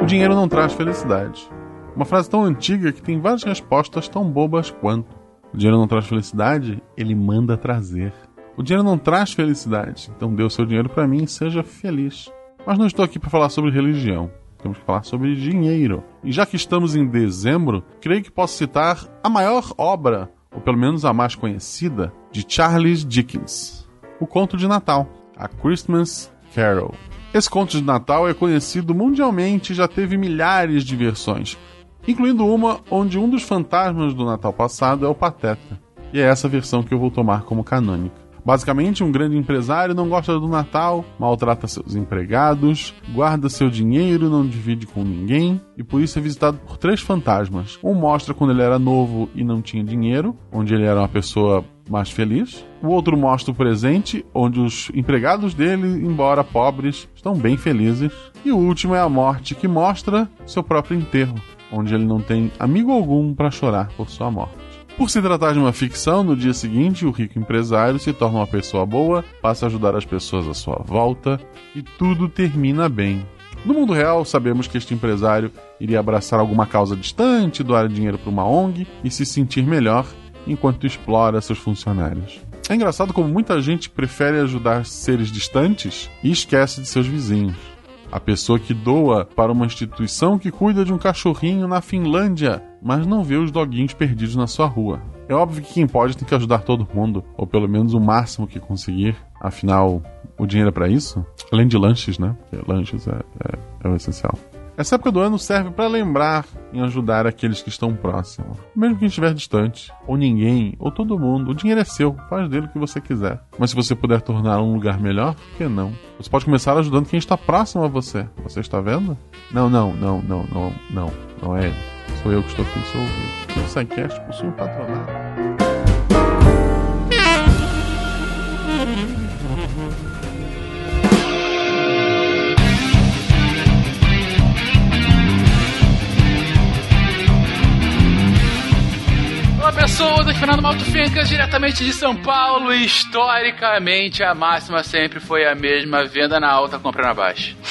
O dinheiro não traz felicidade. Uma frase tão antiga que tem várias respostas tão bobas quanto. O dinheiro não traz felicidade, ele manda trazer. O dinheiro não traz felicidade, então dê o seu dinheiro para mim e seja feliz. Mas não estou aqui para falar sobre religião. Temos que falar sobre dinheiro. E já que estamos em dezembro, creio que posso citar a maior obra, ou pelo menos a mais conhecida, de Charles Dickens: O Conto de Natal, A Christmas Carol. Esse conto de Natal é conhecido mundialmente e já teve milhares de versões, incluindo uma onde um dos fantasmas do Natal passado é o Pateta. E é essa versão que eu vou tomar como canônica. Basicamente, um grande empresário não gosta do Natal, maltrata seus empregados, guarda seu dinheiro, não divide com ninguém e por isso é visitado por três fantasmas. Um mostra quando ele era novo e não tinha dinheiro, onde ele era uma pessoa mais feliz. O outro mostra o presente, onde os empregados dele, embora pobres, estão bem felizes. E o último é a morte, que mostra seu próprio enterro, onde ele não tem amigo algum para chorar por sua morte. Por se tratar de uma ficção, no dia seguinte o rico empresário se torna uma pessoa boa, passa a ajudar as pessoas à sua volta e tudo termina bem. No mundo real, sabemos que este empresário iria abraçar alguma causa distante, doar dinheiro para uma ONG e se sentir melhor enquanto explora seus funcionários. É engraçado como muita gente prefere ajudar seres distantes e esquece de seus vizinhos. A pessoa que doa para uma instituição que cuida de um cachorrinho na Finlândia, mas não vê os doguinhos perdidos na sua rua. É óbvio que quem pode tem que ajudar todo mundo, ou pelo menos o máximo que conseguir. Afinal, o dinheiro é para isso? Além de lanches, né? Porque lanches é, é, é o essencial. Essa época do ano serve para lembrar em ajudar aqueles que estão próximos, mesmo que estiver distante, ou ninguém, ou todo mundo. O dinheiro é seu, faz dele o que você quiser. Mas se você puder tornar um lugar melhor, por que não? Você pode começar ajudando quem está próximo a você. Você está vendo? Não, não, não, não, não, não, não é ele. Sou eu que estou aqui, sou o Psycast possui um patronato. Olá pessoas, aqui Fernando Malto Fincas, diretamente de São Paulo. Historicamente, a máxima sempre foi a mesma: venda na alta, compra na baixa.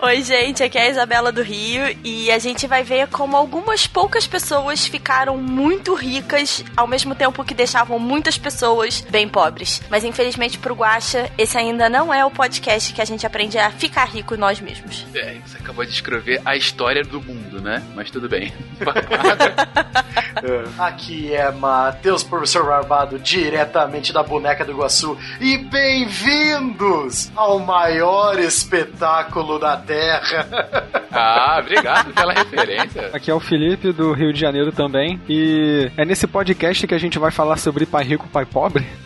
Oi, gente, aqui é a Isabela do Rio e a gente vai ver como algumas poucas pessoas ficaram muito ricas ao mesmo tempo que deixavam muitas pessoas bem pobres. Mas infelizmente pro Guaxa, esse ainda não é o podcast que a gente aprende a ficar rico nós mesmos. É, você acabou de escrever a história do mundo, né? Mas tudo bem. Aqui é Matheus, professor Barbado, diretamente da Boneca do Iguaçu. E bem-vindos ao maior espetáculo da Terra. Ah, obrigado pela referência. Aqui é o Felipe do Rio de Janeiro também. E é nesse podcast que a gente vai falar sobre pai rico, pai pobre.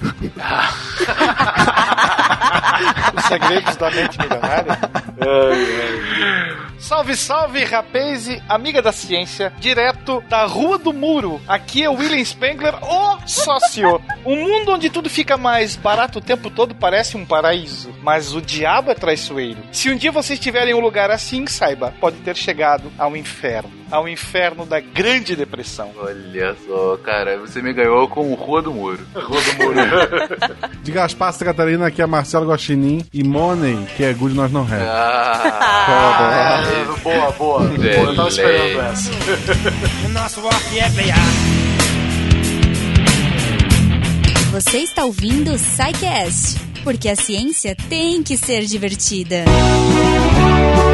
Os segredos da mente milionária. Salve, salve, rapaz e amiga da ciência, direto da Rua do Muro. Aqui é o William Spengler, o sócio. Um mundo onde tudo fica mais barato o tempo todo parece um paraíso, mas o diabo é traiçoeiro. Se um dia vocês tiverem um lugar assim, saiba, pode ter chegado ao inferno. Ao inferno da Grande Depressão. Olha só, cara, você me ganhou com Rua do Muro. Rua do Muro. De Gaspar Santa Catarina, aqui é Marcelo Guaxinim. E Money, que é Good Nós Não Have. Ah, Ah, boa, boa. boa. Eu tava esperando essa. Você está ouvindo o SciCast, porque a ciência tem que ser divertida. Bem-vindo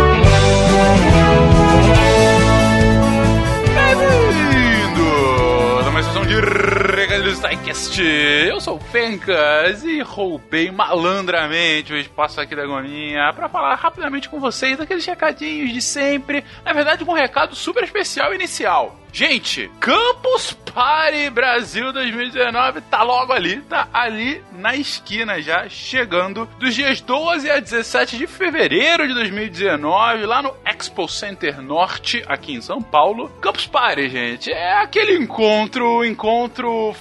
de Regalos Sidecast. Eu sou o Fencas e roubei malandramente o espaço aqui da Goninha para falar rapidamente com vocês daqueles recadinhos de sempre. Na verdade, um recado super especial inicial. Gente, Campus Party Brasil 2019 tá logo ali, tá ali na esquina já, chegando dos dias 12 a 17 de fevereiro de 2019, lá no Expo Center Norte, aqui em São Paulo. Campus Party, gente, é aquele encontro, encontro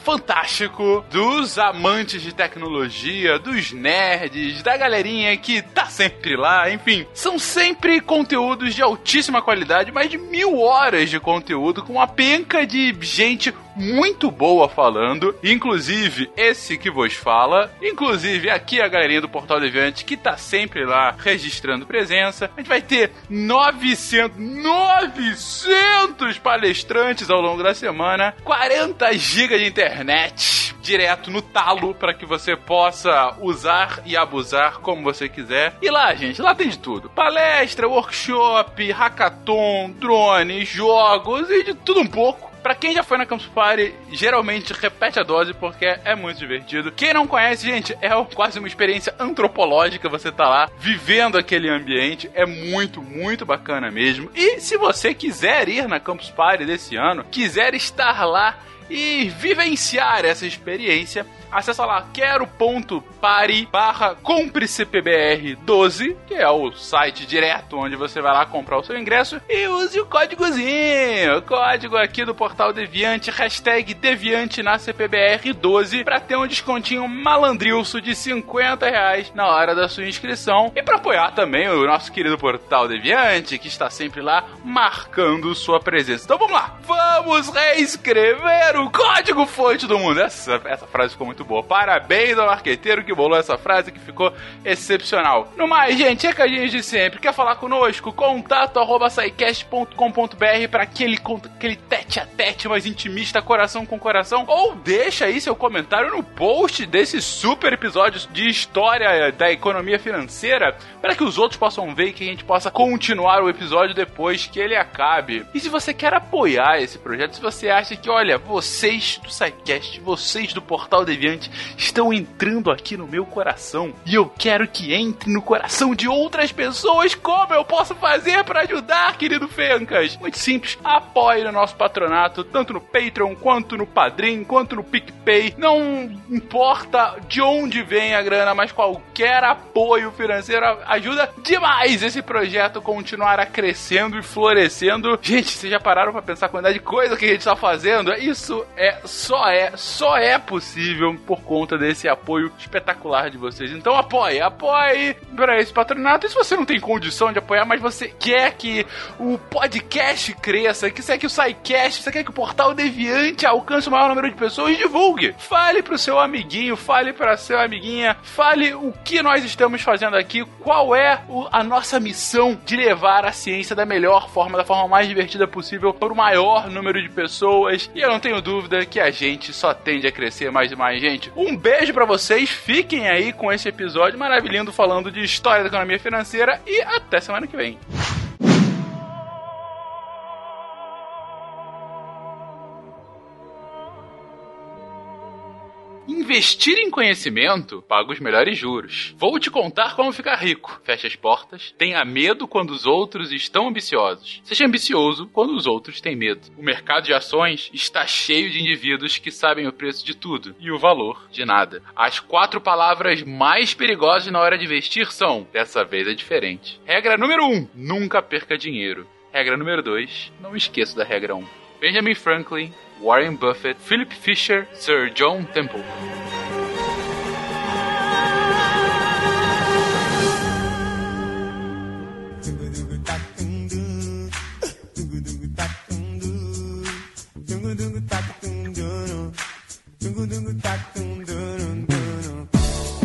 fantástico dos amantes de tecnologia, dos nerds, da galerinha que tá sempre lá, enfim. São sempre conteúdos de altíssima qualidade, mais de mil horas de conteúdo com uma penca de gente muito boa falando, inclusive esse que vos fala, inclusive aqui a galerinha do Portal Deviante que tá sempre lá registrando presença. A gente vai ter 900, 900 palestrantes ao longo da semana, 40 GB de internet direto no talo para que você possa usar e abusar como você quiser. E lá, gente, lá tem de tudo: palestra, workshop, hackathon, drones, jogos e de tudo um pouco. Pra quem já foi na Campus Party, geralmente repete a dose porque é muito divertido. Quem não conhece, gente, é quase uma experiência antropológica você tá lá vivendo aquele ambiente. É muito, muito bacana mesmo. E se você quiser ir na Campus Party desse ano, quiser estar lá e vivenciar essa experiência, acessa lá quero.pare barra cúmplicepbr 12, que é o site direto onde você vai lá comprar o seu ingresso e use o códigozinho, o código aqui do Portal Deviante, hashtag Deviante na CPBR 12, pra ter um descontinho malandrilso de 50 reais na hora da sua inscrição e para apoiar também o nosso querido Portal Deviante, que está sempre lá marcando sua presença. Então vamos lá, vamos reescrever o código fonte do mundo. Essa, essa frase ficou muito boa. Parabéns ao marqueteiro que bolou essa frase que ficou excepcional. No mais, gente, recadinhos de sempre. Quer falar conosco? Contato arroba para aquele, aquele tete a tete mais intimista, coração com coração. Ou deixa aí seu comentário no post desse super episódio de história da economia financeira para que os outros possam ver e que a gente possa continuar o episódio depois que ele acabe. E se você quer apoiar esse projeto, se você acha que, olha, vocês do SciCast, vocês do Portal Deviante estão entrando aqui no meu coração e eu quero que entre no coração de outras pessoas, como eu posso fazer para ajudar, querido Fencas? Muito simples, apoie no nosso patronato, tanto no Patreon, quanto no Padrim, quanto no PicPay. Não importa de onde vem a grana, mas qualquer apoio financeiro ajuda demais esse projeto continuar a crescendo e florescendo. Gente, vocês já pararam para pensar a quantidade de coisa que a gente tá fazendo? Isso é só é, só é possível por conta desse apoio espetacular de vocês. Então apoie, apoie para esse patronato. E se você não tem condição de apoiar, mas você quer que o podcast cresça, que você quer que o SciCast, você quer que o Portal Deviante alcance o maior número de pessoas, divulgue. Fale pro seu amiguinho, fale pra sua amiguinha, fale o que nós estamos fazendo aqui, qual é o, a nossa missão de levar a ciência da melhor forma, da forma mais divertida possível para o maior número de pessoas. E eu não tenho dúvida que a gente só tende a crescer mais e mais, gente. Um beijo para vocês, fiquem aí com esse episódio maravilhoso falando de história da economia financeira e até semana que vem. Investir em conhecimento paga os melhores juros. Vou te contar como ficar rico. Feche as portas. Tenha medo quando os outros estão ambiciosos. Seja ambicioso quando os outros têm medo. O mercado de ações está cheio de indivíduos que sabem o preço de tudo e o valor de nada. As quatro palavras mais perigosas na hora de investir são: dessa vez é diferente. Regra número 1: um, nunca perca dinheiro. Regra número 2: não esqueça da regra 1. Um. Benjamin Franklin, Warren Buffett, Philip Fisher, Sir John Temple.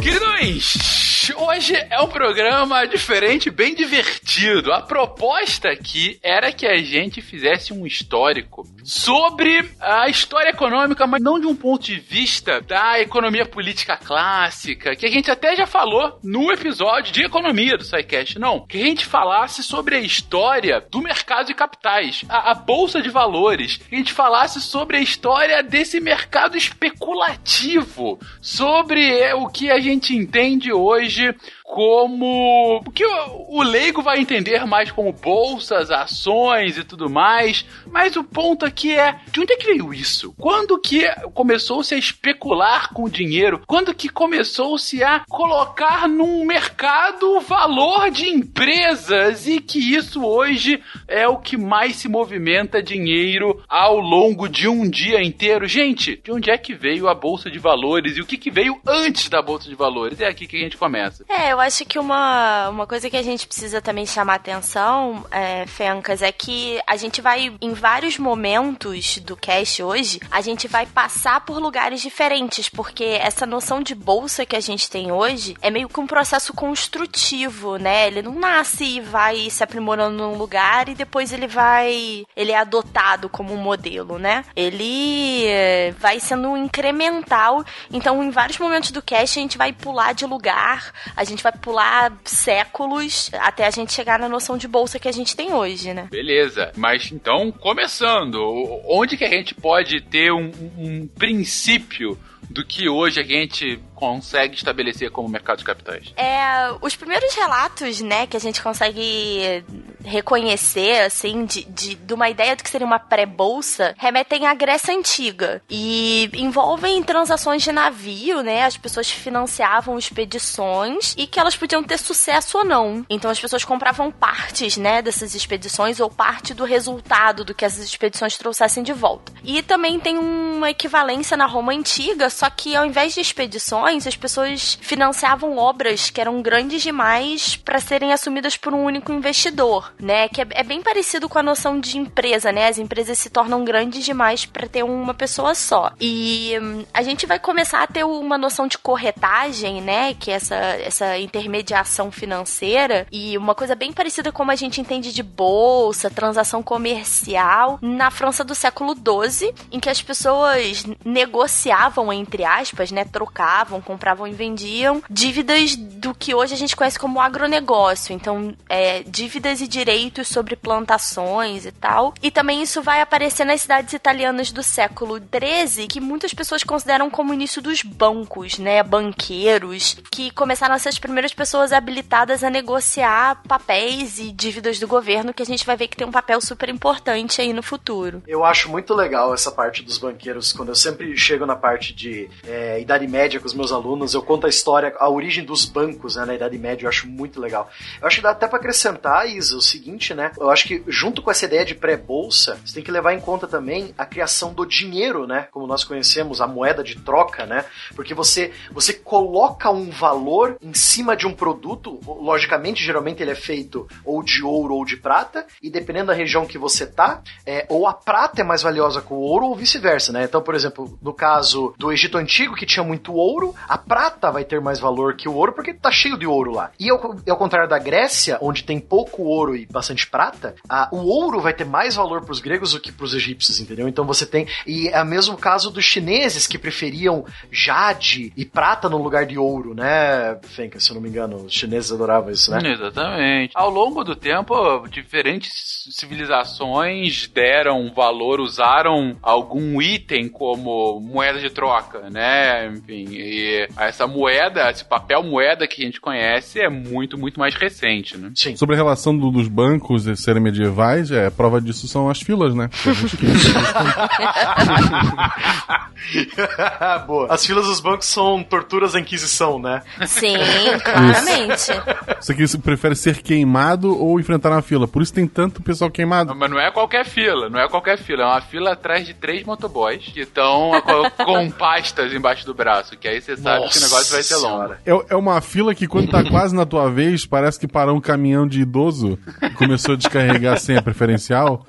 Queridões, hoje é um programa diferente, bem divertido. A proposta aqui era que a gente fizesse um histórico sobre a história econômica, mas não de um ponto de vista da economia política clássica, que a gente até já falou no episódio de economia do SciCast. Não, que a gente falasse sobre a história do mercado de capitais, a, a bolsa de valores, que a gente falasse sobre a história desse mercado especulativo, sobre é, o que a gente entende hoje hoje como. que o, o leigo vai entender mais como bolsas, ações e tudo mais. Mas o ponto aqui é: de onde é que veio isso? Quando que começou-se a especular com dinheiro? Quando que começou-se a colocar num mercado o valor de empresas? E que isso hoje é o que mais se movimenta dinheiro ao longo de um dia inteiro. Gente, de onde é que veio a bolsa de valores e o que, que veio antes da bolsa de valores? É aqui que a gente começa. É, eu acho que uma, uma coisa que a gente precisa também chamar atenção, é, Fencas, é que a gente vai, em vários momentos do cast hoje, a gente vai passar por lugares diferentes, porque essa noção de bolsa que a gente tem hoje é meio que um processo construtivo, né? Ele não nasce e vai se aprimorando num lugar e depois ele vai. Ele é adotado como um modelo, né? Ele eh, vai sendo incremental. Então, em vários momentos do cast, a gente vai pular de lugar, a gente vai pular séculos até a gente chegar na noção de bolsa que a gente tem hoje, né? Beleza, mas então, começando, onde que a gente pode ter um, um princípio do que hoje a gente consegue estabelecer como mercado de capitais? É, os primeiros relatos, né, que a gente consegue reconhecer, assim, de, de, de uma ideia do que seria uma pré-bolsa, remetem à Grécia Antiga. E envolvem transações de navio, né? As pessoas financiavam expedições e que elas podiam ter sucesso ou não. Então as pessoas compravam partes, né, dessas expedições ou parte do resultado do que essas expedições trouxessem de volta. E também tem uma equivalência na Roma Antiga, só que ao invés de expedições, as pessoas financiavam obras que eram grandes demais para serem assumidas por um único investidor né? Que é, é, bem parecido com a noção de empresa, né? As empresas se tornam grandes demais para ter uma pessoa só. E hum, a gente vai começar a ter uma noção de corretagem, né? Que é essa, essa intermediação financeira e uma coisa bem parecida como a gente entende de bolsa, transação comercial na França do século XII, em que as pessoas negociavam entre aspas, né? Trocavam, compravam e vendiam dívidas do que hoje a gente conhece como agronegócio. Então, é, dívidas e direitos direitos sobre plantações e tal. E também isso vai aparecer nas cidades italianas do século XIII, que muitas pessoas consideram como o início dos bancos, né? Banqueiros, que começaram a ser as primeiras pessoas habilitadas a negociar papéis e dívidas do governo, que a gente vai ver que tem um papel super importante aí no futuro. Eu acho muito legal essa parte dos banqueiros, quando eu sempre chego na parte de é, Idade Média com os meus alunos, eu conto a história, a origem dos bancos né, na Idade Média, eu acho muito legal. Eu acho que dá até para acrescentar, Isa, o seguinte, né? Eu acho que junto com essa ideia de pré-bolsa, você tem que levar em conta também a criação do dinheiro, né? Como nós conhecemos, a moeda de troca, né? Porque você, você coloca um valor em cima de um produto, logicamente, geralmente ele é feito ou de ouro ou de prata, e dependendo da região que você tá, é, ou a prata é mais valiosa que o ouro ou vice-versa, né? Então, por exemplo, no caso do Egito Antigo, que tinha muito ouro, a prata vai ter mais valor que o ouro porque tá cheio de ouro lá. E ao, ao contrário da Grécia, onde tem pouco ouro e bastante prata, a, o ouro vai ter mais valor para os gregos do que para os egípcios, entendeu? Então você tem. E é o mesmo caso dos chineses que preferiam jade e prata no lugar de ouro, né, Fenka? Se eu não me engano, os chineses adoravam isso, né? Exatamente. Ao longo do tempo, diferentes civilizações deram valor, usaram algum item como moeda de troca, né? Enfim, e essa moeda, esse papel moeda que a gente conhece é muito, muito mais recente, né? Sim. Sobre a relação do, dos bancos serem medievais, é, prova disso são as filas, né? Boa. As filas dos bancos são torturas da Inquisição, né? Sim, claramente. Você aqui prefere ser queimado ou enfrentar uma fila. Por isso tem tanto pessoal queimado. Mas não é qualquer fila, não é qualquer fila. É uma fila atrás de três motoboys que estão com pastas embaixo do braço. Que aí você sabe Nossa que o negócio vai ser longo. É, é uma fila que quando tá quase na tua vez, parece que parou um caminhão de idoso e começou a descarregar a senha preferencial.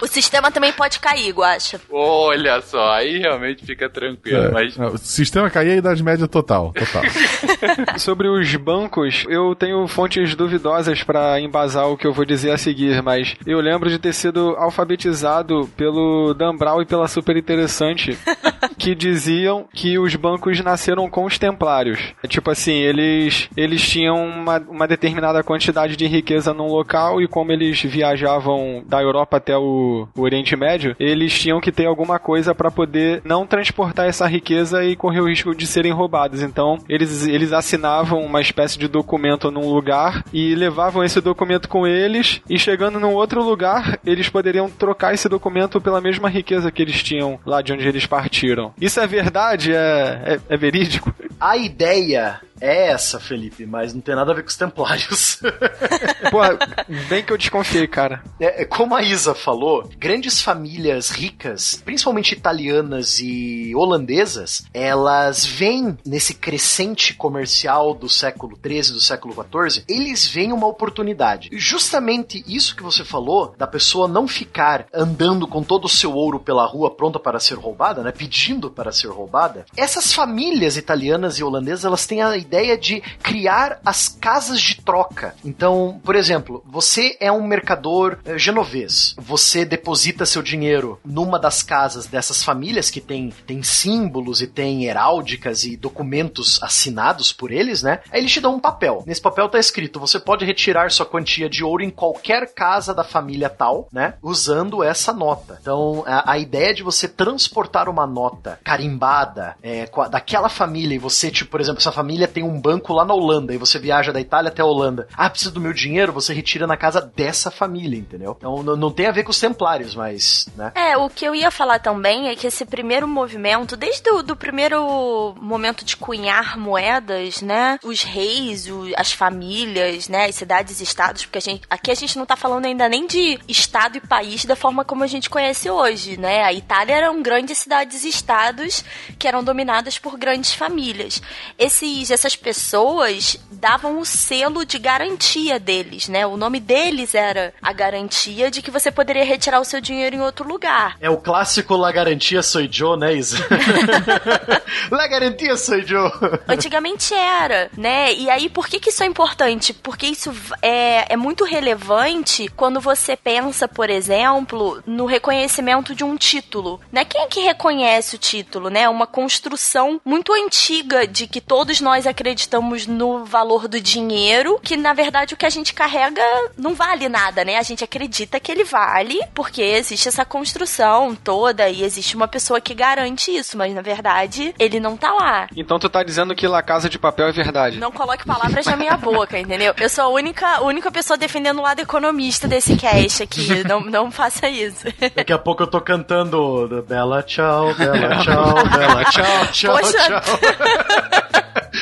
O sistema também pode cair, Guacha. Olha só, aí realmente fica tranquilo. É, mas... O sistema cair é idade média total. total. Sobre os bancos, eu tenho fontes duvidosas para embasar o que eu vou dizer a seguir, mas eu lembro de ter sido alfabetizado pelo Dan Brown e pela Super Interessante, que diziam que os bancos nasceram com os templários. É tipo assim, eles, eles tinham uma, uma determinada quantidade de riqueza num local e como eles viajavam da Europa até o o, Oriente Médio, eles tinham que ter alguma coisa para poder não transportar essa riqueza e correr o risco de serem roubados. Então, eles, eles assinavam uma espécie de documento num lugar e levavam esse documento com eles e chegando num outro lugar, eles poderiam trocar esse documento pela mesma riqueza que eles tinham lá de onde eles partiram. Isso é verdade? É, é, é verídico? A ideia é essa, Felipe, mas não tem nada a ver com os templários. Pô, bem que eu desconfiei, cara. É, como a Isa falou, grandes famílias ricas, principalmente italianas e holandesas, elas veem nesse crescente comercial do século XIII, do século XIV, eles veem uma oportunidade. Justamente isso que você falou, da pessoa não ficar andando com todo o seu ouro pela rua pronta para ser roubada, né, pedindo para ser roubada, essas famílias italianas e holandesas, elas têm a ideia de criar as casas de troca. Então, por exemplo, você é um mercador eh, genovês. Você deposita seu dinheiro numa das casas dessas famílias que tem, tem símbolos e tem heráldicas e documentos assinados por eles, né? Aí eles te dão um papel. Nesse papel tá escrito: você pode retirar sua quantia de ouro em qualquer casa da família tal, né? Usando essa nota. Então, a, a ideia de você transportar uma nota carimbada é, daquela família e você, tipo, por exemplo, essa família tem um banco lá na Holanda e você viaja da Itália até a Holanda. Ah, precisa do meu dinheiro, você retira na casa dessa família, entendeu? Então não, não tem a ver com os templários, mas, né? É, o que eu ia falar também é que esse primeiro movimento, desde o do primeiro momento de cunhar moedas, né? Os reis, o, as famílias, né? As cidades e estados, porque a gente, aqui a gente não tá falando ainda nem de estado e país da forma como a gente conhece hoje, né? A Itália eram grandes cidades e estados que eram dominadas por grandes famílias. Esses, essas pessoas davam o selo de garantia deles, né? O nome deles era a garantia de que você poderia retirar o seu dinheiro em outro lugar. É o clássico La Garantia Soy Joe, né, Isa? La Garantia Soy Joe. Antigamente era, né? E aí, por que, que isso é importante? Porque isso é, é muito relevante quando você pensa, por exemplo, no reconhecimento de um título, né? Quem é que reconhece o título, né? Uma construção muito antiga de que todos nós acreditamos no valor do dinheiro, que na verdade o que a gente carrega não vale nada, né? A gente acredita que ele vale, porque existe essa construção toda e existe uma pessoa que garante isso, mas na verdade ele não tá lá. Então tu tá dizendo que La Casa de Papel é verdade. Não coloque palavras na minha boca, entendeu? Eu sou a única, única pessoa defendendo o lado economista desse cast aqui. não, não faça isso. Daqui a pouco eu tô cantando Bela tchau, Bela tchau, Bela tchau, tchau, Poxa. tchau.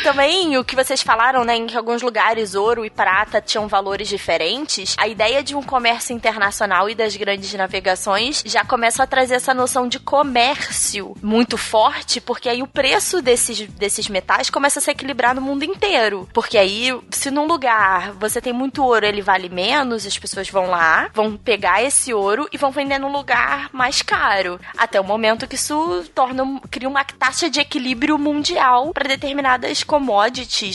Também o que vocês falaram, né, em que alguns lugares ouro e prata tinham valores diferentes, a ideia de um comércio internacional e das grandes navegações já começa a trazer essa noção de comércio muito forte, porque aí o preço desses, desses metais começa a se equilibrar no mundo inteiro. Porque aí, se num lugar você tem muito ouro, ele vale menos, as pessoas vão lá, vão pegar esse ouro e vão vender num lugar mais caro. Até o momento que isso torna, cria uma taxa de equilíbrio mundial para determinadas commodities,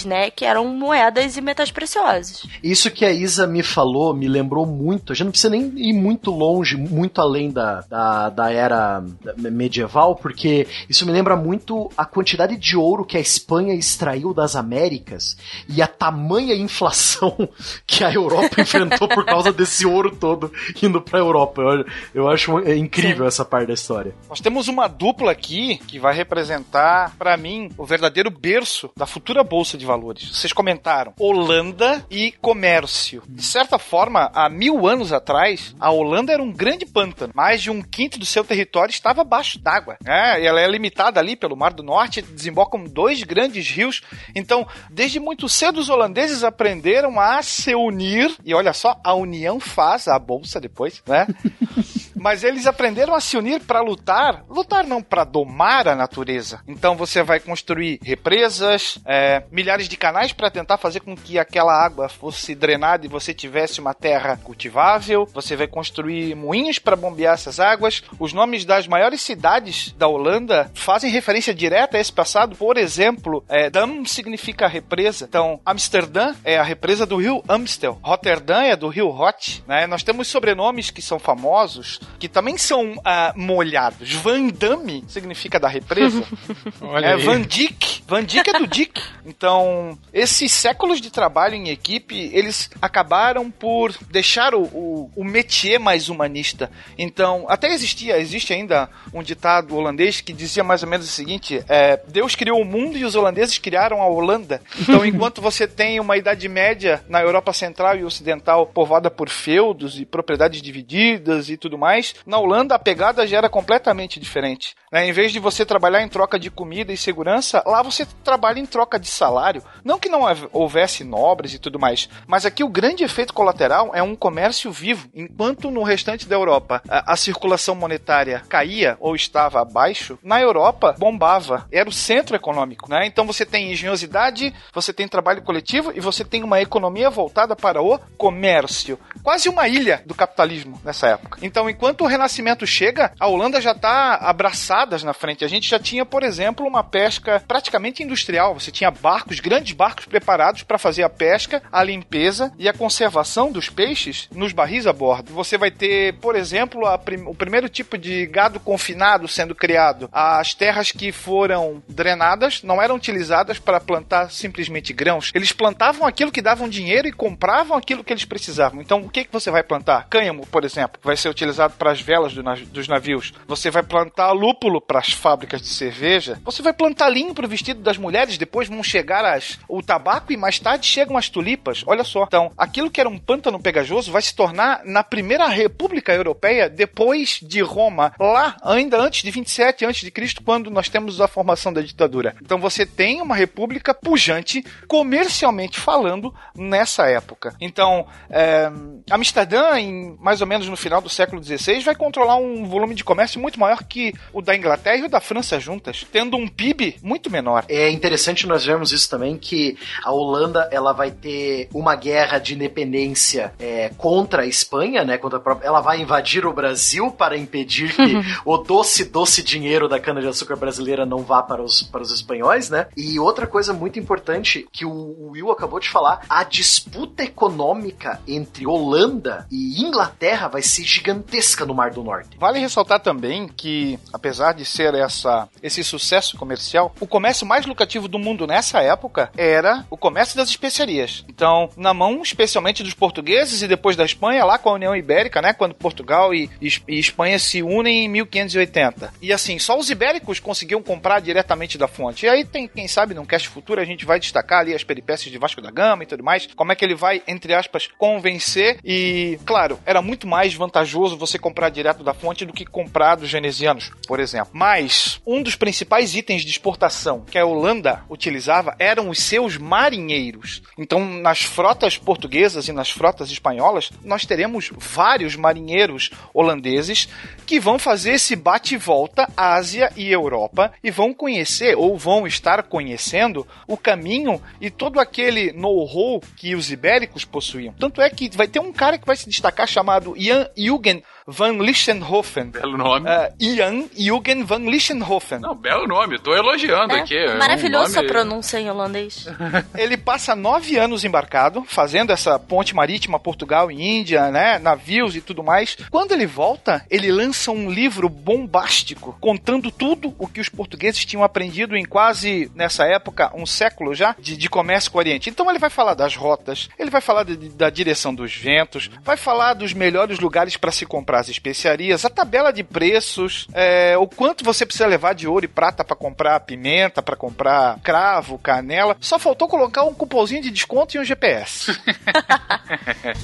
né? Que eram moedas e metais preciosos. Isso que a Isa me falou me lembrou muito. A gente não precisa nem ir muito longe, muito além da, da, da era medieval, porque isso me lembra muito a quantidade de ouro que a Espanha extraiu das Américas e a tamanha inflação que a Europa enfrentou por causa desse ouro todo indo pra Europa. Eu, eu acho é incrível Sim. essa parte da história. Nós temos uma dupla aqui que vai representar, para mim, o verdadeiro berço da futura bolsa de valores. Vocês comentaram Holanda e comércio. De certa forma, há mil anos atrás, a Holanda era um grande pântano. Mais de um quinto do seu território estava abaixo d'água. É, ela é limitada ali pelo Mar do Norte, desembocam dois grandes rios. Então, desde muito cedo, os holandeses aprenderam a se unir. E olha só, a união faz a bolsa depois, né? Mas eles aprenderam a se unir para lutar. Lutar não, para domar a natureza. Então você vai construir represas, é, milhares de canais para tentar fazer com que aquela água fosse drenada e você tivesse uma terra cultivável. Você vai construir moinhos para bombear essas águas. Os nomes das maiores cidades da Holanda fazem referência direta a esse passado. Por exemplo, é, Dam significa represa. Então, Amsterdã é a represa do rio Amstel. Rotterdam é do rio Rot. Né? Nós temos sobrenomes que são famosos, que também são uh, molhados. Van Damme significa da represa. é, Van Dyck. Van Dyck é do Dick. Então, esses séculos de trabalho em equipe, eles acabaram por deixar o, o, o métier mais humanista. Então, até existia, existe ainda um ditado holandês que dizia mais ou menos o seguinte: é, Deus criou o mundo e os holandeses criaram a Holanda. Então, enquanto você tem uma Idade Média na Europa Central e Ocidental povoada por feudos e propriedades divididas e tudo mais, na Holanda a pegada já era completamente diferente. Né? Em vez de você trabalhar em troca de comida e segurança, lá você trabalha em troca de salário. Não que não houvesse nobres e tudo mais, mas aqui o grande efeito colateral é um comércio vivo. Enquanto no restante da Europa a, a circulação monetária caía ou estava abaixo, na Europa bombava. Era o centro econômico. Né? Então você tem engenhosidade, você tem trabalho coletivo e você tem uma economia voltada para o comércio. Quase uma ilha do capitalismo nessa época. Então, enquanto o Renascimento chega, a Holanda já está abraçadas na frente. A gente já tinha, por exemplo, uma pesca praticamente industrial. Você tinha barcos, grandes barcos preparados para fazer a pesca, a limpeza e a conservação dos peixes nos barris a bordo. Você vai ter, por exemplo, prim o primeiro tipo de gado confinado sendo criado. As terras que foram drenadas não eram utilizadas para plantar simplesmente grãos. Eles plantavam aquilo que davam dinheiro e compravam aquilo que eles precisavam. Então, o que, que você vai plantar? Cânhamo, por exemplo, vai ser utilizado para as velas do nav dos navios. Você vai plantar lúpulo para as fábricas de cerveja. Você vai plantar linho para o vestido das mulheres. Depois vão chegar as, o tabaco e mais tarde chegam as tulipas. Olha só. Então, aquilo que era um pântano pegajoso vai se tornar na primeira República Europeia depois de Roma, lá ainda antes de 27 antes de Cristo, quando nós temos a formação da ditadura. Então você tem uma república pujante, comercialmente falando, nessa época. Então, é, Amsterdã, em, mais ou menos no final do século XVI, vai controlar um volume de comércio muito maior que o da Inglaterra e o da França juntas, tendo um PIB muito menor. É interessante nós vermos isso também, que a Holanda ela vai ter uma guerra de independência é, contra a Espanha, né? Contra própria, ela vai invadir o Brasil para impedir que o doce, doce dinheiro da cana-de-açúcar brasileira não vá para os, para os espanhóis, né? E outra coisa muito importante que o Will acabou de falar, a disputa econômica entre Holanda e Inglaterra vai ser gigantesca no Mar do Norte. Vale ressaltar também que, apesar de ser essa, esse sucesso comercial, o comércio mais lucrativo do mundo nessa época era o comércio das especiarias. Então, na mão especialmente dos portugueses e depois da Espanha, lá com a União Ibérica, né, quando Portugal e, e Espanha se unem em 1580. E assim, só os ibéricos conseguiam comprar diretamente da fonte. E aí tem, quem sabe, num cast futuro a gente vai destacar ali as peripécias de Vasco da Gama e tudo mais, como é que ele vai, entre aspas, convencer e, claro, era muito mais vantajoso você comprar direto da fonte do que comprar dos venezianos, por exemplo. Mas um dos principais itens de exportação que a Holanda utilizava eram os seus marinheiros. Então, nas frotas portuguesas e nas frotas espanholas, nós teremos vários marinheiros holandeses que vão fazer esse bate e volta Ásia e Europa e vão conhecer ou vão estar conhecendo o caminho e todo aquele know-how que os ibéricos possuíam. Tanto é que vai ter um cara que vai se destacar chamado Jan Jürgen van Lichtenhofen. Belo nome. Uh, Jan Jürgen van Lichtenhofen. Não, belo nome. Tô elogiando É, aqui. É um maravilhoso nome- sua pronúncia em holandês. Ele passa nove anos embarcado, fazendo essa ponte marítima Portugal e Índia, né? Navios e tudo mais. Quando ele volta, ele lança um livro bombástico, contando tudo o que os portugueses tinham aprendido em quase, nessa época, um século já, de, de comércio com o Oriente. Então ele vai falar das rotas, ele vai falar de- da direção dos ventos, vai falar dos melhores lugares para se comprar as especiarias, a tabela de preços, é, o quanto você precisa levar de ouro e prata para comprar pimenta, para comprar cravo, canela. Só faltou colocar um cupomzinho de desconto e um GPS.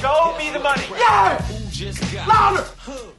Show me the money. just got louder.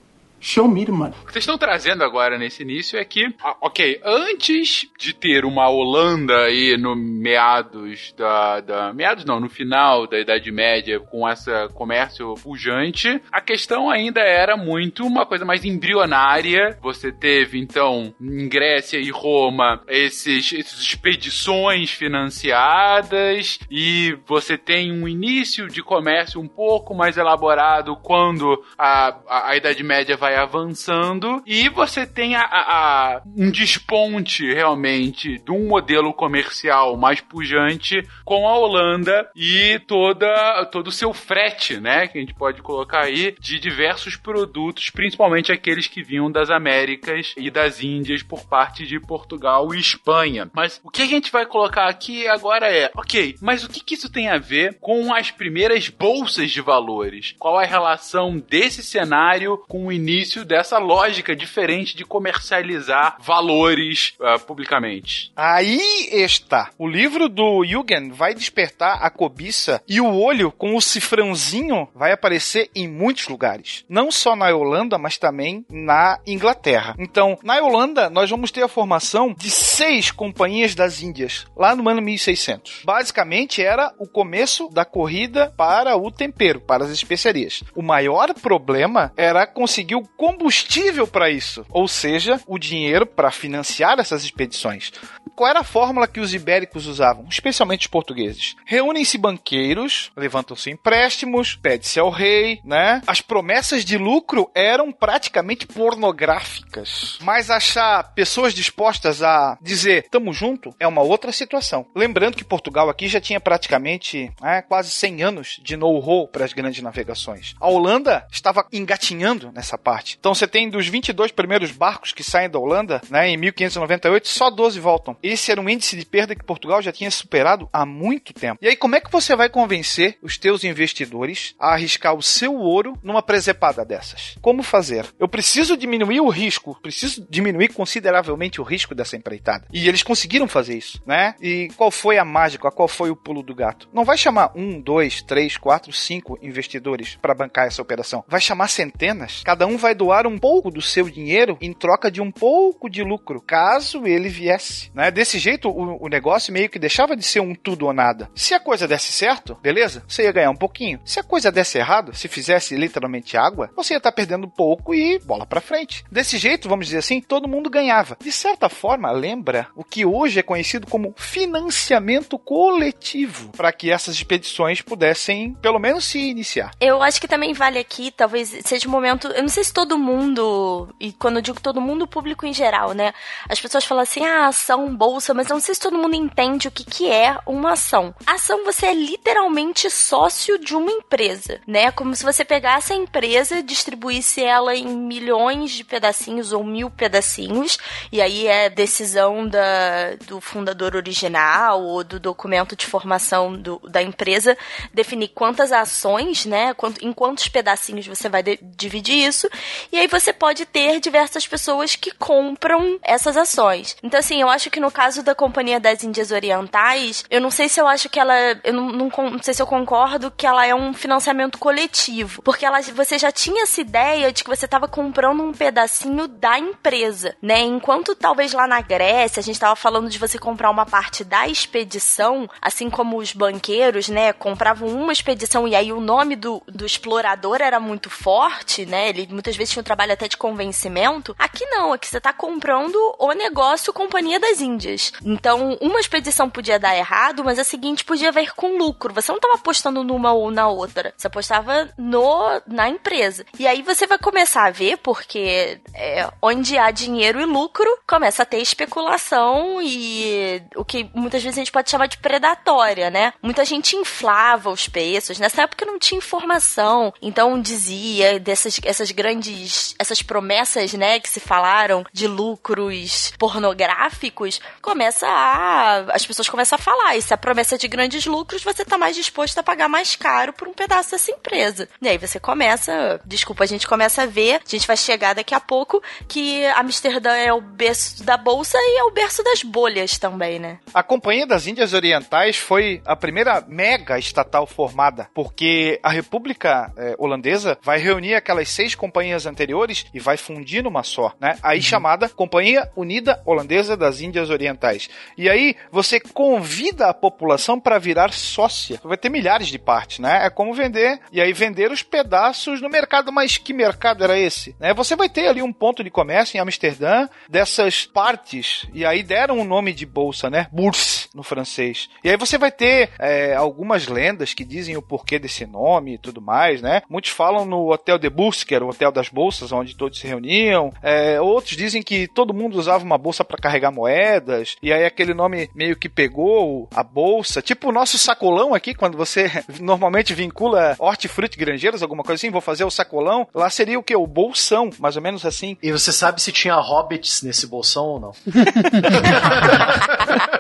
O que vocês estão trazendo agora nesse início é que, ah, ok, antes de ter uma Holanda aí no meados da, da- Meados não, no final da Idade Média, com essa comércio pujante, a questão ainda era muito uma coisa mais embrionária. Você teve, então, em Grécia e Roma, esses, essas expedições financiadas, e você tem um início de comércio um pouco mais elaborado quando a, a, a Idade Média vai vai avançando e você tem a, a- um desponte realmente de um modelo comercial mais pujante com a Holanda e toda todo o seu frete, né, que a gente pode colocar aí de diversos produtos, principalmente aqueles que vinham das Américas e das Índias por parte de Portugal e Espanha. Mas o que a gente vai colocar aqui agora é, ok, mas o que, que isso tem a ver com as primeiras bolsas de valores? Qual a relação desse cenário com o início dessa lógica diferente de comercializar valores ah, publicamente? Aí está. O livro do Jürgen vai despertar a cobiça e o olho com o cifrãozinho vai aparecer em muitos lugares. Não só na Holanda, mas também na Inglaterra. Então, na Holanda, nós vamos ter a formação de seis companhias das Índias, lá no ano 1600. Basicamente, era o começo da corrida para o tempero, para as especiarias. O maior problema era conseguir o combustível para isso, ou seja, o dinheiro para financiar essas expedições. Qual era a fórmula que os ibéricos usavam, especialmente os portugueses? Reúnem-se banqueiros, levantam-se empréstimos, pede-se ao rei, né? As promessas de lucro eram praticamente pornográficas. Mas achar pessoas dispostas a dizer tamo junto é uma outra situação. Lembrando que Portugal aqui já tinha praticamente né, quase 100 anos de know-how para as grandes navegações. A Holanda estava engatinhando nessa parte. Então você tem dos 22 primeiros barcos que saem da Holanda, né, em 1598, só 12 voltam. Esse era um índice de perda que Portugal já tinha superado há muito tempo. E aí como é que você vai convencer os teus investidores a arriscar o seu ouro numa presepada dessas? Como fazer? Eu preciso diminuir o risco, preciso diminuir consideravelmente o risco dessa empreitada. E eles conseguiram fazer isso, né? E qual foi a mágica? Qual foi o pulo do gato? Não vai chamar um, dois, três, quatro, cinco investidores para bancar essa operação. Vai chamar centenas. Cada um vai doar um pouco do seu dinheiro em troca de um pouco de lucro, caso ele viesse. Né? Desse jeito, o, o negócio meio que deixava de ser um tudo ou nada. Se a coisa desse certo, beleza, você ia ganhar um pouquinho. Se a coisa desse errado, se fizesse literalmente água, você ia estar perdendo pouco e bola pra frente. Desse jeito, vamos dizer assim, todo mundo ganhava. De certa forma, lembra o que hoje é conhecido como financiamento coletivo, para que essas expedições pudessem, pelo menos, se iniciar. Eu acho que também vale aqui, talvez seja um momento. Eu não sei se todo mundo, e quando eu digo todo mundo, o público em geral, né? As pessoas falam assim, ah, ação, bolsa, mas não sei se todo mundo entende o que, que é uma ação. Ação, você é literalmente sócio de uma empresa, né? Como se você pegasse a empresa, distribuísse ela em milhões de pedacinhos ou mil pedacinhos, e aí é decisão da, do fundador original ou do documento de formação do, da empresa definir quantas ações, né? Quanto, em quantos pedacinhos você vai de- dividir isso. E aí você pode ter diversas pessoas que compram essas ações. Então, assim, eu acho que no caso da Companhia das Índias Orientais, eu não sei se eu acho que ela. Eu não, não, não sei se eu concordo que ela é um financiamento coletivo. Porque ela, você já tinha essa ideia de que você estava comprando um pedacinho da empresa, né? Enquanto talvez lá na Grécia a gente estava falando de você comprar uma parte da expedição, assim como os banqueiros, né? Compravam uma expedição e aí o nome do, do explorador era muito forte, né? Ele muitas vezes tinha um trabalho até de convencimento. Aqui não, aqui você tá comprando o negócio Companhia das Índias. Então, uma expedição podia dar errado, mas a seguinte podia vir com lucro. Você não estava apostando numa ou na outra. Você apostava no, na empresa. E aí você vai começar a ver, porque é, onde há dinheiro e lucro, começa a ter especulação e o que muitas vezes a gente pode chamar de predatória, né? Muita gente inflava os preços. Nessa época não tinha informação. Então dizia dessas essas grandes, essas promessas, né, que se falaram de lucros pornográficos, começa a as pessoas começam a falar, e se a promessa é de grandes lucros, você tá mais disposto a pagar mais caro por um pedaço dessa empresa. E aí você começa, desculpa, a gente começa a ver, a gente vai chegar daqui a pouco que Amsterdã é o berço da bolsa e é o berço das bolhas também, né? A Companhia das Índias Orientais foi a primeira mega estatal formada, porque a República eh, Holandesa vai reunir aquelas seis companhias anteriores e vai fundir numa só, né? Aí chamada Companhia Unida Holandesa das Índias Orientais. E aí você convida a população para virar sócia. Vai ter milhares de partes, né? É como vender e aí vender os pedaços no mercado, mas que mercado era esse? Né? Você vai ter ali um ponto de comércio em Amsterdã dessas partes e aí deram o nome de bolsa, né? Burs. no francês. E aí você vai ter é, algumas lendas que dizem o porquê desse nome e tudo mais, né? Muitos falam no Hotel de Bourse, que era o hotel das bolsas, onde todos se reuniam. É, outros dizem que todo mundo usava uma bolsa para carregar moedas, e aí aquele nome meio que pegou a bolsa. Tipo o nosso sacolão aqui, quando você normalmente vincula hortifruti granjeiros, alguma coisa assim, vou fazer o sacolão. Lá seria o que? O bolsão, mais ou menos assim. E você sabe se tinha hobbits nesse bolsão ou não?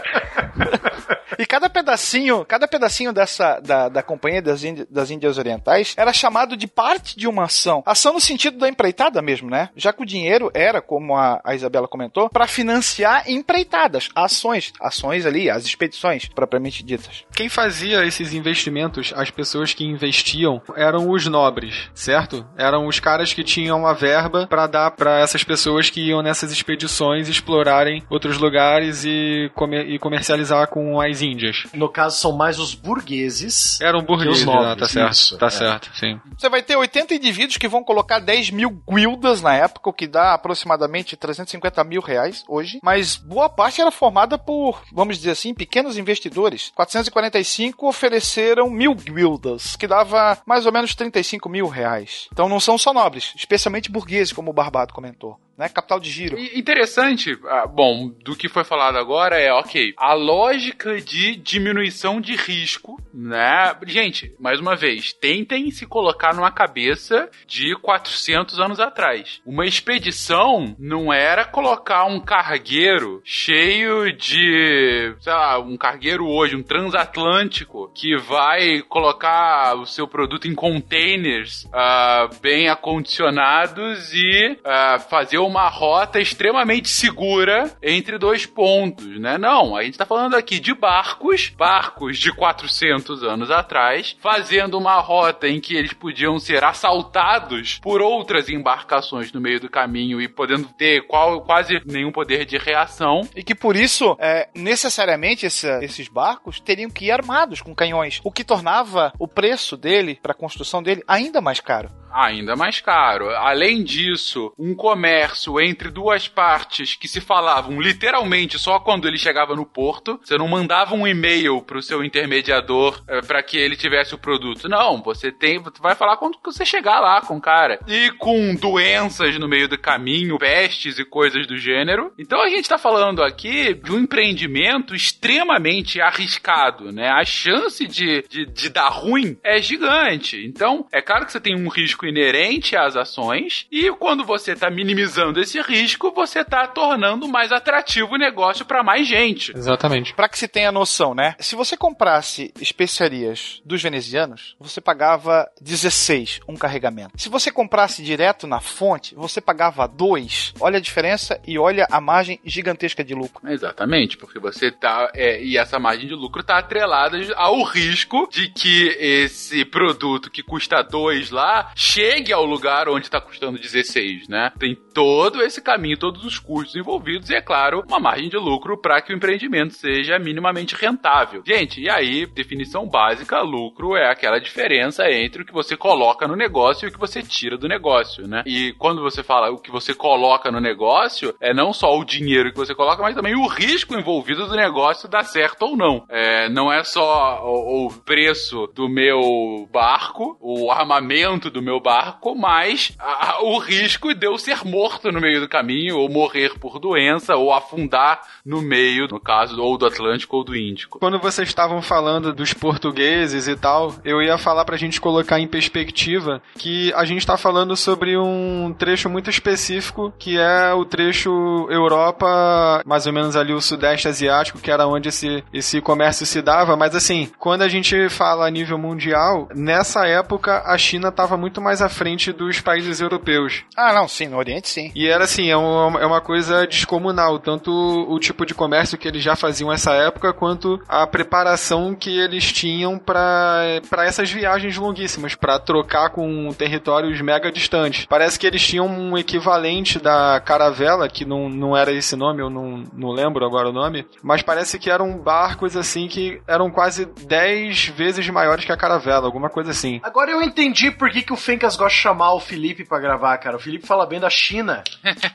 E cada pedacinho, cada pedacinho dessa da, da companhia das, Índias, das Índias Orientais era chamado de parte de uma ação. Ação no sentido da empreitada mesmo, né? Já que o dinheiro era, como a, a Isabela comentou, para financiar empreitadas, ações, ações ali, as expedições propriamente ditas. Quem fazia esses investimentos, as pessoas que investiam, eram os nobres, certo? Eram os caras que tinham a verba para dar para essas pessoas que iam nessas expedições explorarem outros lugares e, comer, e comercializar com as Índias. No caso, são mais os burgueses. Eram burgueses, os nobres, né? tá certo. isso, tá é. certo, sim. Você vai ter 80 indivíduos que vão colocar 10 mil guildas na época, o que dá aproximadamente 350 mil reais hoje. Mas boa parte era formada por, vamos dizer assim, pequenos investidores. 445 ofereceram mil guildas, que dava mais ou menos 35 mil reais. Então não são só nobres, especialmente burgueses, como o Barbado comentou. Né? Capital de giro. Interessante, ah, bom, do que foi falado agora é, ok, a lógica de diminuição de risco, né? Gente, mais uma vez, tentem se colocar numa cabeça de 400 anos atrás. Uma expedição não era colocar um cargueiro cheio de, sei lá, um cargueiro hoje, um transatlântico, que vai colocar o seu produto em containers ah, bem acondicionados e ah, fazer uma rota extremamente segura entre dois pontos, né? Não, a gente tá falando aqui de barcos, barcos de 400 anos atrás, fazendo uma rota em que eles podiam ser assaltados por outras embarcações no meio do caminho e podendo ter qual, quase nenhum poder de reação. E que por isso, é, necessariamente, essa- esses barcos teriam que ir armados com canhões, o que tornava o preço dele, para a construção dele, ainda mais caro. Ainda mais caro. Além disso, um comércio entre duas partes que se falavam literalmente só quando ele chegava no porto. Você não mandava um e-mail pro seu intermediador eh, para que ele tivesse o produto. Não, você tem, você vai falar quando você chegar lá com o cara. E com doenças no meio do caminho, pestes e coisas do gênero. Então a gente tá falando aqui de um empreendimento extremamente arriscado, né? A chance de, de, de dar ruim é gigante. Então, é claro que você tem um risco inerente às ações, e quando você tá minimizando esse risco, você tá tornando mais atrativo o negócio para mais gente. Exatamente. Para que se tenha noção, né? Se você comprasse especiarias dos venezianos, você pagava 16 um carregamento. Se você comprasse direto na fonte, você pagava 2. Olha a diferença e olha a margem gigantesca de lucro. Exatamente, porque você tá. é, e essa margem de lucro tá atrelada ao risco de que esse produto que custa 2 lá chegue ao lugar onde tá custando 16, né? Tem todo esse caminho, todos os custos envolvidos e, é claro, uma margem de lucro para que o empreendimento seja minimamente rentável. Gente, e aí, definição básica: lucro é aquela diferença entre o que você coloca no negócio e o que você tira do negócio, né? E quando você fala o que você coloca no negócio, é não só o dinheiro que você coloca, mas também o risco envolvido do negócio dar certo ou não. É, não é só o, o preço do meu barco, o armamento do meu barco, mas a- o risco de eu ser morto no meio do caminho, ou morrer por doença, ou afundar no meio, no caso, ou do Atlântico ou do Índico. Quando vocês estavam falando dos portugueses e tal, eu ia falar pra gente colocar em perspectiva que a gente tá falando sobre um trecho muito específico, que é o trecho Europa, mais ou menos ali o sudeste asiático, que era onde esse, esse comércio se dava, mas assim, quando a gente fala a nível mundial, nessa época a China tava muito mais à frente dos países europeus. Ah, não, sim, no Oriente sim. E era assim, é uma, é uma coisa descomunal, tanto o tipo de comércio que eles já faziam nessa época, quanto a preparação que eles tinham para essas viagens longuíssimas, para trocar com territórios mega distantes. Parece que eles tinham um equivalente da caravela, que não, não era esse nome, eu não, não lembro agora o nome, mas parece que eram barcos assim que eram quase 10 vezes maiores que a caravela, alguma coisa assim. Agora eu entendi por que, que o Fencas gosta de chamar o Felipe pra gravar, cara. O Felipe fala bem da China.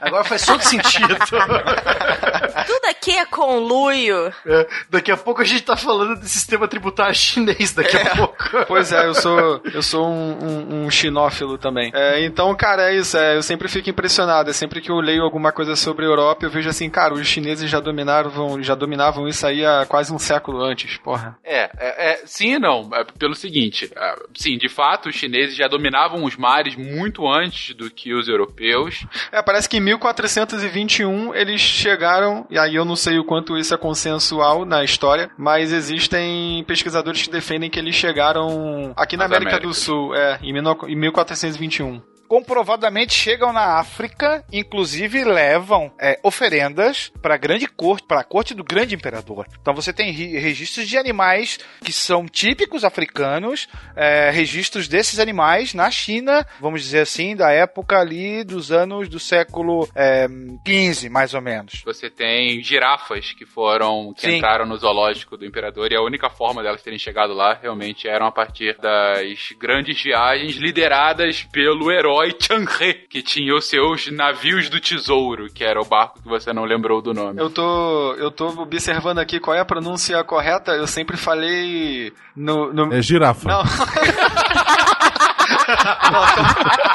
Agora faz todo sentido. Tudo aqui é conluio? É, daqui a pouco a gente tá falando de sistema tributário chinês daqui a pouco. Pois é, eu sou, eu sou um, um, um chinófilo também. É, então, cara, é isso. É, eu sempre fico impressionado. É sempre que eu leio alguma coisa sobre a Europa, eu vejo assim, cara, os chineses já dominavam, já dominavam isso aí há quase um século antes, porra. É, é, é, sim e não. É pelo seguinte, é, sim, de fato, os chineses já dominavam os mares muito antes do que os europeus. É, parece que em 1421 eles chegaram, e aí eu não sei o quanto isso é consensual na história, mas existem pesquisadores que defendem que eles chegaram aqui na Nas América, do Américas. Sul, é, em 19 em 1421. Comprovadamente chegam na África, inclusive levam é, oferendas para grande corte, para a corte do grande imperador. Então você tem registros de animais que são típicos africanos, é, registros desses animais na China, vamos dizer assim, da época ali dos anos do século é, 15, mais ou menos. Você tem girafas que foram, que Sim. entraram no zoológico do imperador e a única forma delas terem chegado lá realmente eram a partir das grandes viagens lideradas pelo herói Changhe, que tinha os seus navios do tesouro, que era o barco que você não lembrou do nome. Eu tô, eu tô observando aqui qual é a pronúncia correta. Eu sempre falei no. no... É girafa. Não,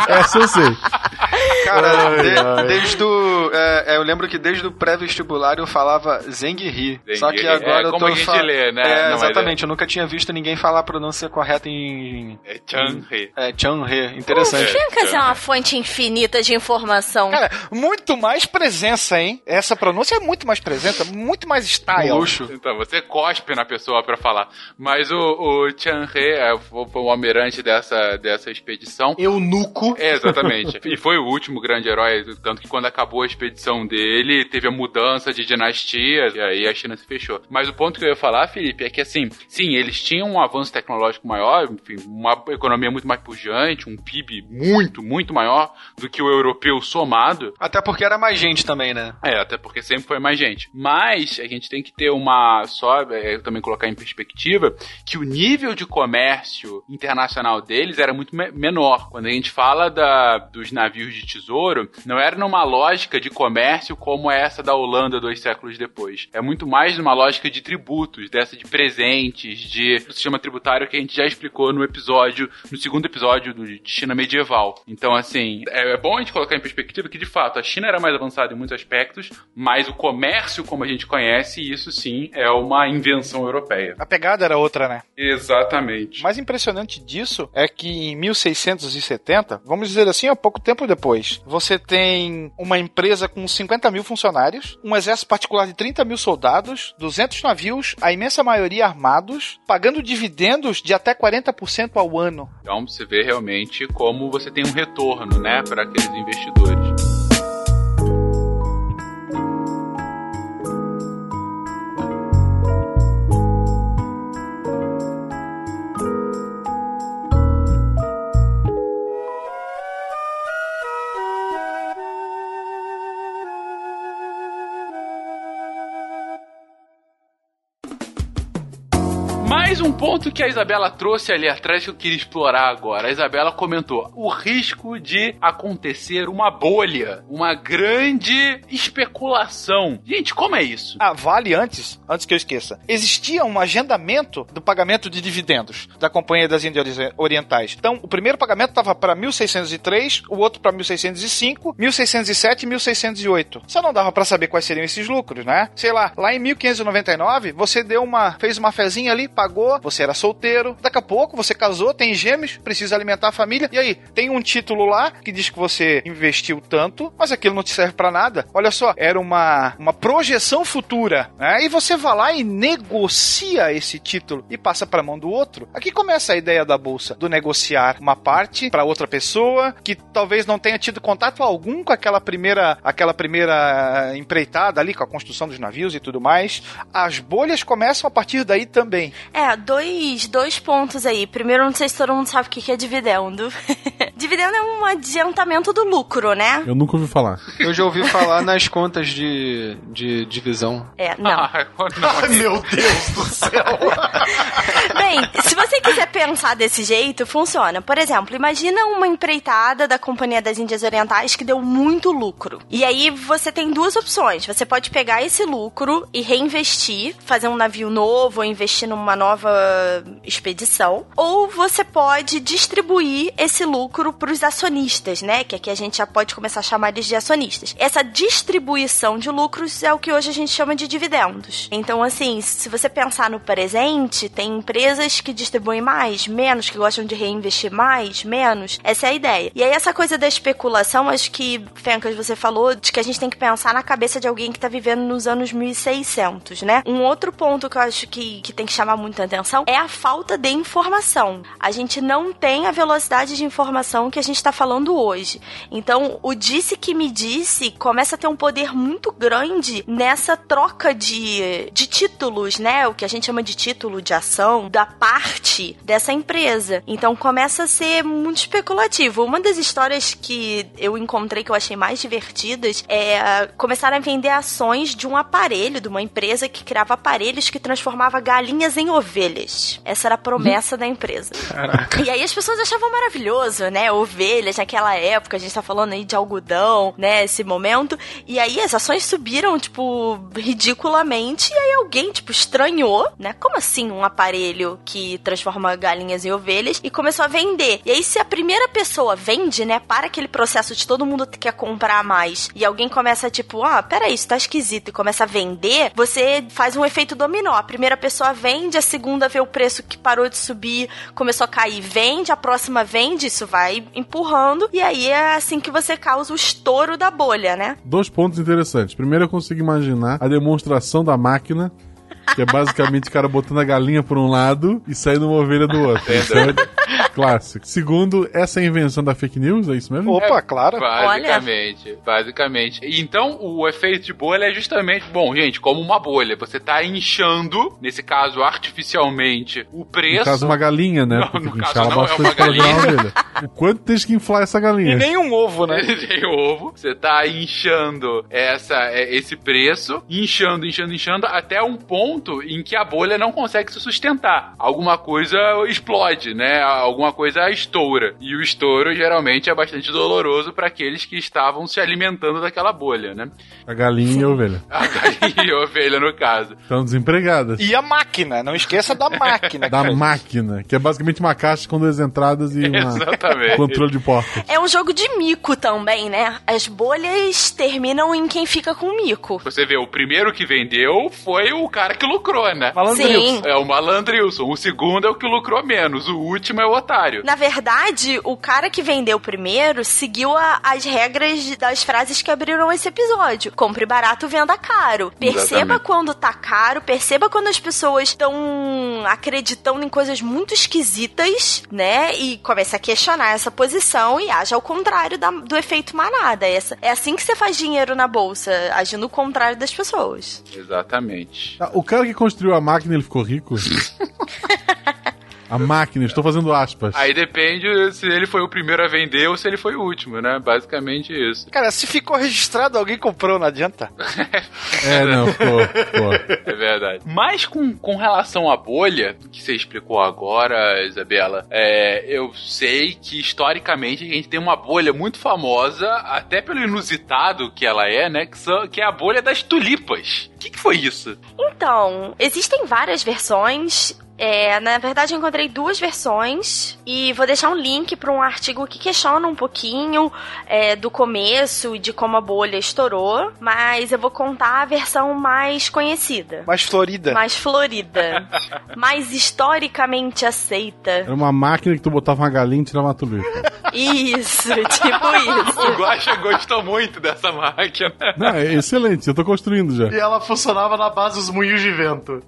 Essa eu sei. Cara, Ai, de- ai. desde o. é, é, eu lembro que desde o pré-vestibular eu falava Zenghi. Só que Zenghi. agora É, eu como tô a gente fa- lê, né? É, mas exatamente. Eu nunca tinha visto ninguém falar a pronúncia correta em. É Changhe. É, Changhe. Interessante. Fincas é uma fonte infinita de informação. Cara, muito mais presença, hein? Essa pronúncia é muito mais presença, muito mais style. Luxo. Então, você cospe na pessoa pra falar. Mas o, o Changhe é, foi foi o almirante dessa, dessa expedição. Eunuco. É, exatamente. e foi o último grande herói, tanto que quando acabou a expedição dele, teve a mudança de dinastia, e aí a China se fechou. Mas o ponto que eu ia falar, Felipe, é que assim, sim, eles tinham um avanço tecnológico maior, enfim, uma economia muito mais pujante, um PIB muito, muito maior do que o europeu somado. Até porque era mais gente também, né? É, até porque sempre foi mais gente. Mas a gente tem que ter uma. Só é, também colocar em perspectiva que o nível de comércio internacional deles era muito me- menor. Quando a gente fala da, dos navios de tesouro, não era numa lógica de comércio como essa da Holanda dois séculos depois. É muito mais numa lógica de tributos, dessa de presentes, de do sistema tributário que a gente já explicou no episódio, no segundo episódio do, de China medieval. Então, assim, é, é bom a gente colocar em perspectiva que, de fato, a China era mais avançada em muitos aspectos, mas o comércio, como a gente conhece, isso sim é uma invenção europeia. A pegada era outra, né? Exatamente. O mais impressionante disso é que em 1670, vamos dizer assim, há pouco tempo depois, você tem uma empresa com 50 mil funcionários, um exército particular de 30 mil soldados, 200 navios, a imensa maioria armados, pagando dividendos de até 40% ao ano. Então, você vê realmente como você tem um retorno, né, para aqueles investidores. Mais um ponto que a Isabela trouxe ali atrás que eu queria explorar agora. A Isabela comentou o risco de acontecer uma bolha, uma grande especulação. Gente, como é isso? Ah, vale antes, antes que eu esqueça. Existia um agendamento do pagamento de dividendos da Companhia das Índias Orientais. Então, o primeiro pagamento estava para 1603, o outro para 1605, 1607 e 1608. Só não dava para saber quais seriam esses lucros, né? Sei lá, lá em 1599, você deu uma, fez uma fezinha ali, pagou, você era solteiro, daqui a pouco você casou, tem gêmeos, precisa alimentar a família, e aí, tem um título lá que diz que você investiu tanto, mas aquilo não te serve para nada. Olha só, era uma, uma projeção futura, né? E você vai lá e negocia esse título e passa para mão do outro. Aqui começa a ideia da bolsa, do negociar uma parte para outra pessoa que talvez não tenha tido contato algum com aquela primeira, aquela primeira empreitada ali com a construção dos navios e tudo mais. As bolhas começam a partir daí também. É, dois, dois pontos aí. Primeiro, não sei se todo mundo sabe o que que é dividendo. Dividendo é um adiantamento do lucro, né? Eu nunca ouvi falar. Eu já ouvi falar nas contas de, de divisão. É, não. Ah, não. Ai, meu Deus do céu. Bem, se você quiser pensar desse jeito, funciona. Por exemplo, imagina uma empreitada da Companhia das Índias Orientais que deu muito lucro. E aí você tem duas opções. Você pode pegar esse lucro e reinvestir, fazer um navio novo ou investir numa nova expedição. Ou você pode distribuir esse lucro para os acionistas, né? Que aqui a gente já pode começar a chamar eles de acionistas. Essa distribuição de lucros é o que hoje a gente chama de dividendos. Então, assim, se você pensar no presente, tem empresas que distribuem mais, menos, que gostam de reinvestir mais, menos. Essa é a ideia. E aí, essa coisa da especulação, acho que, Fencas, você falou de que a gente tem que pensar na cabeça de alguém que tá vivendo nos anos 1600, né? Um outro ponto que eu acho que, que tem que chamar muita atenção é a falta de informação. A gente não tem a velocidade de informação que a gente tá falando hoje. Então, o disse que me disse começa a ter um poder muito grande nessa troca de, de títulos, né? O que a gente chama de título de ação da parte dessa empresa. Então começa a ser muito especulativo. Uma das histórias que eu encontrei que eu achei mais divertidas é começar a vender ações de um aparelho, de uma empresa que criava aparelhos que transformava galinhas em ovelhas. Essa era a promessa da empresa. E aí as pessoas achavam maravilhoso, né? Ovelhas naquela época, a gente tá falando aí de algodão, né? Esse momento. E aí as ações subiram, tipo, ridiculamente. E aí alguém, tipo, estranhou, né? Como assim um aparelho que transforma galinhas em ovelhas? E começou a vender. E aí, se a primeira pessoa vende, né? Para aquele processo de todo mundo que quer comprar mais. E alguém começa, tipo, ah, peraí, isso tá esquisito. E começa a vender, você faz um efeito dominó. A primeira pessoa vende, a segunda vê o preço que parou de subir, começou a cair, vende, a próxima vende, isso vai empurrando. E aí é assim que você causa o estouro da bolha, né? Dois pontos interessantes. Primeiro, eu consigo imaginar a demonstração da máquina, que é basicamente o cara botando a galinha por um lado e saindo uma ovelha do outro. Isso é clássico. Segundo, essa é a invenção da fake news, é isso mesmo? Opa, claro. Basicamente, basicamente. Então, o efeito de bolha é justamente, bom, gente, como uma bolha. Você tá inchando, nesse caso, artificialmente, o preço. No caso, uma galinha, né? Não, Porque no caso não, é uma galinha. O quanto tem que inflar essa galinha? E nem um ovo, né? Tem ovo, você tá inchando essa, é, esse preço, inchando, inchando, inchando, até um ponto em que a bolha não consegue se sustentar. Alguma coisa explode, né? Alguma coisa estoura. E o estouro geralmente é bastante doloroso para aqueles que estavam se alimentando daquela bolha, né? A galinha e a ovelha. A galinha e a ovelha, no caso. Estão desempregadas. E a máquina, não esqueça da máquina. Da cara. máquina, que é basicamente uma caixa com duas entradas e uma Exatamente. controle de porta. É um jogo de mico também, né? As bolhas terminam em quem fica com mico. Você vê, o primeiro que vendeu foi o cara que lucrou, né? Sim. É o malandrilson. O segundo é o que lucrou menos. O último é o otário. Na verdade, o cara que vendeu primeiro seguiu a- as regras das frases que abriram esse episódio. Compre barato, venda caro. Perceba Exatamente. quando tá caro, perceba quando as pessoas estão acreditando em coisas muito esquisitas, né? E comece a questionar essa posição e age ao contrário da- do efeito manada. Essa, é assim que você faz dinheiro na bolsa, agindo o contrário das pessoas. Exatamente. Ah, O cara que construiu a máquina, ele ficou rico? A máquina, estou fazendo aspas. Aí depende se ele foi o primeiro a vender ou se ele foi o último, né? Basicamente isso. Cara, se ficou registrado, alguém comprou, não adianta. É, não, ficou, ficou. É verdade. Mas com, com relação à bolha, que você explicou agora, Isabela, é, eu sei que historicamente a gente tem uma bolha muito famosa, até pelo inusitado que ela é, né? Que, são- que é a bolha das tulipas. O que, que foi isso? Então, existem várias versões. É, na verdade, eu encontrei duas versões e vou deixar um link para um artigo que questiona um pouquinho é, do começo e de como a bolha estourou, mas eu vou contar a versão mais conhecida, Mais florida. mais florida, mais historicamente aceita. Era uma máquina que tu botava uma galinha e tirava uma tulipa. Isso, tipo isso. O Guaxa gostou muito dessa máquina. Não, é excelente, eu tô construindo já. E ela funcionava na base dos moinhos de vento.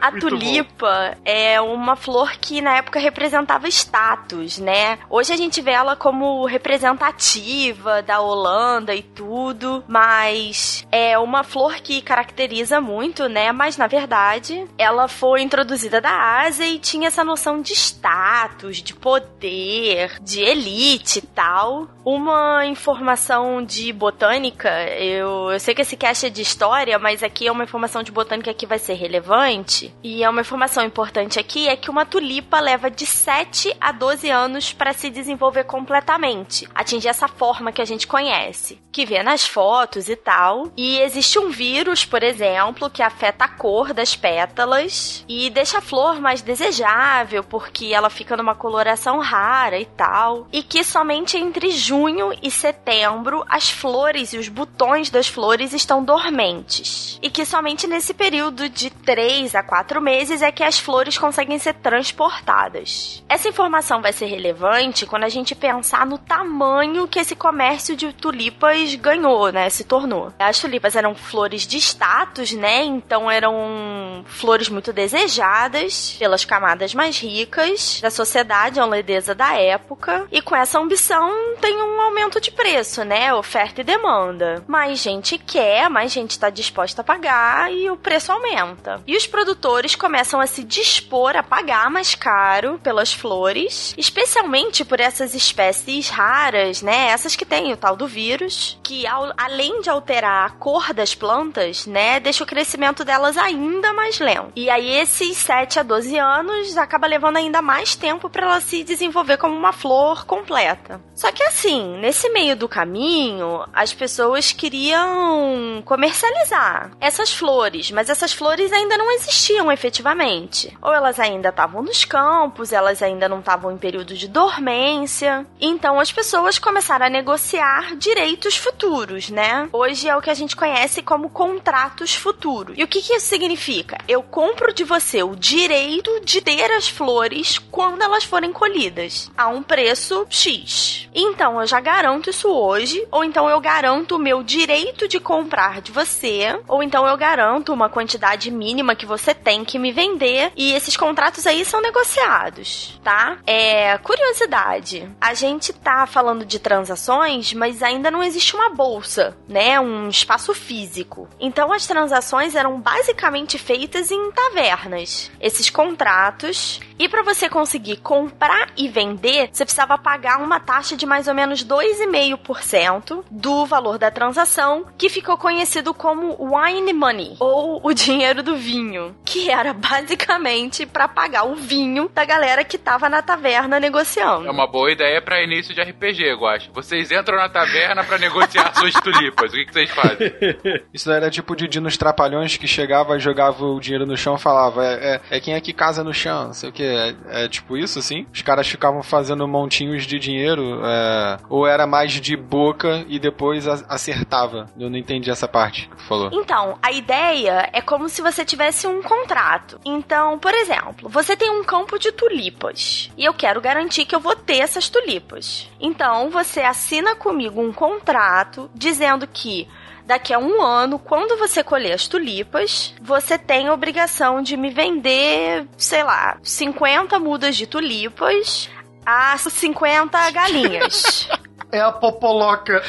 A Muito tulipa é uma flor que na época época representava status, né? Hoje a gente vê ela como representativa da Holanda e tudo, mas é uma flor que caracteriza muito, né? Mas na verdade, ela foi introduzida da Ásia e tinha essa noção de status, de poder, de elite e tal. Uma informação de botânica, eu, eu sei que esse cast é de história, mas aqui é uma informação de botânica que vai ser relevante. E é uma informação importante aqui é que uma tulipa leva de 7 a 12 anos para se desenvolver completamente, atingir essa forma que a gente conhece, que vê nas fotos e tal. E existe um vírus, por exemplo, que afeta a cor das pétalas e deixa a flor mais desejável porque ela fica numa coloração rara e tal. E que somente entre junho e setembro as flores e os botões das flores estão dormentes. E que somente nesse período de 3 a 4 meses é que as flores conseguem ser transportadas. Essa informação vai ser relevante quando a gente pensar no tamanho que esse comércio de tulipas ganhou, né? Se tornou. As tulipas eram flores de status, né? Então eram flores muito desejadas pelas camadas mais ricas da sociedade holandesa da época. E com essa ambição tem um aumento de preço, né? Oferta e demanda. Mais gente quer, mais gente está disposta a pagar e o preço aumenta. E os produtores começam a se dispor a pagar mais caro pelas flores, especialmente por essas espécies raras, né? Essas que têm o tal do vírus, que ao, além de alterar a cor das plantas, né, deixa o crescimento delas ainda mais lento. E aí esses 7 a 12 anos acaba levando ainda mais tempo para ela se desenvolver como uma flor completa. Só que assim, nesse meio do caminho, as pessoas queriam comercializar essas flores, mas essas flores ainda não existiam efetivamente. Ou elas ainda estavam nos campos, elas ainda não estavam em período de dormência. Então as pessoas começaram a negociar direitos futuros, né? Hoje é o que a gente conhece como contratos futuros. E o que, que isso significa? Eu compro de você o direito de ter as flores quando elas forem colhidas a um preço X. Então eu já garanto isso hoje, ou então eu garanto o meu direito de comprar de você, ou então eu garanto uma quantidade mínima que você tem que me vender e esses contratos aí são negociados, tá? É curiosidade. A gente tá falando de transações, mas ainda não existe uma bolsa, né? Um espaço físico. Então as transações eram basicamente feitas em tavernas. Esses contratos e para você conseguir comprar e vender, você precisava pagar uma taxa de mais ou menos 2,5% do valor da transação, que ficou conhecido como wine money, ou o dinheiro do vinho, que era basicamente para pagar o vinho da galera que tava na taverna negociando. É uma boa ideia para início de RPG, eu acho. Vocês entram na taverna para negociar suas tulipas. O que, que vocês fazem? Isso era tipo de Dinos Trapalhões que chegava e jogava o dinheiro no chão e falava: é, é, é quem é que casa no chão, não sei o que. É, é, tipo isso, assim? Os caras ficavam fazendo montinhos de dinheiro, é, ou era mais de boca e depois acertava? Eu não entendi essa parte que tu falou. Então, a ideia é como se você tivesse um contrato. Então, por exemplo, você tem um campo de tulipas e eu quero garantir que eu vou ter essas tulipas. Então, você assina comigo um contrato dizendo que daqui a um ano, quando você colher as tulipas, você tem a obrigação de me vender, sei lá, 50 mudas de tulipas a 50 galinhas. É a popoloca.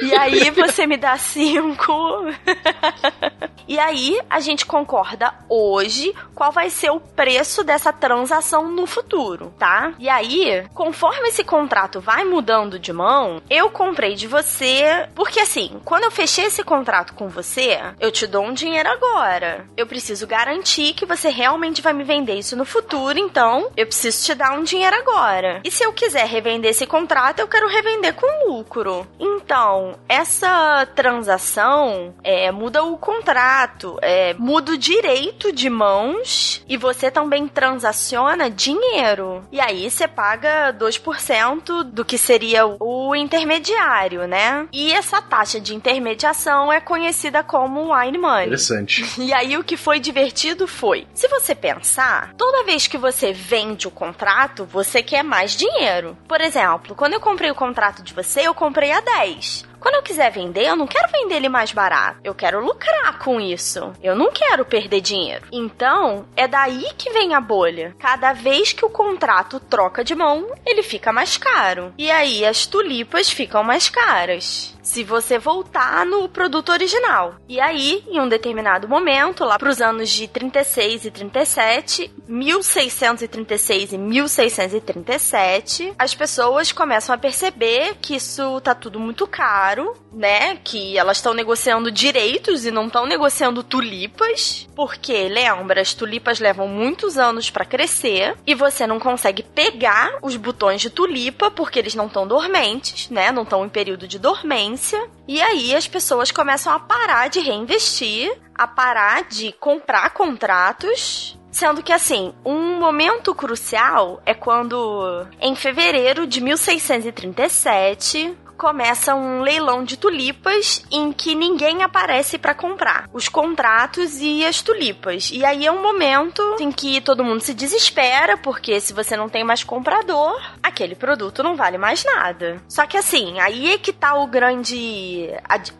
E aí você me dá cinco. e aí a gente concorda hoje qual vai ser o preço dessa transação no futuro, tá? E aí, conforme esse contrato vai mudando de mão, eu comprei de você, porque assim, quando eu fechei esse contrato com você, eu te dou um dinheiro agora. Eu preciso garantir que você realmente vai me vender isso no futuro, então eu preciso te dar um dinheiro agora. E se eu quiser revender esse contrato, eu quero revender com lucro. Então, essa transação é, muda o contrato, é, muda o direito de mãos e você também transaciona dinheiro. E aí você paga 2% do que seria o intermediário, né? E essa taxa de intermediação é conhecida como wine money. Interessante. E aí o que foi divertido foi, se você pensar, toda vez que você vende o contrato, você quer mais dinheiro. Por exemplo, quando eu comprei o contrato de você, eu comprei a 10. Quando eu quiser vender, eu não quero vender ele mais barato. Eu quero lucrar com isso. Eu não quero perder dinheiro. Então, é daí que vem a bolha. Cada vez que o contrato troca de mão, ele fica mais caro. E aí as tulipas ficam mais caras se você voltar no produto original. E aí, em um determinado momento, lá para os anos de 36 e 37, 1636 e 1637, as pessoas começam a perceber que isso tá tudo muito caro, né? Que elas estão negociando direitos e não estão negociando tulipas, porque lembra, as tulipas levam muitos anos para crescer e você não consegue pegar os botões de tulipa porque eles não estão dormentes, né? Não estão em período de dormência. E aí as pessoas começam a parar de reinvestir, a parar de comprar contratos. Sendo que, assim, um momento crucial é quando, em fevereiro de 1637, começa um leilão de tulipas em que ninguém aparece para comprar os contratos e as tulipas. E aí é um momento em que todo mundo se desespera, porque se você não tem mais comprador, aquele produto não vale mais nada. Só que assim, aí é que tá o grande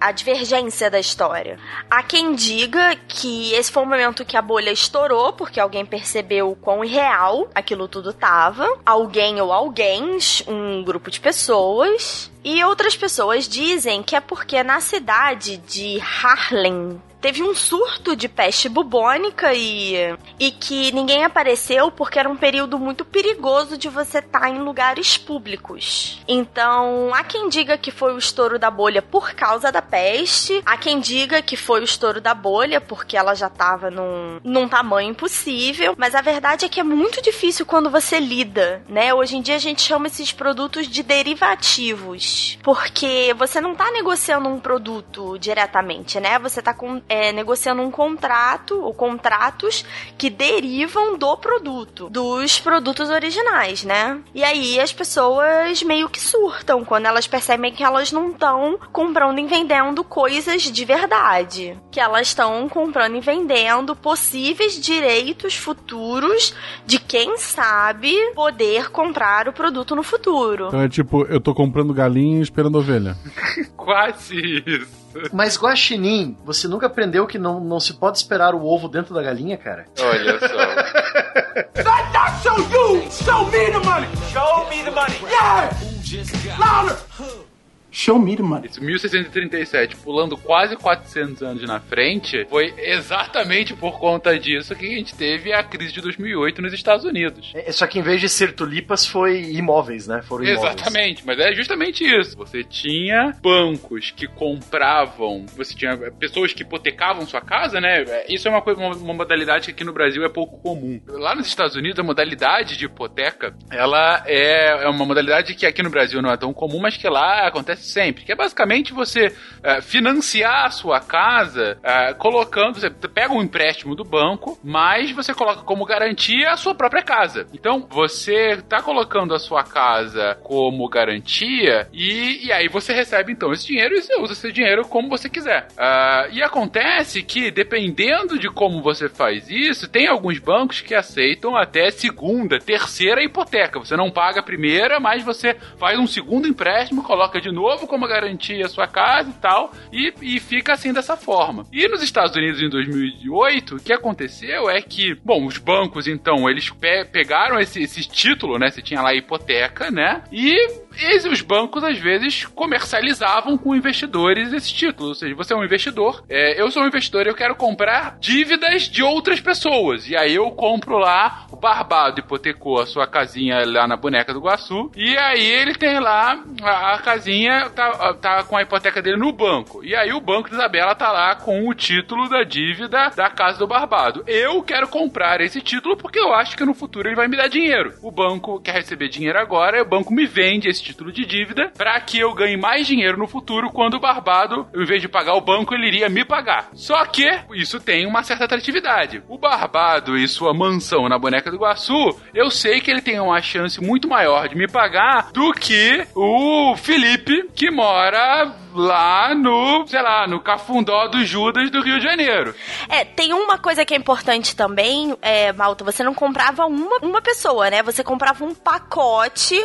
a, divergência da história. Há quem diga que esse foi o momento que a bolha estourou, porque alguém percebeu o quão irreal aquilo tudo tava. Alguém ou alguém, um grupo de pessoas, e outras pessoas dizem que é porque na cidade de Harlem, teve um surto de peste bubônica e, e que ninguém apareceu porque era um período muito perigoso de você estar tá em lugares públicos. Então, há quem diga que foi o estouro da bolha por causa da peste, há quem diga que foi o estouro da bolha porque ela já estava num, num tamanho impossível, mas a verdade é que é muito difícil quando você lida, né? Hoje em dia a gente chama esses produtos de derivativos, porque você não está negociando um produto diretamente, né? Você está com é, negociando um contrato ou contratos que derivam do produto, dos produtos originais, né? E aí as pessoas meio que surtam quando elas percebem que elas não estão comprando e vendendo coisas de verdade, que elas estão comprando e vendendo possíveis direitos futuros de quem sabe poder comprar o produto no futuro. Então é tipo, eu tô comprando galinha e esperando ovelha. Quase isso. Mas Guaxinim, você nunca aprendeu que não, não se pode esperar o ovo dentro da galinha, cara? Olha só. That's not show you! Show me the money! Show me the money! Yeah! Louder! Show me the money. Isso, 1637, pulando quase 400 anos na frente, foi exatamente por conta disso que a gente teve a crise de 2008 nos Estados Unidos. É, só que em vez de ser tulipas, foi imóveis, né? Foram imóveis. Exatamente, mas é justamente isso. Você tinha bancos que compravam, você tinha pessoas que hipotecavam sua casa, né? Isso é uma, coisa, uma, uma modalidade que aqui no Brasil é pouco comum. Lá nos Estados Unidos, a modalidade de hipoteca, ela é, é uma modalidade que aqui no Brasil não é tão comum, mas que lá acontece sempre, que é basicamente você uh, financiar a sua casa uh, colocando, você pega um empréstimo do banco, mas você coloca como garantia a sua própria casa. Então, você está colocando a sua casa como garantia e, e aí você recebe então esse dinheiro e você usa esse dinheiro como você quiser. Uh, e acontece que, dependendo de como você faz isso, tem alguns bancos que aceitam até segunda, terceira hipoteca. Você não paga a primeira, mas você faz um segundo empréstimo, coloca de novo novo como garantia a sua casa e tal, e, e fica assim dessa forma. E nos Estados Unidos em 2008, o que aconteceu é que, bom, os bancos então, eles pe pegaram esse, esse título, né? Você tinha lá a hipoteca, né? E e os bancos às vezes comercializavam com investidores esse título. Ou seja, você é um investidor, é, eu sou um investidor eu quero comprar dívidas de outras pessoas. E aí eu compro lá, o Barbado hipotecou a sua casinha lá na boneca do Guaçu. E aí ele tem lá a, a casinha, tá, tá com a hipoteca dele no banco. E aí o banco de Isabela tá lá com o título da dívida da casa do Barbado. Eu quero comprar esse título porque eu acho que no futuro ele vai me dar dinheiro. O banco quer receber dinheiro agora, o banco me vende esse título de dívida para que eu ganhe mais dinheiro no futuro quando o Barbado, em vez de pagar o banco, ele iria me pagar. Só que isso tem uma certa atratividade. O Barbado e sua mansão na Boneca do Iguaçu, eu sei que ele tem uma chance muito maior de me pagar do que o Felipe, que mora lá no, sei lá, no Cafundó do Judas do Rio de Janeiro. É, tem uma coisa que é importante também, é, Malta, você não comprava uma, uma pessoa, né? Você comprava um pacote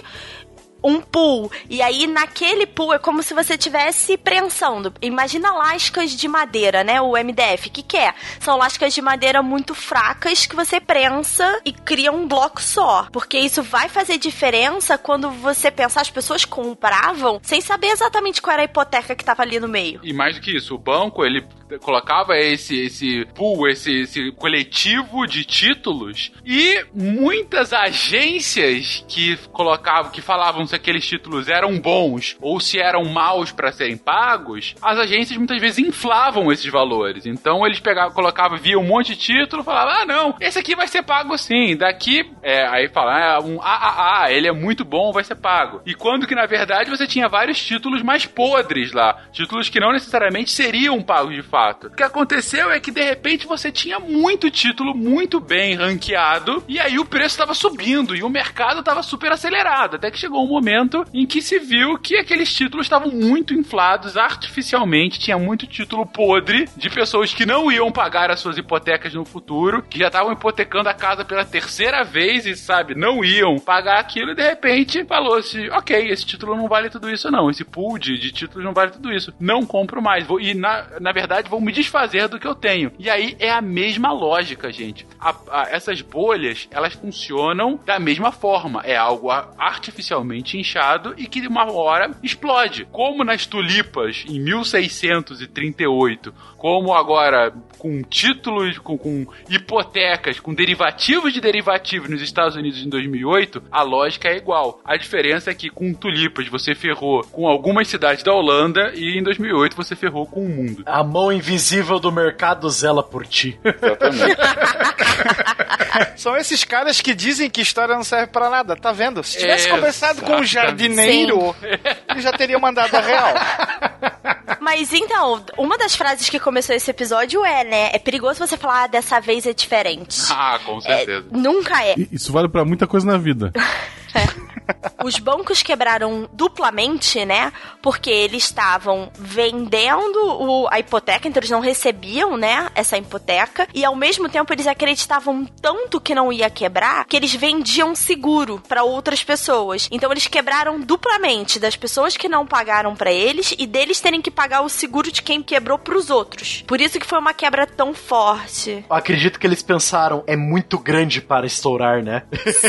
um pool. E aí, naquele pool, é como se você tivesse prensando. Imagina lascas de madeira, né? O MDF. O que, que é? São lascas de madeira muito fracas que você prensa e cria um bloco só. Porque isso vai fazer diferença quando você pensar, as pessoas compravam sem saber exatamente qual era a hipoteca que tava ali no meio. E mais do que isso, o banco, ele colocava esse, esse pool, esse, esse coletivo de títulos e muitas agências que colocavam, que falavam se aqueles títulos eram bons ou se eram maus para serem pagos, as agências muitas vezes inflavam esses valores. Então eles pegavam, colocavam, via um monte de título, falavam, ah não, esse aqui vai ser pago sim, daqui, é, aí fala, ah, um AAA, ele é muito bom, vai ser pago. E quando que na verdade você tinha vários títulos mais podres lá, títulos que não necessariamente seriam pagos de fato fato. O que aconteceu é que de repente você tinha muito título muito bem ranqueado e aí o preço estava subindo e o mercado estava super acelerado. Até que chegou um momento em que se viu que aqueles títulos estavam muito inflados artificialmente, tinha muito título podre de pessoas que não iam pagar as suas hipotecas no futuro, que já estavam hipotecando a casa pela terceira vez e, sabe, não iam pagar aquilo e de repente falou-se: ok, esse título não vale tudo isso, não. Esse pool de, de títulos não vale tudo isso. Não compro mais. Vou, e na, na verdade, vou me desfazer do que eu tenho. E aí é a mesma lógica, gente. A, a, essas bolhas, elas funcionam da mesma forma. É algo artificialmente inchado e que de uma hora explode. Como nas tulipas em 1638, como agora com títulos, com, com hipotecas, com derivativos de derivativos nos Estados Unidos em 2008, a lógica é igual. A diferença é que com tulipas você ferrou com algumas cidades da Holanda e em 2008 você ferrou com o mundo. A mão invisível do mercado zela por ti. Exatamente. São esses caras que dizem que história não serve pra nada, tá vendo? Se tivesse Exatamente. conversado com um jardineiro, ele já teria mandado a real. Mas então, uma das frases que começou esse episódio é, né? É perigoso você falar, ah, dessa vez é diferente. Ah, com certeza. Nunca é. Isso vale pra muita coisa na vida. Os bancos quebraram duplamente, né? Porque eles estavam vendendo o- a hipoteca, então eles não recebiam, né? Essa hipoteca. E ao mesmo tempo eles acreditavam tanto que não ia quebrar que eles vendiam seguro para outras pessoas. Então eles quebraram duplamente das pessoas que não pagaram para eles e deles terem que pagar o seguro de quem quebrou pros outros. Por isso que foi uma quebra tão forte. Eu acredito que eles pensaram, é muito grande para estourar, né?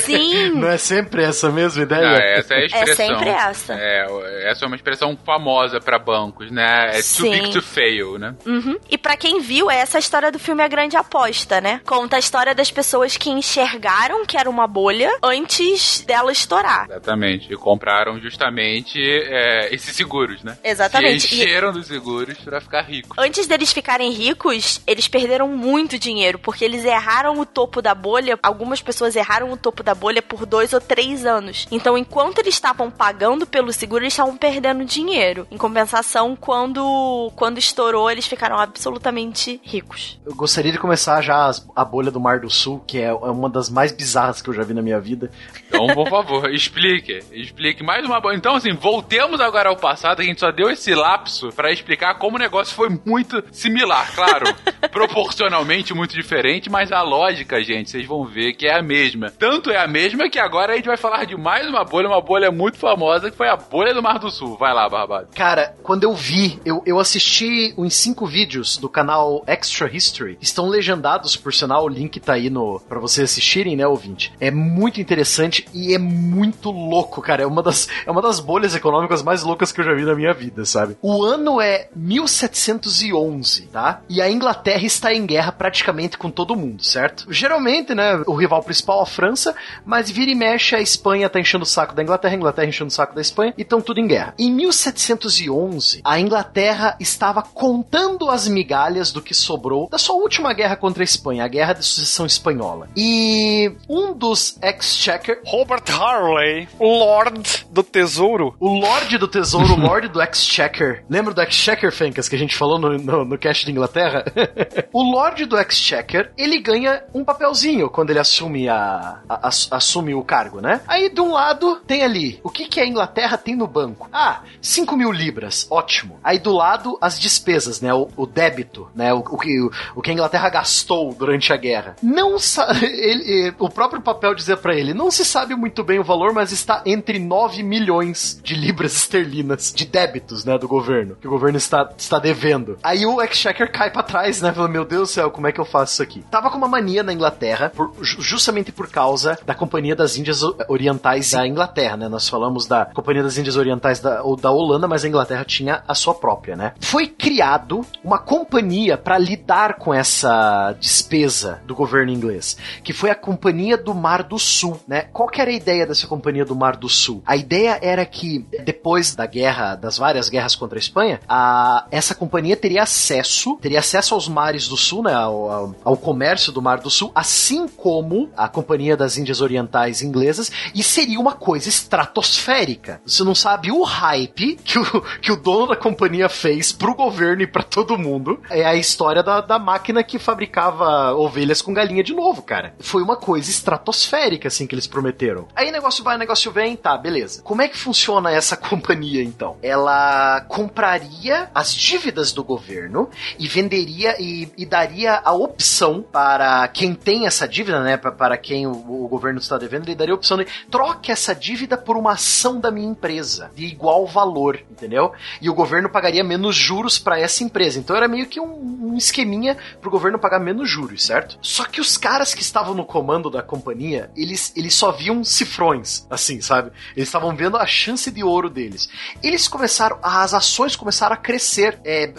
Sim. Não é sempre essa mesma ideia? Não, essa é a expressão. sempre essa. É, essa é uma expressão famosa pra bancos, né? É too Sim. big to fail, né? Uhum. E pra quem viu, essa é a história do filme A Grande Aposta, né? Conta a história das pessoas que enxergaram que era uma bolha antes dela estourar. Exatamente. E compraram justamente é, esses seguros, né? Exatamente. E- encheram dos seguros pra ficar rico. Antes deles ficarem ricos, eles perderam muito dinheiro, porque eles erraram o topo da bolha. Algumas pessoas erraram o topo da bolha por dois ou três anos. Então, enquanto eles estavam pagando pelo seguro, eles estavam perdendo dinheiro. Em compensação, quando, quando estourou, eles ficaram absolutamente ricos. Eu gostaria de começar já as- a bolha do Mar do Sul, que é é uma das mais bizarras que eu já vi na minha vida. Então, por favor, explique. Explique mais uma boa. Então, assim, voltemos agora ao passado, a gente só deu esse lapso pra explicar como o negócio foi muito similar, claro. proporcionalmente muito diferente, mas a lógica, gente, vocês vão ver que é a mesma. Tanto é a mesma que agora a gente vai falar de mais uma bolha, uma bolha muito famosa, que foi a bolha do Mar do Sul. Vai lá, Barbado. Cara, quando eu vi, eu, eu assisti uns cinco vídeos do canal Extra History. Estão legendados, por sinal, o link tá aí no para vocês assistirem, né, ouvinte? É muito interessante e é muito louco, cara. É uma das, é uma das bolhas econômicas mais loucas que eu já vi na minha vida, sabe? O ano é 1711, tá? E a Inglaterra está em guerra praticamente com todo mundo, certo? Geralmente, né, o rival principal é a França, mas vira e mexe a Espanha tá enchendo o saco da Inglaterra, a Inglaterra enchendo o saco da Espanha, e estão tudo em guerra. Em 1711, a Inglaterra estava contando as migalhas do que sobrou da sua última guerra contra a Espanha, a Guerra de Sucessão Espanhola. E um dos Exchequer, Robert Harley, Lord do Tesouro. o Lorde do Tesouro, o Lorde do Exchequer. Lembra do Exchequer, Fencas, que a gente falou no, no, no cast de Inglaterra? o Lorde do Exchequer, ele ganha um papelzinho quando ele assume a, a- a- assume o cargo, né? Aí de um lado tem ali, o que que a Inglaterra tem no banco? Ah, 5 mil libras, ótimo. Aí do lado as despesas, né? O, o débito, né? O, o que, o, que a Inglaterra gastou durante a guerra. Não ele, o próprio papel dizia pra ele, não se sabe muito bem o valor, mas está entre 9 milhões de libras esterlinas de débitos, né, do governo, que o governo está, está devendo. Aí o Exchequer cai pra trás, né, falando, meu Deus do céu, como é que eu faço isso aqui? Tava com uma mania na Inglaterra, por- ju- justamente por causa da Companhia das Índias Orientais da Inglaterra, né, nós falamos da Companhia das Índias Orientais da, ou da Holanda, mas a Inglaterra tinha a sua própria, né. Foi criado uma companhia para lidar com essa despesa do governo inglês, que foi a Companhia do Mar do Sul, né? Qual que era a ideia dessa Companhia do Mar do Sul? A ideia era que depois da guerra, das várias guerras contra a Espanha, a, essa companhia teria acesso, teria acesso aos mares do Sul, né? Ao, ao- ao comércio do Mar do Sul, assim como a Companhia das Índias Orientais inglesas, e seria uma coisa estratosférica. Você não sabe o hype que o, que o dono da companhia fez pro governo e pra todo mundo. É a história da, da máquina que fabricava ovelhas com galinha de novo, cara. Foi uma coisa estratosférica, assim, que eles prometeram. Aí negócio vai, negócio vem, tá, beleza. Como é que funciona essa companhia, então? Ela compraria as dívidas do governo e venderia e, e daria a opção para quem tem essa dívida, né? pa- Para quem o, o governo está devendo, ele daria a opção de troque essa dívida por uma ação da minha empresa de igual valor, entendeu? E o governo pagaria menos juros para essa empresa. Então era meio que um, um esqueminha pro governo pagar menos juros, certo? Só que os caras que estavam no comando da companhia, eles, eles só viam cifrões, assim, sabe? Eles estavam vendo a chance de ouro deles. Eles começaram, as ações começaram a crescer é,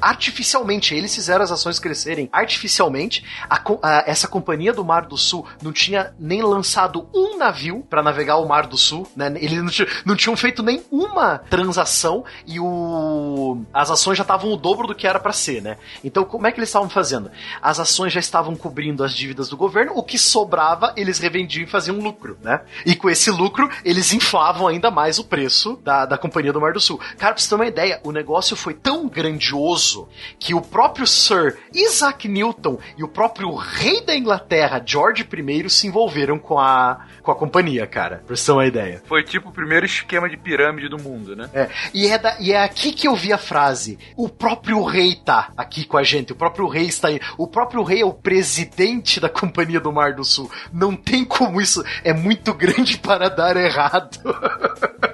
artificialmente. Eles fizeram as ações crescerem artificialmente. A a- essa companhia do Mar do Sul não tinha nem lançado um navio para navegar o Mar do Sul, né? Eles não, não tinham feito nenhuma transação e o as ações já estavam o dobro do que era para ser, né? Então como é que eles estavam fazendo? As ações já estavam cobrindo as dívidas do governo, o que sobrava eles revendiam e faziam lucro, né? E com esse lucro eles inflavam ainda mais o preço da, da companhia do Mar do Sul. Cara, pra você ter uma ideia, o negócio foi tão grandioso que o próprio Sir Isaac Newton e o próprio rei da Inglaterra, George I, se envolveram com a, com a companhia, cara. Pra você ter uma ideia. Foi tipo o primeiro esquema de pirâmide do mundo, né? É, e, é da- e é aqui que eu vi a frase. O próprio rei tá aqui com a gente. O próprio rei está aí. O próprio rei é o presidente da Companhia do Mar do Sul. Não tem como isso. É muito grande para dar errado.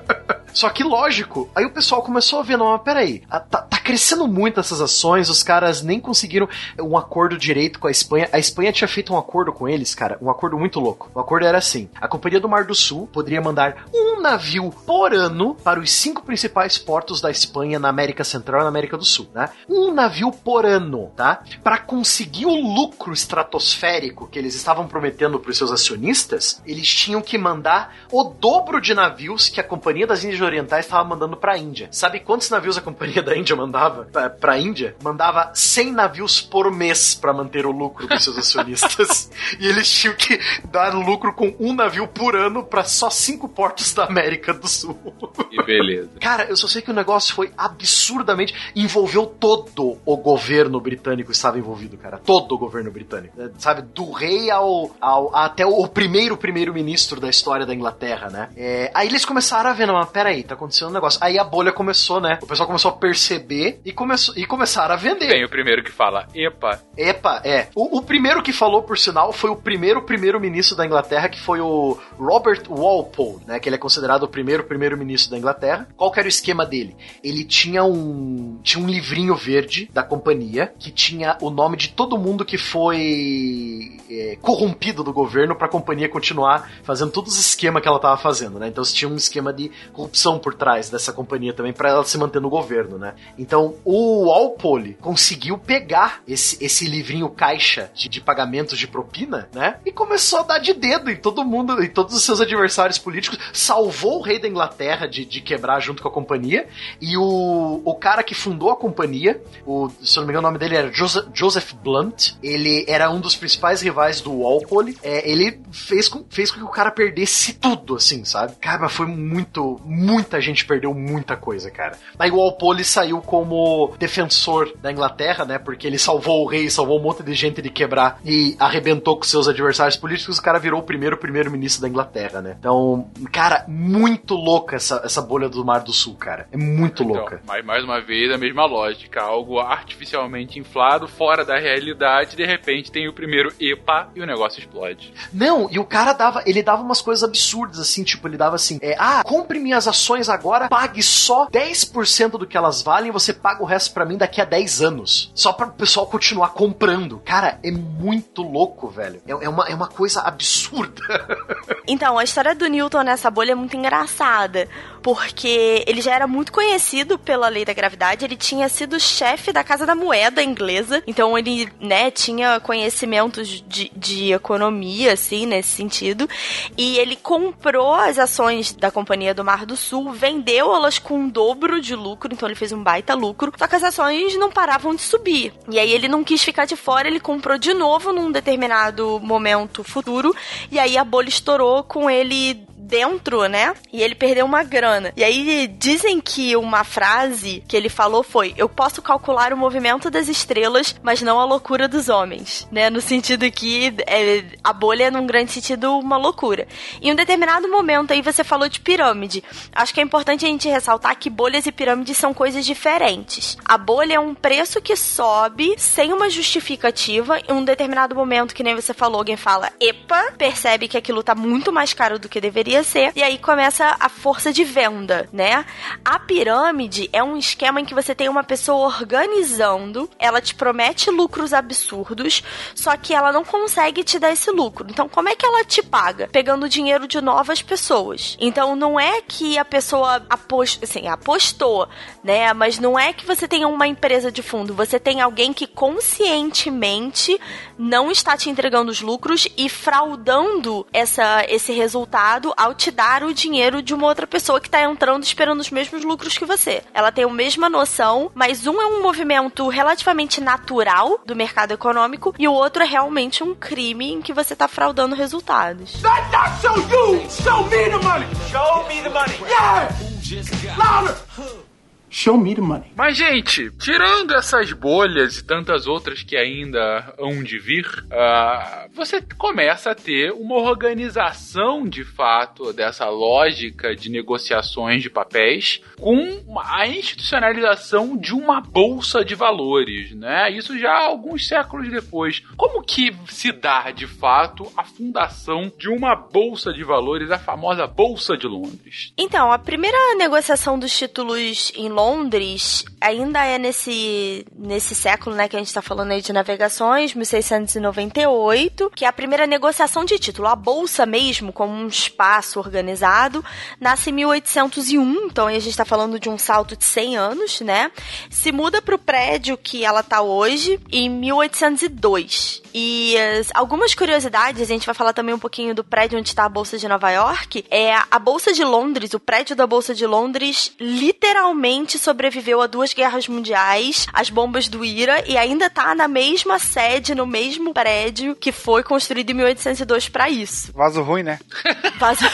Só que lógico, aí o pessoal começou a ver, não, mas peraí, tá, tá crescendo muito essas ações, os caras nem conseguiram um acordo direito com a Espanha. A Espanha tinha feito um acordo com eles, cara, um acordo muito louco. O acordo era assim: a Companhia do Mar do Sul poderia mandar um navio por ano para os cinco principais portos da Espanha na América Central e na América do Sul, né? Um navio por ano, tá? Para conseguir o lucro estratosférico que eles estavam prometendo para os seus acionistas, eles tinham que mandar o dobro de navios que a Companhia das Índias Orientais estava mandando para a Índia. Sabe quantos navios a Companhia da Índia mandava para a Índia? Mandava 100 navios por mês para manter o lucro dos seus acionistas. e eles tinham que dar lucro com um navio por ano para só cinco portos da América do Sul. Que beleza. Cara, eu só sei que o negócio foi absurdamente. envolveu todo o governo britânico estava envolvido, cara. Todo o governo britânico. É, Sabe, do rei ao, ao- até o primeiro primeiro-ministro da história da Inglaterra, né? É, aí eles começaram a ver, não, mas peraí, tá acontecendo um negócio. Aí a bolha começou, né? O pessoal começou a perceber e, começou, e começaram a vender. Tem o primeiro que fala, epa, Epa, é. O, o primeiro que falou, por sinal, foi o primeiro primeiro-ministro da Inglaterra, que foi o Robert Walpole, né? Que ele é considerado o primeiro primeiro-ministro da Inglaterra. Qual que era o esquema dele? Ele tinha um tinha um livrinho verde da companhia que tinha o nome de todo mundo que foi é, corrompido do governo para a companhia continuar fazendo todos os esquemas que ela tava fazendo, né? Então tinha um esquema de corrupção por trás dessa companhia também para ela se manter no governo, né? Então o Walpole conseguiu pegar esse, esse livrinho caixa de, de pagamentos de propina, né? E começou a dar de dedo em todo mundo, em todos os seus adversários políticos, salvou o rei da Inglaterra de, de quebrar junto com a companhia. E o, o cara que fundou a companhia, o, se eu não me engano, o nome dele era Joseph, Joseph Blunt. Ele era um dos principais rivais do Walpole. É, ele fez com, fez com que o cara perdesse tudo, assim, sabe? Cara, foi muito. Muita gente perdeu muita coisa, cara. O Walpole saiu como defensor da Inglaterra, né? Porque ele salvou o rei, salvou um monte de gente de quebrar e arrebentou com seus adversários políticos. O cara virou o primeiro primeiro-ministro da Inglaterra, né? Então, cara, muito louca essa, essa bolha do Mar do Sul, cara. É muito Então, louca. mas mais uma vez a mesma lógica, algo artificialmente inflado, fora da realidade, de repente tem o primeiro EPA e o negócio explode. Não, e o cara dava, ele dava umas coisas absurdas, assim, tipo, ele dava assim, é, ah, compre minhas ações agora, pague só 10% do que elas valem, você paga o resto pra mim daqui a 10 anos. Só para o pessoal continuar comprando. Cara, é muito louco, velho. É, é uma, é uma coisa absurda. Então, a história do Newton nessa bolha é muito engraçada, porque ele já era muito conhecido pela lei da gravidade, ele tinha sido chefe da Casa da Moeda inglesa, então ele, né, tinha conhecimentos de, de economia, assim, nesse sentido, e ele comprou as ações da Companhia do Mar do Sul, vendeu elas com um dobro de lucro, então ele fez um baita lucro, só que as ações não paravam de subir. E aí ele não quis ficar de fora, ele comprou de novo num determinado momento futuro, e aí a bolha estourou com ele dentro, né? E ele perdeu uma grana. E aí dizem que uma frase que ele falou foi: Eu posso calcular o movimento das estrelas, mas não a loucura dos homens, né? No sentido que é, a bolha é, num grande sentido, uma loucura. Em um determinado momento aí você falou de pirâmide. Acho que é importante a gente ressaltar que bolhas e pirâmides são coisas diferentes. A bolha é um preço que sobe sem uma justificativa. Em um determinado momento, que nem você falou, alguém fala: Epa, percebe que aquilo tá muito mais caro do que deveria ser, e aí começa a força de venda, né? A pirâmide é um esquema em que você tem uma pessoa organizando, ela te promete lucros absurdos, só que ela não consegue te dar esse lucro. Então, como é que ela te paga? Pegando dinheiro de novas pessoas. Então, não é que a pessoa apost... assim, apostou, né? Mas não é que você tenha uma empresa de fundo, você tem alguém que conscientemente não está te entregando os lucros e fraudando essa, esse resultado ao te dar o dinheiro de uma outra pessoa que está entrando esperando os mesmos lucros que você. Ela tem a mesma noção, mas um é um movimento relativamente natural do mercado econômico e o outro é realmente um crime em que você está fraudando resultados. That's not show you! Show me the money! Show me the money! Yeah! Louder! Show me the money. Mas, gente, tirando essas bolhas e tantas outras que ainda hão de vir, ah, você começa a ter uma organização de fato dessa lógica de negociações de papéis com a institucionalização de uma bolsa de valores, né? Isso já alguns séculos depois. Como que se dá de fato a fundação de uma bolsa de valores, a famosa Bolsa de Londres? Então, a primeira negociação dos títulos em Londres ainda é nesse, nesse século, né, que a gente tá falando aí de navegações, 1698, que é a primeira negociação de título. A bolsa mesmo, como um espaço organizado, nasce em 1801, então a gente tá falando de um salto de 100 anos, né? Se muda pro prédio que ela tá hoje em 1802. E as- algumas curiosidades, a gente vai falar também um pouquinho do prédio onde está a Bolsa de Nova York. É a Bolsa de Londres, o prédio da Bolsa de Londres, literalmente sobreviveu a duas guerras mundiais, as bombas do IRA, e ainda tá na mesma sede, no mesmo prédio que foi construído em 1802 para isso. Vaso ruim, né? Vaza-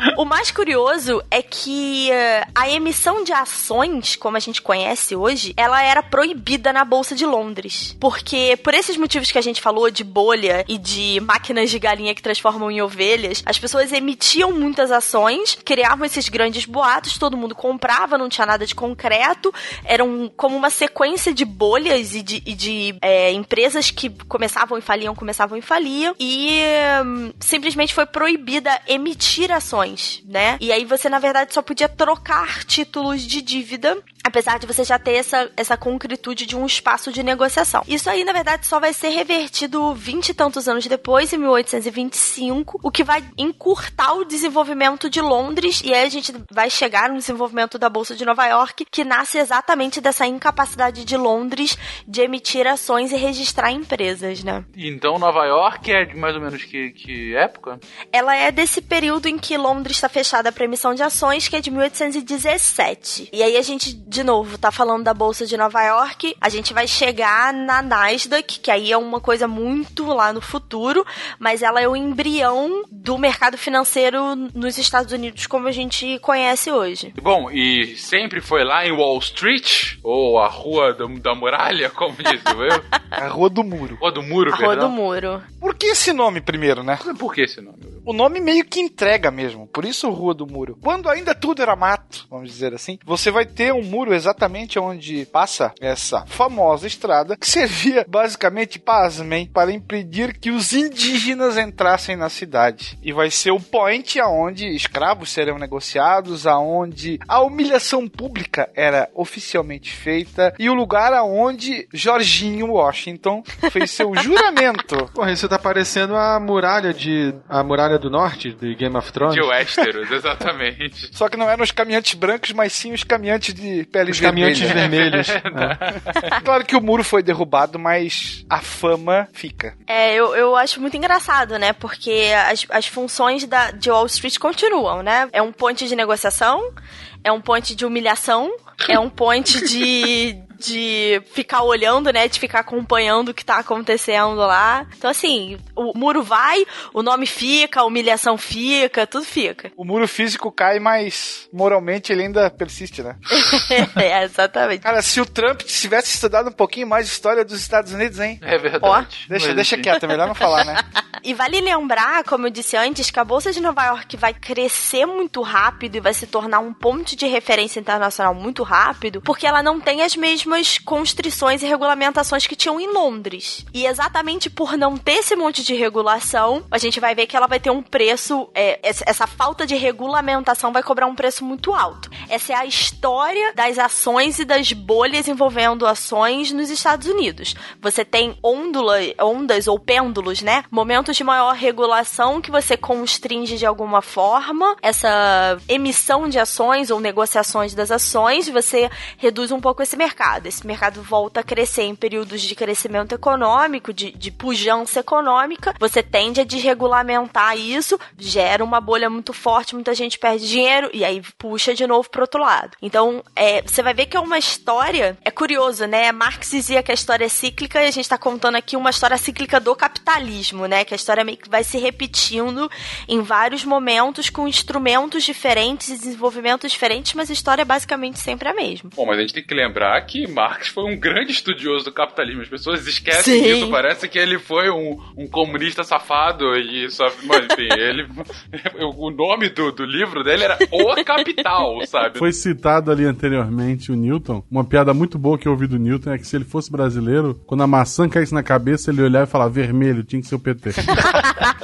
O mais curioso é que eh, a emissão de ações, como a gente conhece hoje, ela era proibida na Bolsa de Londres. Porque, por esses motivos que a gente falou, de bolha e de máquinas de galinha que transformam em ovelhas, as pessoas emitiam muitas ações, criavam esses grandes boatos, todo mundo comprava, não tinha nada de concreto, eram como uma sequência de bolhas e de, e de, eh, empresas que começavam e faliam, começavam e faliam, e hum, simplesmente foi proibida emitir ações, né? E aí você, na verdade, só podia trocar títulos de dívida apesar de você já ter essa, essa concretude de um espaço de negociação. Isso aí, na verdade, só vai ser revertido vinte e tantos anos depois, em 1825, o que vai encurtar o desenvolvimento de Londres, e aí a gente vai chegar no desenvolvimento da Bolsa de Nova York, que nasce exatamente dessa incapacidade de Londres de emitir ações e registrar empresas, né? Então Nova York é de mais ou menos que, que época? Ela é desse período em que Londres está fechada para emissão de ações, que é de 1817. E aí a gente, de novo, tá falando da Bolsa de Nova York, a gente vai chegar na Nasdaq, que aí é uma coisa muito lá no futuro, mas ela é o embrião do mercado financeiro nos Estados Unidos como a gente conhece hoje. Bom, e sempre foi lá em Wall Street, ou a Rua da, da Muralha, como disse eu? A Rua do Muro. Rua do Muro, A Rua perdão. do Muro. Por que esse nome primeiro, né? Por que esse nome? O nome meio que entrega mesmo, por isso Rua do Muro. Quando ainda tudo era mato, vamos dizer assim, você vai ter um muro exatamente onde passa essa famosa estrada, que servia basicamente, pasmem, para impedir que os indígenas entrassem na cidade. E vai ser o point aonde escravos serão negociados, aonde a humilhação pública era oficialmente feita e o lugar aonde Jorginho Washington fez seu juramento Porra, isso tá parecendo a muralha de. a muralha do norte de Game of Thrones. De Westeros, exatamente. Só que não eram os caminhantes brancos, mas sim os caminhantes de pele Os caminhantes vermelhos. É. Claro que o muro foi derrubado, mas a fama fica. É, eu, eu acho muito engraçado, né? Porque as, as funções da, de Wall Street continuam, né? É um ponte de negociação, é um ponte de humilhação, é um ponte de, de ficar olhando, né? De ficar acompanhando o que tá acontecendo lá. Então, assim, o muro vai, o nome fica, a humilhação fica, tudo fica. O muro físico cai, mas moralmente ele ainda persiste, né? é, exatamente. Cara, se o Trump tivesse estudado um pouquinho mais história dos Estados Unidos, hein? É verdade. Deixa, Mas, deixa enfim. quieto, é melhor não falar, né? E vale lembrar, como eu disse antes, que a Bolsa de Nova York vai crescer muito rápido e vai se tornar um ponto de referência internacional muito rápido, porque ela não tem as mesmas constrições e regulamentações que tinham em Londres. E exatamente por não ter esse monte de regulação, a gente vai ver que ela vai ter um preço, é, essa falta de regulamentação vai cobrar um preço muito alto. Essa é a história das ações e das bolhas envolvendo ações nos Estados Unidos. Você tem ondula, ondas ou pêndulos, né? Momentos de maior regulação que você constringe de alguma forma essa emissão de ações ou negociações das ações, você reduz um pouco esse mercado. Esse mercado volta a crescer em períodos de crescimento econômico, de, de pujança econômica. Você tende a desregulamentar isso, gera uma bolha muito forte, muita gente perde dinheiro e aí puxa de novo pro outro lado. Então, é, você vai ver que é uma história. É curioso, né? Marx dizia que a história é cíclica e a gente tá contando aqui uma história cíclica do capitalismo, né? Que a história meio que vai se repetindo em vários momentos com instrumentos diferentes e desenvolvimentos diferentes, mas a história é basicamente sempre a mesma. Bom, mas a gente tem que lembrar que Marx foi um grande estudioso do capitalismo. As pessoas esquecem Sim. disso. Parece que ele foi um, um comunista safado e só. Mas, enfim, ele. O nome do, do livro dele era O Capital, sabe? Foi citado ali anteriormente o Newton. Uma piada muito boa que eu ouvi do Newton é que se ele fosse brasileiro, quando a maçã caísse na cabeça, ele olhar e falar vermelho, tinha que ser o PT.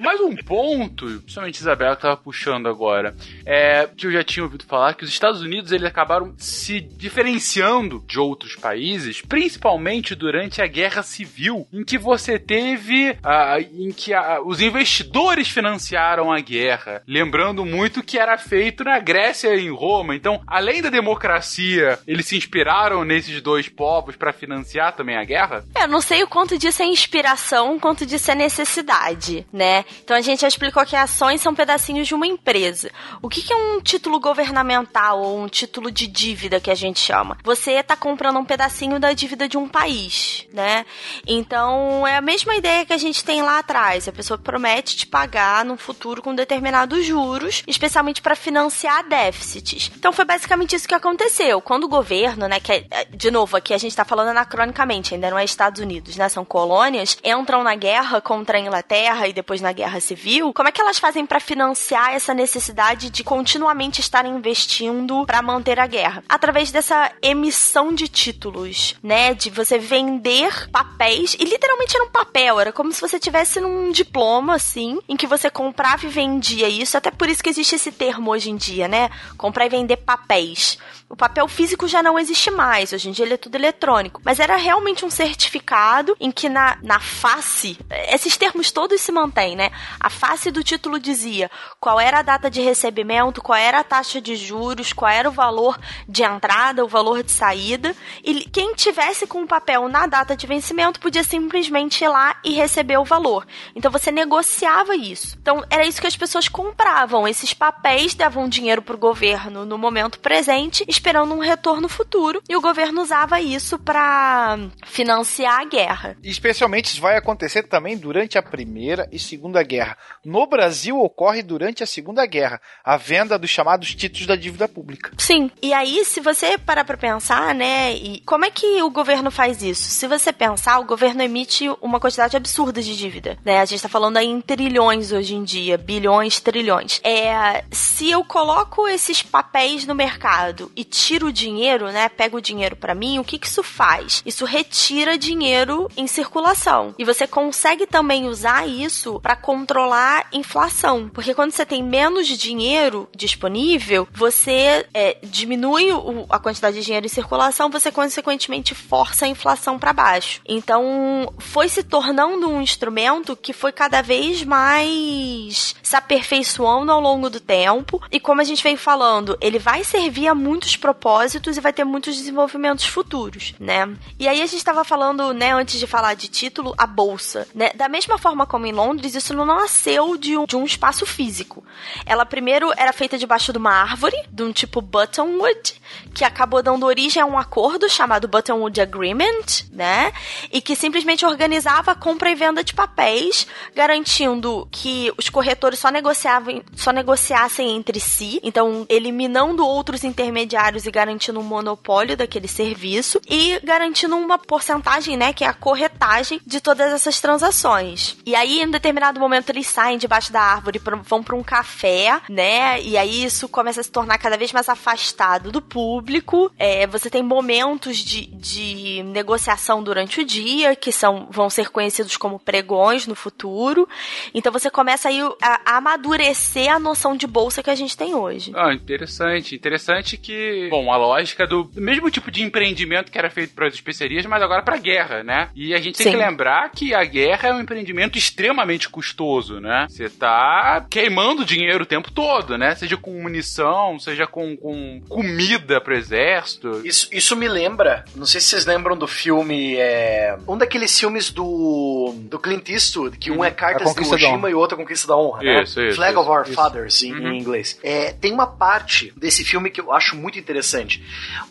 Mais um ponto, principalmente Isabela que tava puxando agora, é que eu já tinha ouvido falar que os Estados Unidos eles acabaram se diferenciando de outros países, principalmente durante a Guerra Civil, em que você teve, ah, em que ah, os investidores financiaram a guerra, lembrando muito que era feito na Grécia e em Roma. Então, além da democracia, eles se inspiraram nesses dois povos para financiar também a guerra. É, eu não sei o quanto disso é inspiração, quanto disso é necessidade, né? Então a gente já explicou que ações são pedacinhos de uma empresa. O que, que é um título governamental ou um título de dívida que a gente chama? Você está comprando um pedacinho da dívida de um país, né? Então é a mesma ideia que a gente tem lá atrás. A pessoa promete te pagar no futuro com determinados juros, especialmente para financiar déficits. Então foi basicamente isso que aconteceu. Quando o governo, né, que é, de novo aqui a gente está falando anacronicamente, ainda não é Estados Unidos, né? São colônias, entram na guerra contra a Inglaterra e depois depois na Guerra Civil, como é que elas fazem para financiar essa necessidade de continuamente estarem investindo para manter a guerra? Através dessa emissão de títulos, né? De você vender papéis, e literalmente era um papel, era como se você tivesse num diploma, assim, em que você comprava e vendia isso, até por isso que existe esse termo hoje em dia, né? Comprar e vender papéis. O papel físico já não existe mais, hoje em dia ele é tudo eletrônico. Mas era realmente um certificado em que na, na face, esses termos todos se mantêm, né? A face do título dizia qual era a data de recebimento, qual era a taxa de juros, qual era o valor de entrada, o valor de saída. E quem tivesse com o papel na data de vencimento podia simplesmente ir lá e receber o valor. Então você negociava isso. Então era isso que as pessoas compravam. Esses papéis davam dinheiro para o governo no momento presente esperando um retorno futuro e o governo usava isso para financiar a guerra. Especialmente isso vai acontecer também durante a Primeira e Segunda Guerra. No Brasil ocorre durante a Segunda Guerra a venda dos chamados títulos da dívida pública. Sim. E aí, se você parar para pensar, né, e como é que o governo faz isso? Se você pensar, o governo emite uma quantidade absurda de dívida, né? A gente tá falando aí em trilhões hoje em dia, bilhões, trilhões. É, se eu coloco esses papéis no mercado e tiro o dinheiro, né? Pego o dinheiro para mim, o que, que isso faz? Isso retira dinheiro em circulação. E você consegue também usar isso para controlar inflação. Porque quando você tem menos dinheiro disponível, você é, diminui o, a quantidade de dinheiro em circulação, você consequentemente força a inflação para baixo. Então, foi se tornando um instrumento que foi cada vez mais se aperfeiçoando ao longo do tempo. E como a gente vem falando, ele vai servir a muitos propósitos e vai ter muitos desenvolvimentos futuros, né? E aí a gente estava falando, né, antes de falar de título, a bolsa, né? Da mesma forma como em Londres, isso não nasceu de um, de um espaço físico. Ela primeiro era feita debaixo de uma árvore, de um tipo buttonwood, que acabou dando origem a um acordo chamado Buttonwood Agreement, né? E que simplesmente organizava a compra e venda de papéis, garantindo que os corretores só negociavam, só negociassem entre si, então eliminando outros intermediários e garantindo um monopólio daquele serviço e garantindo uma porcentagem, né, que é a corretagem de todas essas transações. E aí, em determinado momento, eles saem debaixo da árvore, vão para um café, né, e aí isso começa a se tornar cada vez mais afastado do público. É, você tem momentos de, de negociação durante o dia, que são vão ser conhecidos como pregões no futuro. Então você começa aí a, a amadurecer a noção de bolsa que a gente tem hoje. Ah, interessante. Interessante que bom, a lógica do mesmo tipo de empreendimento que era feito para as especiarias, mas agora para guerra, né? E a gente tem Sim. que lembrar que a guerra é um empreendimento extremamente custoso, né? Você tá queimando dinheiro o tempo todo, né? Seja com munição, seja com, com comida pro exército. Isso, isso me lembra, não sei se vocês lembram do filme, é, um daqueles filmes do, do Clint Eastwood, que um é Cartas de Hiroshima e o outro é Conquista da Honra, né? isso, né? Isso, Flag isso, of Our Fathers, em, uhum. em inglês. É, tem uma parte desse filme que eu acho muito interessante.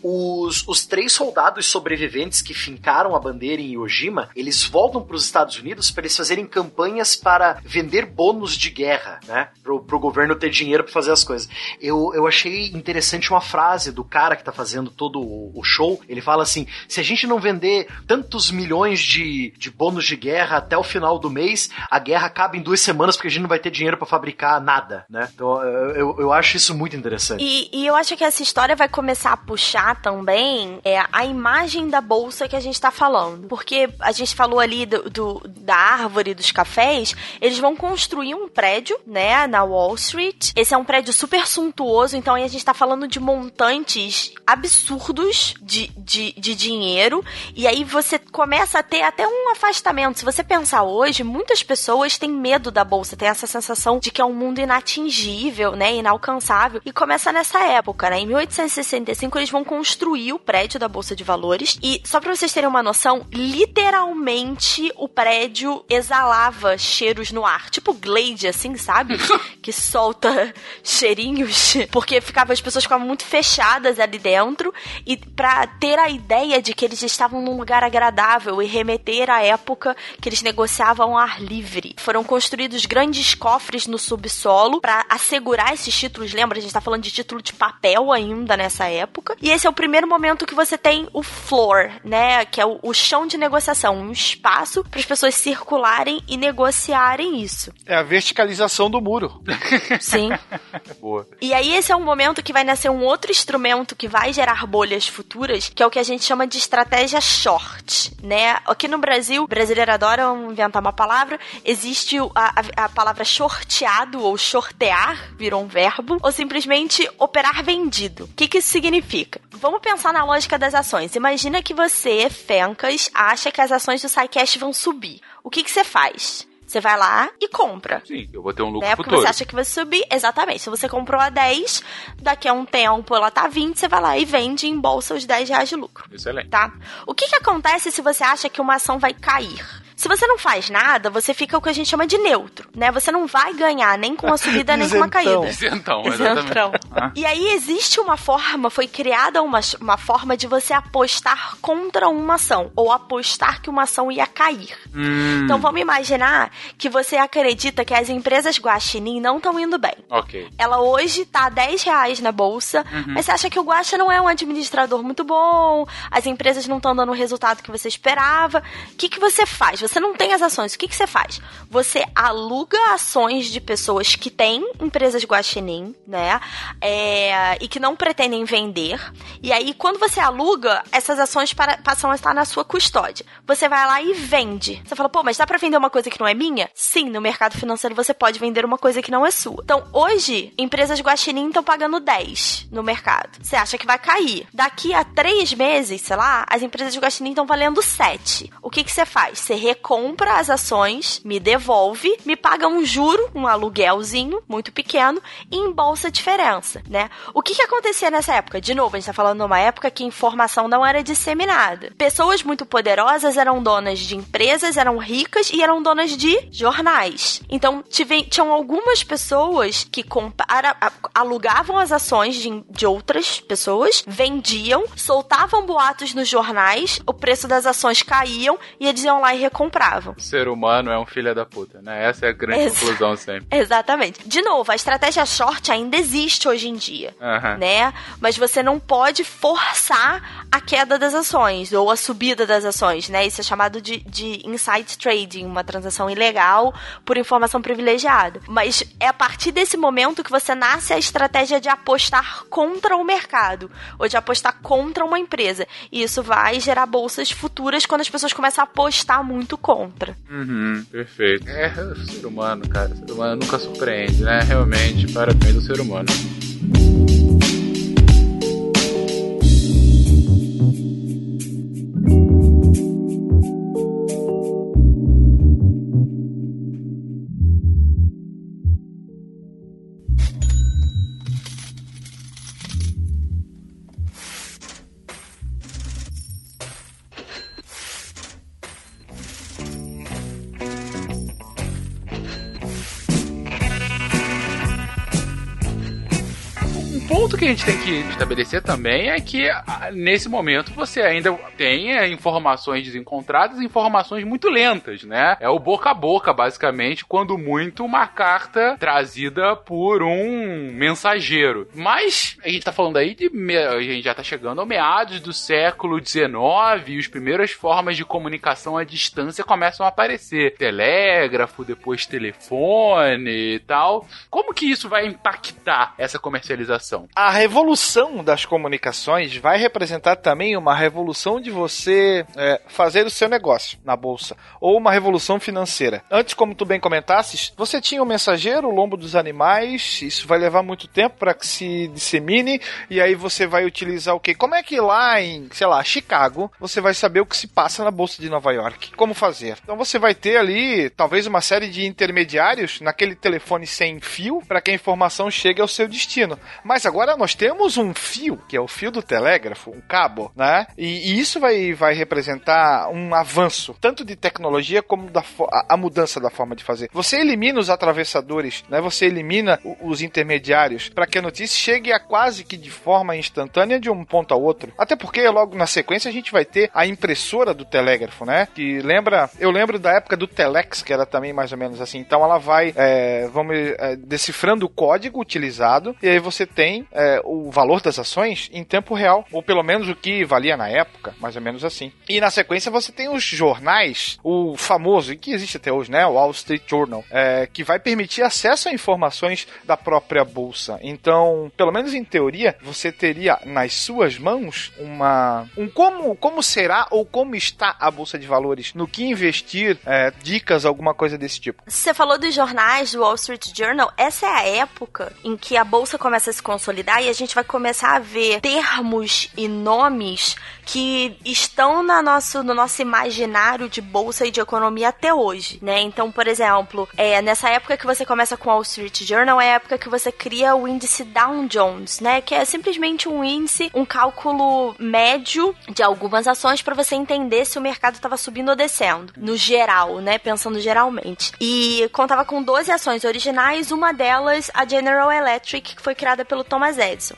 Os, os três soldados sobreviventes que fincaram a bandeira em Iwo eles voltam para os Estados Unidos para eles fazerem campanhas para vender bônus de guerra, né? Pro, pro governo ter dinheiro para fazer as coisas. Eu, eu achei interessante uma frase do cara que tá fazendo todo o, o show. Ele fala assim: se a gente não vender tantos milhões de, de bônus de guerra até o final do mês, a guerra acaba em duas semanas porque a gente não vai ter dinheiro para fabricar nada, né? Então eu, eu acho isso muito interessante. E, e eu acho que essa história vai começar a puxar também é a imagem da bolsa que a gente está falando. Porque a gente falou ali do, do, da árvore dos cafés, eles vão construir um prédio, né, na Wall Street. Esse é um prédio super suntuoso, então aí a gente está falando de montantes absurdos de, de, de dinheiro. E aí você começa a ter até um afastamento. Se você pensar hoje, muitas pessoas têm medo da bolsa, tem essa sensação de que é um mundo inatingível, né, inalcançável. E começa nessa época, né, em 1860 65 eles vão construir o prédio da Bolsa de Valores. E só pra vocês terem uma noção, literalmente o prédio exalava cheiros no ar. Tipo Glade, assim, sabe? que solta cheirinhos. Porque ficava, as pessoas ficavam muito fechadas ali dentro. E pra ter a ideia de que eles estavam num lugar agradável e remeter à época que eles negociavam ar livre. Foram construídos grandes cofres no subsolo para assegurar esses títulos. Lembra? A gente tá falando de título de papel ainda, né? Nessa época. E esse é o primeiro momento que você tem o floor, né? Que é o, o chão de negociação, um espaço para as pessoas circularem e negociar negociarem isso. É a verticalização do muro. Sim. Boa. E aí esse é um momento que vai nascer um outro instrumento que vai gerar bolhas futuras, que é o que a gente chama de estratégia short, né? Aqui no Brasil, brasileiro adora inventar uma palavra, existe a, a- a palavra shorteado ou shortear, virou um verbo, ou simplesmente operar vendido. O que, que isso significa? Vamos pensar na lógica das ações. Imagina que você, Fencas, acha que as ações do SciCash vão subir. O que, que você faz? Você vai lá e compra Sim, eu vou ter um lucro né? Porque futuro. você acha que vai subir. Exatamente. Se você comprou a 10, daqui a um tempo ela tá 20, você vai lá e vende em bolsa os 10 reais de lucro. Excelente. Tá? O que, que acontece se você acha que uma ação vai cair? Se você não faz nada, você fica o que a gente chama de neutro, né? Você não vai ganhar nem com a subida nem com a Isentão. caída. Isentão, Isentão. exatamente. Ah. E aí existe uma forma, foi criada uma, uma forma de você apostar contra uma ação, ou apostar que uma ação ia cair. Hum, Então vamos imaginar que você acredita que as empresas Guaxinim não estão indo bem. ok. Ela hoje tá 10 reais na bolsa, mas você acha que o Guaxa não é um administrador muito bom, as empresas não estão dando o resultado que você esperava. O que, que você faz? Você não tem as ações, o que, que você faz? Você aluga ações de pessoas que têm empresas Guaxinim, né? É, e que não pretendem vender. E aí, quando você aluga, essas ações para- passam a estar na sua custódia. Você vai lá e vende. Você fala, pô, mas dá pra vender uma coisa que não é minha? Sim, no mercado financeiro você pode vender uma coisa que não é sua. Então, hoje, empresas guaxinim estão pagando 10 no mercado. Você acha que vai cair. Daqui a três meses, sei lá, as empresas guaxinim estão valendo 7. O que que você faz? Você recompra as ações, me devolve, me paga um juro, um aluguelzinho muito pequeno e embolsa a diferença, né? O que que acontecia nessa época? De novo, a gente tá falando numa época que informação não era disseminada. Pessoas muito poderosas eram donas de empresas, eram ricas e eram donas de jornais. Então, tive- tinham algumas pessoas que compara- alugavam as ações de, de outras pessoas, vendiam, soltavam boatos nos jornais, o preço das ações caíam e eles iam lá e recompravam. O ser humano é um filho da puta, né? Essa é a grande conclusão sempre. Exatamente. De novo, a estratégia short ainda existe hoje em dia. Aham. Né? Mas você não pode forçar a queda das ações ou a subida das ações, né? Isso é chamado de, de inside trading, uma transação ilegal por informação privilegiada. Mas é a partir desse momento que você nasce a estratégia de apostar contra o mercado ou de apostar contra uma empresa. E isso vai gerar bolsas futuras quando as pessoas começam a apostar muito contra. Uhum, perfeito. É, ser humano, cara. Ser humano nunca surpreende, né? Realmente, parabéns ao ser humano. Um ponto que a gente tem que estabelecer também é que ah, nesse momento você ainda tem eh, informações desencontradas informações muito lentas, né? É o boca a boca, basicamente, quando muito uma carta trazida por um mensageiro. Mas a gente tá falando aí de. A gente já tá chegando ao meados do século XIX e as primeiras formas de comunicação à distância começam a aparecer. Telégrafo, depois telefone e tal. Como que isso vai impactar essa comercialização? A revolução das comunicações vai representar também uma revolução de você é, fazer o seu negócio na bolsa, ou uma revolução financeira. Antes, como tu bem comentasses, você tinha o mensageiro, o lombo dos animais, isso vai levar muito tempo para que se dissemine, e aí você vai utilizar o quê? Como é que lá em, sei lá, Chicago, você vai saber o que se passa na bolsa de Nova York? Como fazer? Então você vai ter ali, talvez, uma série de intermediários naquele telefone sem fio para que a informação chegue ao seu destino. Mas agora nós temos um fio, que é o fio do telégrafo, um cabo, né? E, e isso vai, vai representar um avanço, tanto de tecnologia como da a, a mudança da forma de fazer. Você elimina os atravessadores, né? Você elimina o- os intermediários para que a notícia chegue a quase que de forma instantânea de um ponto ao outro. Até porque logo na sequência a gente vai ter a impressora do telégrafo, né? Que lembra, eu lembro da época do telex, que era também mais ou menos assim. Então ela vai, é, vamos, é, decifrando o código utilizado e aí você tem é, o valor das ações em tempo real, ou pelo menos o que valia na época, mais ou menos assim. E na sequência você tem os jornais, o famoso, que existe até hoje, né, o Wall Street Journal, é, que vai permitir acesso a informações da própria bolsa. Então, pelo menos em teoria, você teria nas suas mãos uma um como como será ou como está a bolsa de valores, no que investir, é, dicas, alguma coisa desse tipo. Você falou dos jornais do Wall Street Journal. Essa é a época em que a bolsa começa a se consolidar e a gente vai começar a ver termos e nomes que estão na nosso, no nosso imaginário de bolsa e de economia até hoje, né? Então, por exemplo, é, nessa época que você começa com o Wall Street Journal, é a época que você cria o índice Dow Jones, né? Que é simplesmente um índice, um cálculo médio de algumas ações para você entender se o mercado estava subindo ou descendo, no geral, né? Pensando geralmente. E contava com 12 ações originais, uma delas a General Electric, que foi criada pelo Thomas Edison.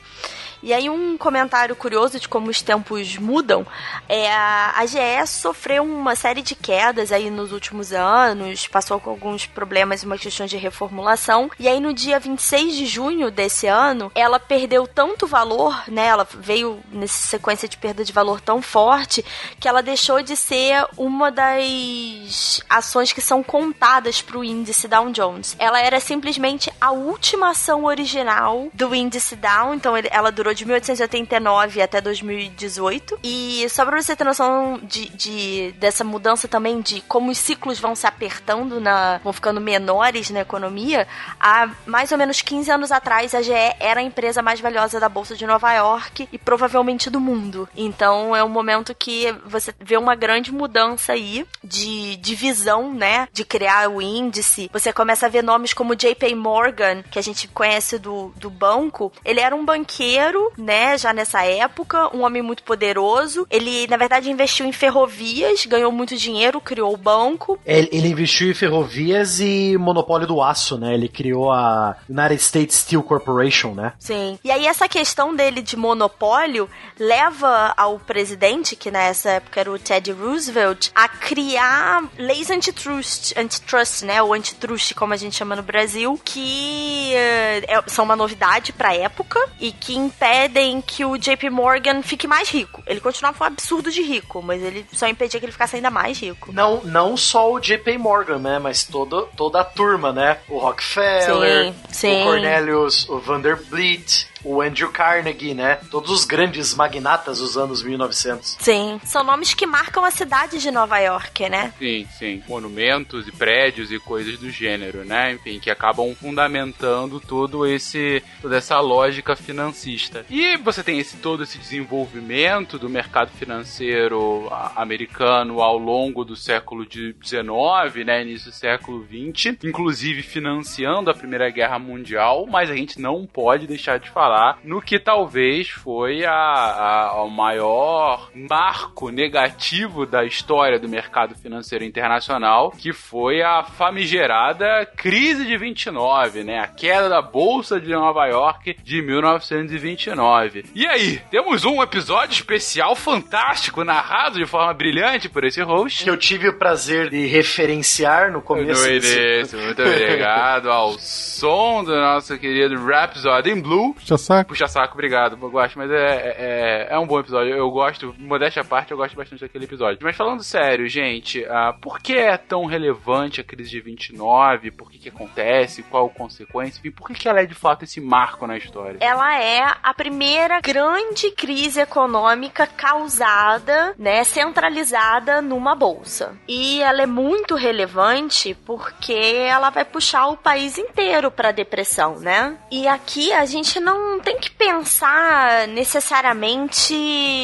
E aí um comentário curioso de como os tempos mudam, é a GE sofreu uma série de quedas aí nos últimos anos, passou com alguns problemas e uma questão de reformulação, e aí no dia 26 de junho desse ano, ela perdeu tanto valor, né, ela veio nessa sequência de perda de valor tão forte, que ela deixou de ser uma das ações que são contadas para o índice Dow Jones. Ela era simplesmente a última ação original do índice Dow, então ela durou de 1889 até 2018. E só pra você ter noção de, de, dessa mudança também de como os ciclos vão se apertando, na, vão ficando menores na economia, há mais ou menos 15 anos atrás a GE era a empresa mais valiosa da Bolsa de Nova York e provavelmente do mundo. Então é um momento que você vê uma grande mudança aí de divisão, né? De criar o índice. Você começa a ver nomes como JP Morgan, que a gente conhece do, do banco. Ele era um banqueiro né, já nessa época, um homem muito poderoso. Ele, na verdade, investiu em ferrovias, ganhou muito dinheiro, criou o banco. Ele, ele investiu em ferrovias e monopólio do aço, né? Ele criou a United States Steel Corporation, né? Sim. E aí essa questão dele de monopólio leva ao presidente, que nessa época era o Teddy Roosevelt, a criar leis antitrust, antitrust, né? Ou antitrust, como a gente chama no Brasil, que uh, são uma novidade pra época e que impedem que o JP Morgan fique mais rico. Ele continuava um absurdo de rico, mas ele só impedia que ele ficasse ainda mais rico. Não, não só o JP Morgan, né? Mas toda, toda a turma, né? O Rockefeller, sim, sim. o Cornelius, o Vanderbilt, o Andrew Carnegie, né? Todos os grandes magnatas dos anos 1900. Sim, são nomes que marcam a cidade de Nova York, né? Sim, sim. Monumentos e prédios e coisas do gênero, né? Enfim, que acabam fundamentando todo esse toda essa lógica financista. E você tem esse todo esse desenvolvimento do mercado financeiro americano ao longo do século XIX, né, início do século XX, inclusive financiando a Primeira Guerra Mundial, mas a gente não pode deixar de falar falar no que talvez foi a, a, o maior marco negativo da história do mercado financeiro internacional, que foi a famigerada crise de 29, né? A queda da bolsa de Nova York de 1929. E aí, temos um episódio especial fantástico narrado de forma brilhante por esse host. Que eu tive o prazer de referenciar no começo. No início, muito obrigado ao som do nosso querido Rhapsody in Blue. Puxa saco. Puxa saco, obrigado, eu gosto, mas é, é, é um bom episódio. Eu gosto, modéstia à parte, eu gosto bastante daquele episódio. Mas falando sério, gente, uh, por que é tão relevante a crise de 29? Por que que acontece? Qual a consequência? Enfim, por que que ela é de fato esse marco na história? Ela é a primeira grande crise econômica causada, né, centralizada numa bolsa. E ela é muito relevante porque ela vai puxar o país inteiro para depressão, né? E aqui a gente não tem que pensar necessariamente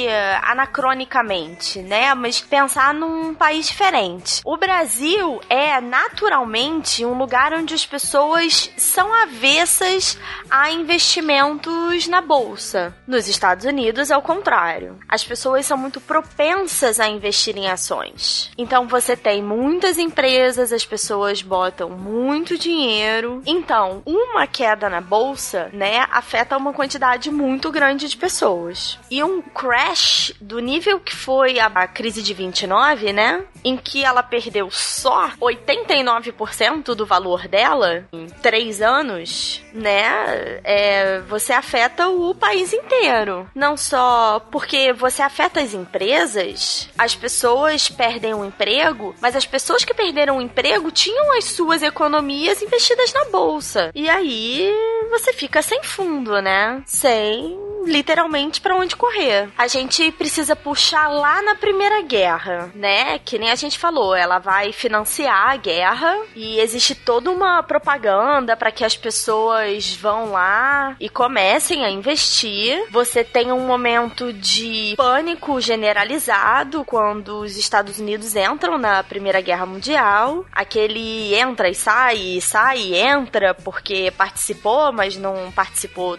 eh, anacronicamente, né? Mas pensar num país diferente. O Brasil é naturalmente um lugar onde as pessoas são avessas a investimentos na bolsa. Nos Estados Unidos é o contrário. As pessoas são muito propensas a investir em ações. Então você tem muitas empresas, as pessoas botam muito dinheiro. Então, uma queda na bolsa, né, afeta afeta uma quantidade muito grande de pessoas. E um crash do nível que foi a, crise de 29, né? Em que ela perdeu só 89% do valor dela em três anos, né? É, você afeta o país inteiro. Não só porque você afeta as empresas, as pessoas perdem o emprego, mas as pessoas que perderam o emprego tinham as suas economias investidas na bolsa. E aí você fica sem fundo, né? Sem literalmente para onde correr. A gente precisa puxar lá na Primeira Guerra, né? Que nem a gente falou, ela vai financiar a guerra e existe toda uma propaganda para que as pessoas vão lá e comecem a investir. Você tem um momento de pânico generalizado quando os Estados Unidos entram na Primeira Guerra Mundial. Aquele entra e sai, sai e entra porque participou, mas não participou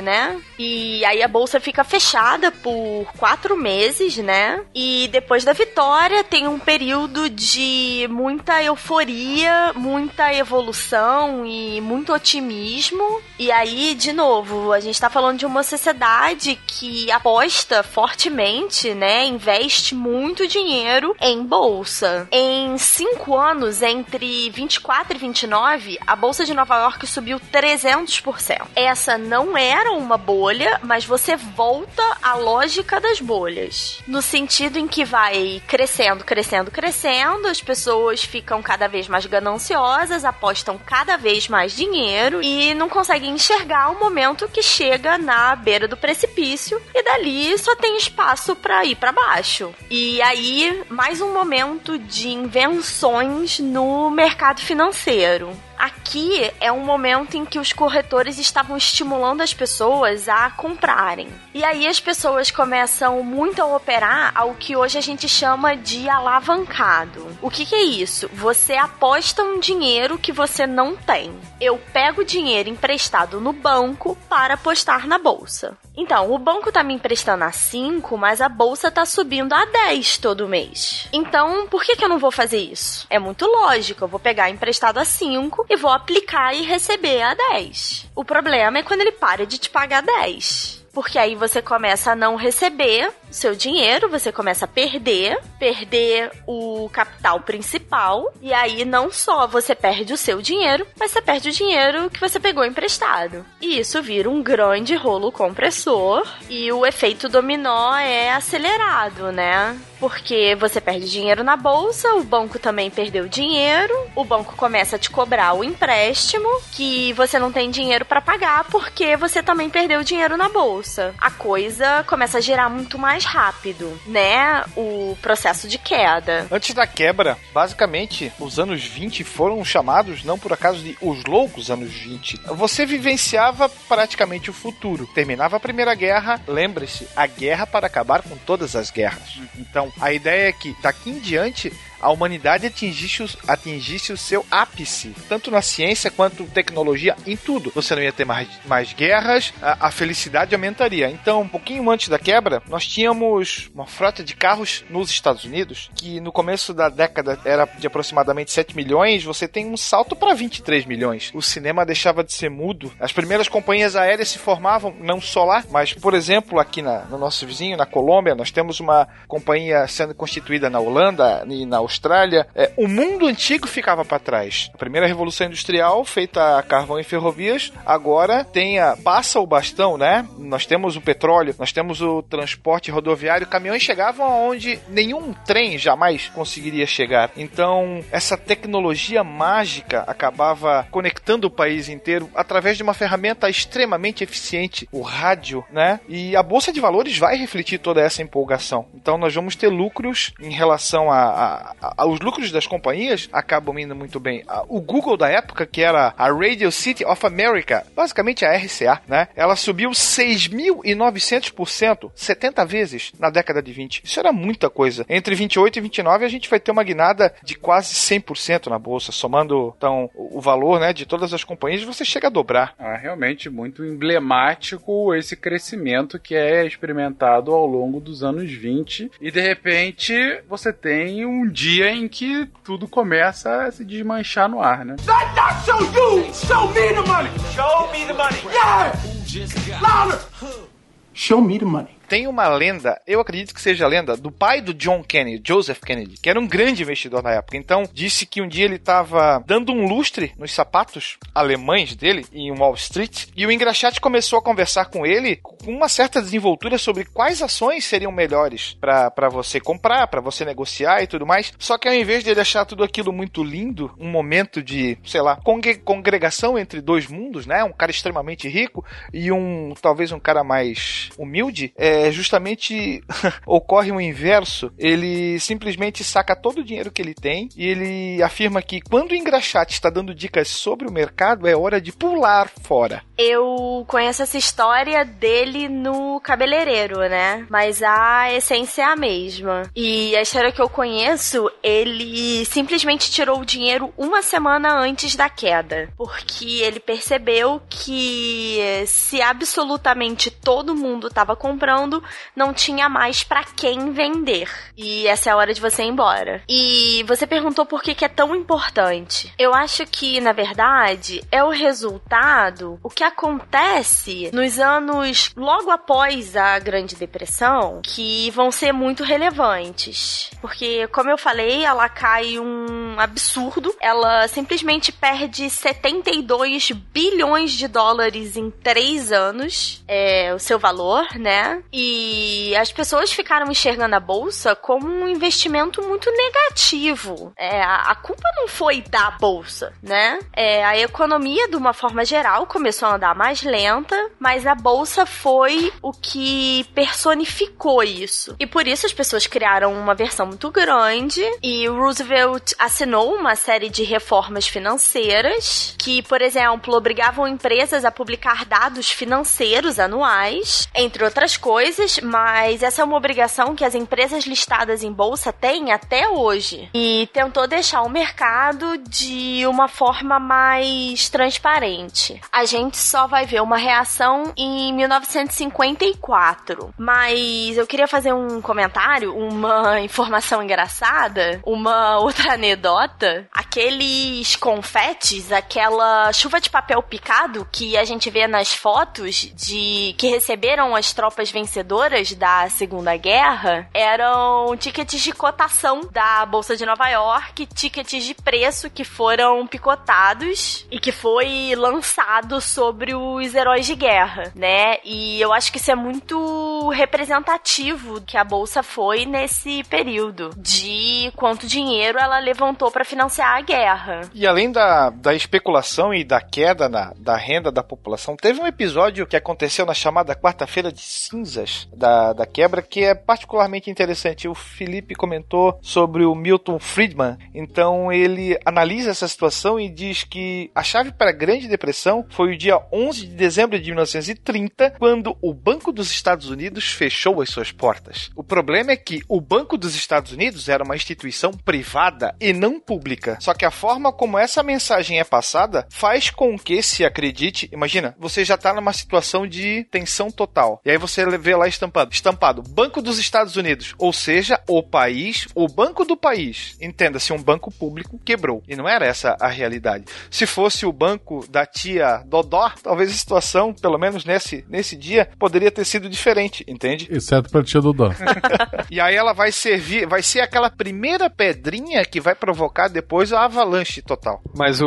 né? E aí a bolsa fica fechada por quatro meses, né? E depois da vitória tem um período de muita euforia, muita evolução e muito otimismo. E aí, de novo, a gente tá falando de uma sociedade que aposta fortemente, né? Investe muito dinheiro em bolsa. Em cinco anos, entre 24 e 29, a bolsa de Nova York subiu 300%. Essa não era uma bolha, mas você volta à lógica das bolhas. No sentido em que vai crescendo, crescendo, crescendo, as pessoas ficam cada vez mais gananciosas, apostam cada vez mais dinheiro e não conseguem enxergar o momento que chega na beira do precipício e dali só tem espaço para ir para baixo. E aí, mais um momento de invenções no mercado financeiro. Aqui é um momento em que os corretores estavam estimulando as pessoas a comprarem. E aí as pessoas começam muito a operar ao que hoje a gente chama de alavancado. O que, que é isso? Você aposta um dinheiro que você não tem. Eu pego dinheiro emprestado no banco para apostar na bolsa. Então, o banco tá me emprestando a 5, mas a bolsa tá subindo a 10 todo mês. Então, por que, que eu não vou fazer isso? É muito lógico, eu vou pegar emprestado a 5 e vou aplicar e receber a 10. O problema é quando ele para de te pagar 10. Porque aí você começa a não receber seu dinheiro, você começa a perder, perder o capital principal, e aí não só você perde o seu dinheiro, mas você perde o dinheiro que você pegou emprestado. E isso vira um grande rolo compressor, e o efeito dominó é acelerado, né? Porque você perde dinheiro na bolsa, o banco também perdeu dinheiro, o banco começa a te cobrar o empréstimo que você não tem dinheiro para pagar porque você também perdeu dinheiro na bolsa. A coisa começa a girar muito mais rápido, né? O processo de queda. Antes da quebra, basicamente, os anos 20 foram chamados, não por acaso, de os loucos anos 20. Você vivenciava praticamente o futuro. Terminava a Primeira Guerra, lembre-se, a guerra para acabar com todas as guerras. Então, a ideia é que daqui em diante a humanidade atingisse, atingisse o seu ápice, tanto na ciência quanto tecnologia, em tudo. Você não ia ter mais, mais guerras, a, a, felicidade aumentaria. Então, um pouquinho antes da quebra, nós tínhamos uma frota de carros nos Estados Unidos, que no começo da década era de aproximadamente 7 milhões, você tem um salto para 23 milhões. O cinema deixava de ser mudo, as primeiras companhias aéreas se formavam, não só lá, mas, por exemplo, aqui na, no nosso vizinho, na Colômbia, nós temos uma companhia sendo constituída na Holanda e na Austrália, é, o mundo antigo ficava para trás. A primeira revolução industrial, feita a carvão e ferrovias, agora tem a, passa o bastão, né? Nós temos o petróleo, nós temos o transporte rodoviário, caminhões chegavam aonde nenhum trem jamais conseguiria chegar. Então, essa tecnologia mágica acabava conectando o país inteiro através de uma ferramenta extremamente eficiente, o rádio, né? E a bolsa de valores vai refletir toda essa empolgação. Então, nós vamos ter lucros em relação a, a os lucros das companhias acabam indo muito bem. O Google da época, que era a Radio City of America, basicamente a RCA, né? Ela subiu 6.900%, 70 vezes na década de 20. Isso era muita coisa. Entre 28 e 29 a gente vai ter uma guinada de quase 100% na bolsa, somando então o valor, né, de todas as companhias, você chega a dobrar. Ah, realmente muito emblemático esse crescimento que é experimentado ao longo dos anos 20 e de repente você tem um dia em que tudo começa a se desmanchar no ar, né? That not show you! Show me the money! Show me the money! Yeah! Louder! Show me the money. Tem uma lenda, eu acredito que seja a lenda, do pai do John Kennedy, Joseph Kennedy, que era um grande investidor na época. Então, disse que um dia ele estava dando um lustre nos sapatos alemães dele em Wall Street e o engraxate começou a conversar com ele com uma certa desenvoltura sobre quais ações seriam melhores para você comprar, para você negociar e tudo mais. Só que ao invés de ele achar tudo aquilo muito lindo, um momento de, sei lá, congregação entre dois mundos, né? Um cara extremamente rico e um, talvez um cara mais humilde, é, justamente ocorre o inverso. Ele simplesmente saca todo o dinheiro que ele tem e ele afirma que quando o engraxate está dando dicas sobre o mercado, é hora de pular fora. Eu conheço essa história dele no cabeleireiro, né? Mas a essência é a mesma. E a história que eu conheço, ele simplesmente tirou o dinheiro uma semana antes da queda. Porque ele percebeu que se absolutamente todo mundo estava comprando, não tinha mais para quem vender. E essa é a hora de você ir embora. E você perguntou por que, que é tão importante. Eu acho que, na verdade, é o resultado, o que acontece nos anos logo após a Grande Depressão, que vão ser muito relevantes. Porque, como eu falei, ela cai um absurdo. Ela simplesmente perde 72 bilhões de dólares em três anos. É o seu valor, né? E as pessoas ficaram enxergando a bolsa como um investimento muito negativo. É, a, culpa não foi da bolsa, né? É, a economia, de uma forma geral, começou a andar mais lenta, mas a bolsa foi o que personificou isso. E por isso as pessoas criaram uma versão muito grande e Roosevelt assinou uma série de reformas financeiras que, por exemplo, obrigavam empresas a publicar dados financeiros anuais, entre outras coisas, mas essa é uma obrigação que as empresas listadas em bolsa têm até hoje. E tentou deixar o mercado de uma forma mais transparente. A gente só vai ver uma reação em 1954. Mas eu queria fazer um comentário, uma informação engraçada, uma outra anedota. Aqueles confetes, aquela chuva de papel picado que a gente vê nas fotos de que receberam as tropas vencedoras da Segunda Guerra, eram tickets de cotação da Bolsa de Nova York, tickets de preço que foram picotados e que foi lançado sobre os heróis de guerra, né? E eu acho que isso é muito representativo que a bolsa foi nesse período de quanto dinheiro ela levantou para financiar a guerra. E além da, da especulação e da queda na, da renda da população, teve um episódio que aconteceu na chamada quarta-feira de cinzas da, da quebra que é particularmente interessante. O Felipe comentou sobre o Milton Friedman, então ele analisa essa situação e diz que a chave para a Grande Depressão foi o dia 11 de dezembro de 1930, quando o Banco dos Estados Unidos fechou as suas portas. O problema é que o Banco dos Estados Unidos era uma instituição privada e não pública. Só que a forma como essa mensagem é passada faz com que se acredite, imagina, você já está numa situação de tensão total. E aí você vê lá estampado, estampado Banco dos Estados Unidos, ou seja, o país, o banco do país. Entenda-se, um banco público quebrou. E não era essa a realidade. Se fosse o banco da tia Dodó, talvez a situação, pelo menos nesse, nesse dia, poderia ter sido diferente, entende? Exceto pra tia Dodó. e aí ela vai servir, vai ser aquela primeira pedrinha que vai provocar depois a avalanche total. Mas o,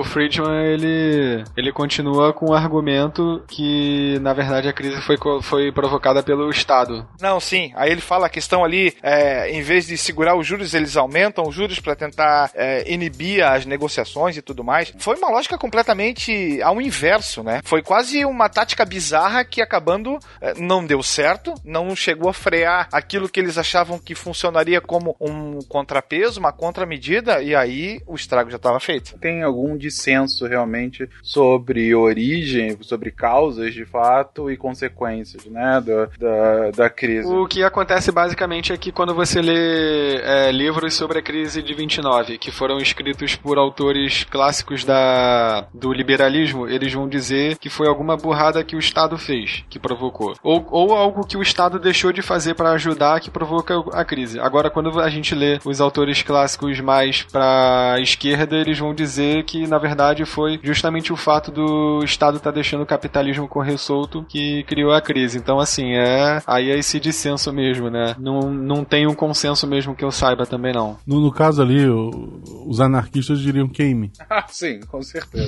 o Friedman, ele, ele continua com o argumento que, na verdade, a crise foi, foi provocada pelo Estado. Não, sim. Aí ele fala a questão ali, é, em vez de segurar os juros, eles aumentam os juros para tentar é, inibir as negociações e tudo mais. Foi uma lógica completamente ao inverso, né? Foi quase uma tática bizarra que acabando é, não deu certo, não chegou a frear aquilo que eles achavam que funcionaria como um contrapeso, uma contramedida, e aí o estrago já estava feito. Tem algum dissenso realmente sobre origem, sobre causas de fato e consequências, né, da, da, da crise. O que acontece basicamente é que quando você lê é, livros sobre a crise de 29, que foram escritos por autores clássicos da, do liberalismo, eles vão dizer que foi alguma burrada que o Estado fez, que provocou. Ou, ou algo que o Estado deixou de fazer para ajudar que provoca a crise. Agora, quando a gente lê os autores clássicos mais para esquerda eles vão dizer que na verdade foi justamente o fato do Estado estar tá deixando o capitalismo correr solto que criou a crise. Então, assim, é aí é esse dissenso mesmo, né? Não, não tem um consenso mesmo que eu saiba também, não. No, no caso ali, o, os anarquistas diriam queime. Ah, sim, com certeza.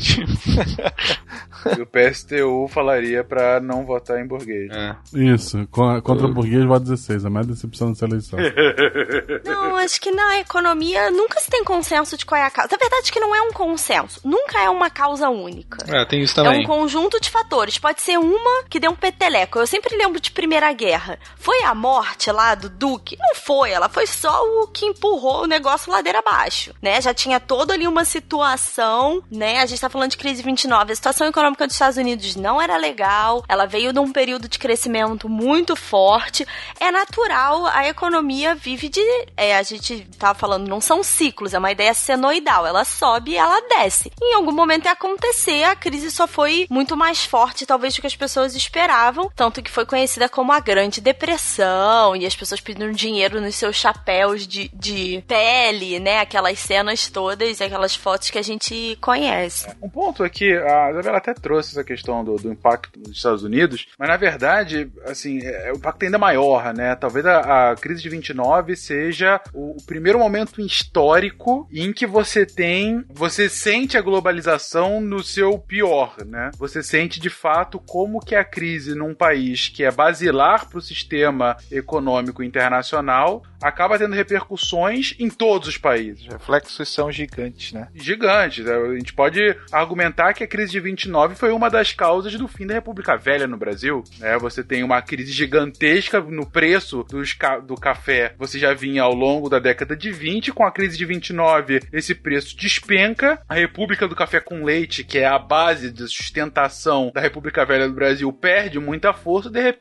e o PSTU falaria para não votar em burguês. É. Isso, contra o burguês, voto 16. A mais decepção dessa eleição. não, acho que na economia nunca se tem consenso de qual é a causa. Na verdade, que não é um consenso. Nunca é uma causa única. É, tem isso também. É um conjunto de fatores. Pode ser uma que deu um peteleco. Eu sempre lembro de Primeira Guerra. Foi a morte lá do Duque? Não foi. Ela foi só o que empurrou o negócio ladeira abaixo, né? Já tinha toda ali uma situação, né? A gente tá falando de crise 29. A situação econômica dos Estados Unidos não era legal. Ela veio de um período de crescimento muito forte. É natural, a economia vive de. É, a gente tava falando, não são ciclos, é uma ideia senoidal. Ela sobe e ela desce. Em algum momento ia acontecer, a crise só foi muito mais forte, talvez, do que as pessoas esperavam. Tanto que foi conhecida como a Grande Depressão. E as pessoas pedindo dinheiro nos seus chapéus de, de pele, né? Aquelas cenas todas, aquelas fotos que a gente conhece. Um ponto é que a Isabela até trouxe essa questão do, do impacto dos Estados Unidos, mas na verdade, assim, é, o impacto é ainda maior, né? Talvez a, a crise de 29 seja o, o primeiro momento histórico em que você tem, você sente a globalização no seu pior, né? Você sente de fato como que a crise num país que é basilar para o sistema econômico internacional acaba tendo repercussões em todos os países. Os reflexos são gigantes, né? Gigantes. A gente pode argumentar que a crise de 29 foi uma das causas do fim da República Velha no Brasil. Né? Você tem uma crise gigantesca no preço dos ca do café. Você já vinha ao longo da década de 20, com a crise de 29, esse preço despenca. A República do Café com Leite, que é a base de sustentação da República Velha do Brasil, perde muita força. De repente,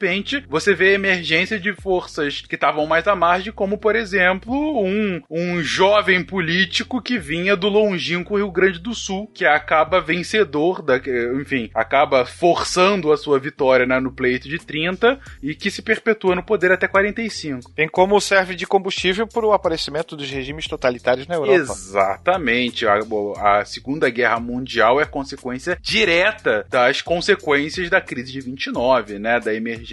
você vê a emergência de forças que estavam mais à margem, como por exemplo, um, um jovem político que vinha do longínquo Rio Grande do Sul, que acaba vencedor da, enfim, acaba forçando a sua vitória né, no pleito de 30 e que se perpetua no poder até 45. Tem como serve de combustível para o aparecimento dos regimes totalitários na Europa. Exatamente. A, a Segunda Guerra Mundial é consequência direta das consequências da crise de 29, né, da emergência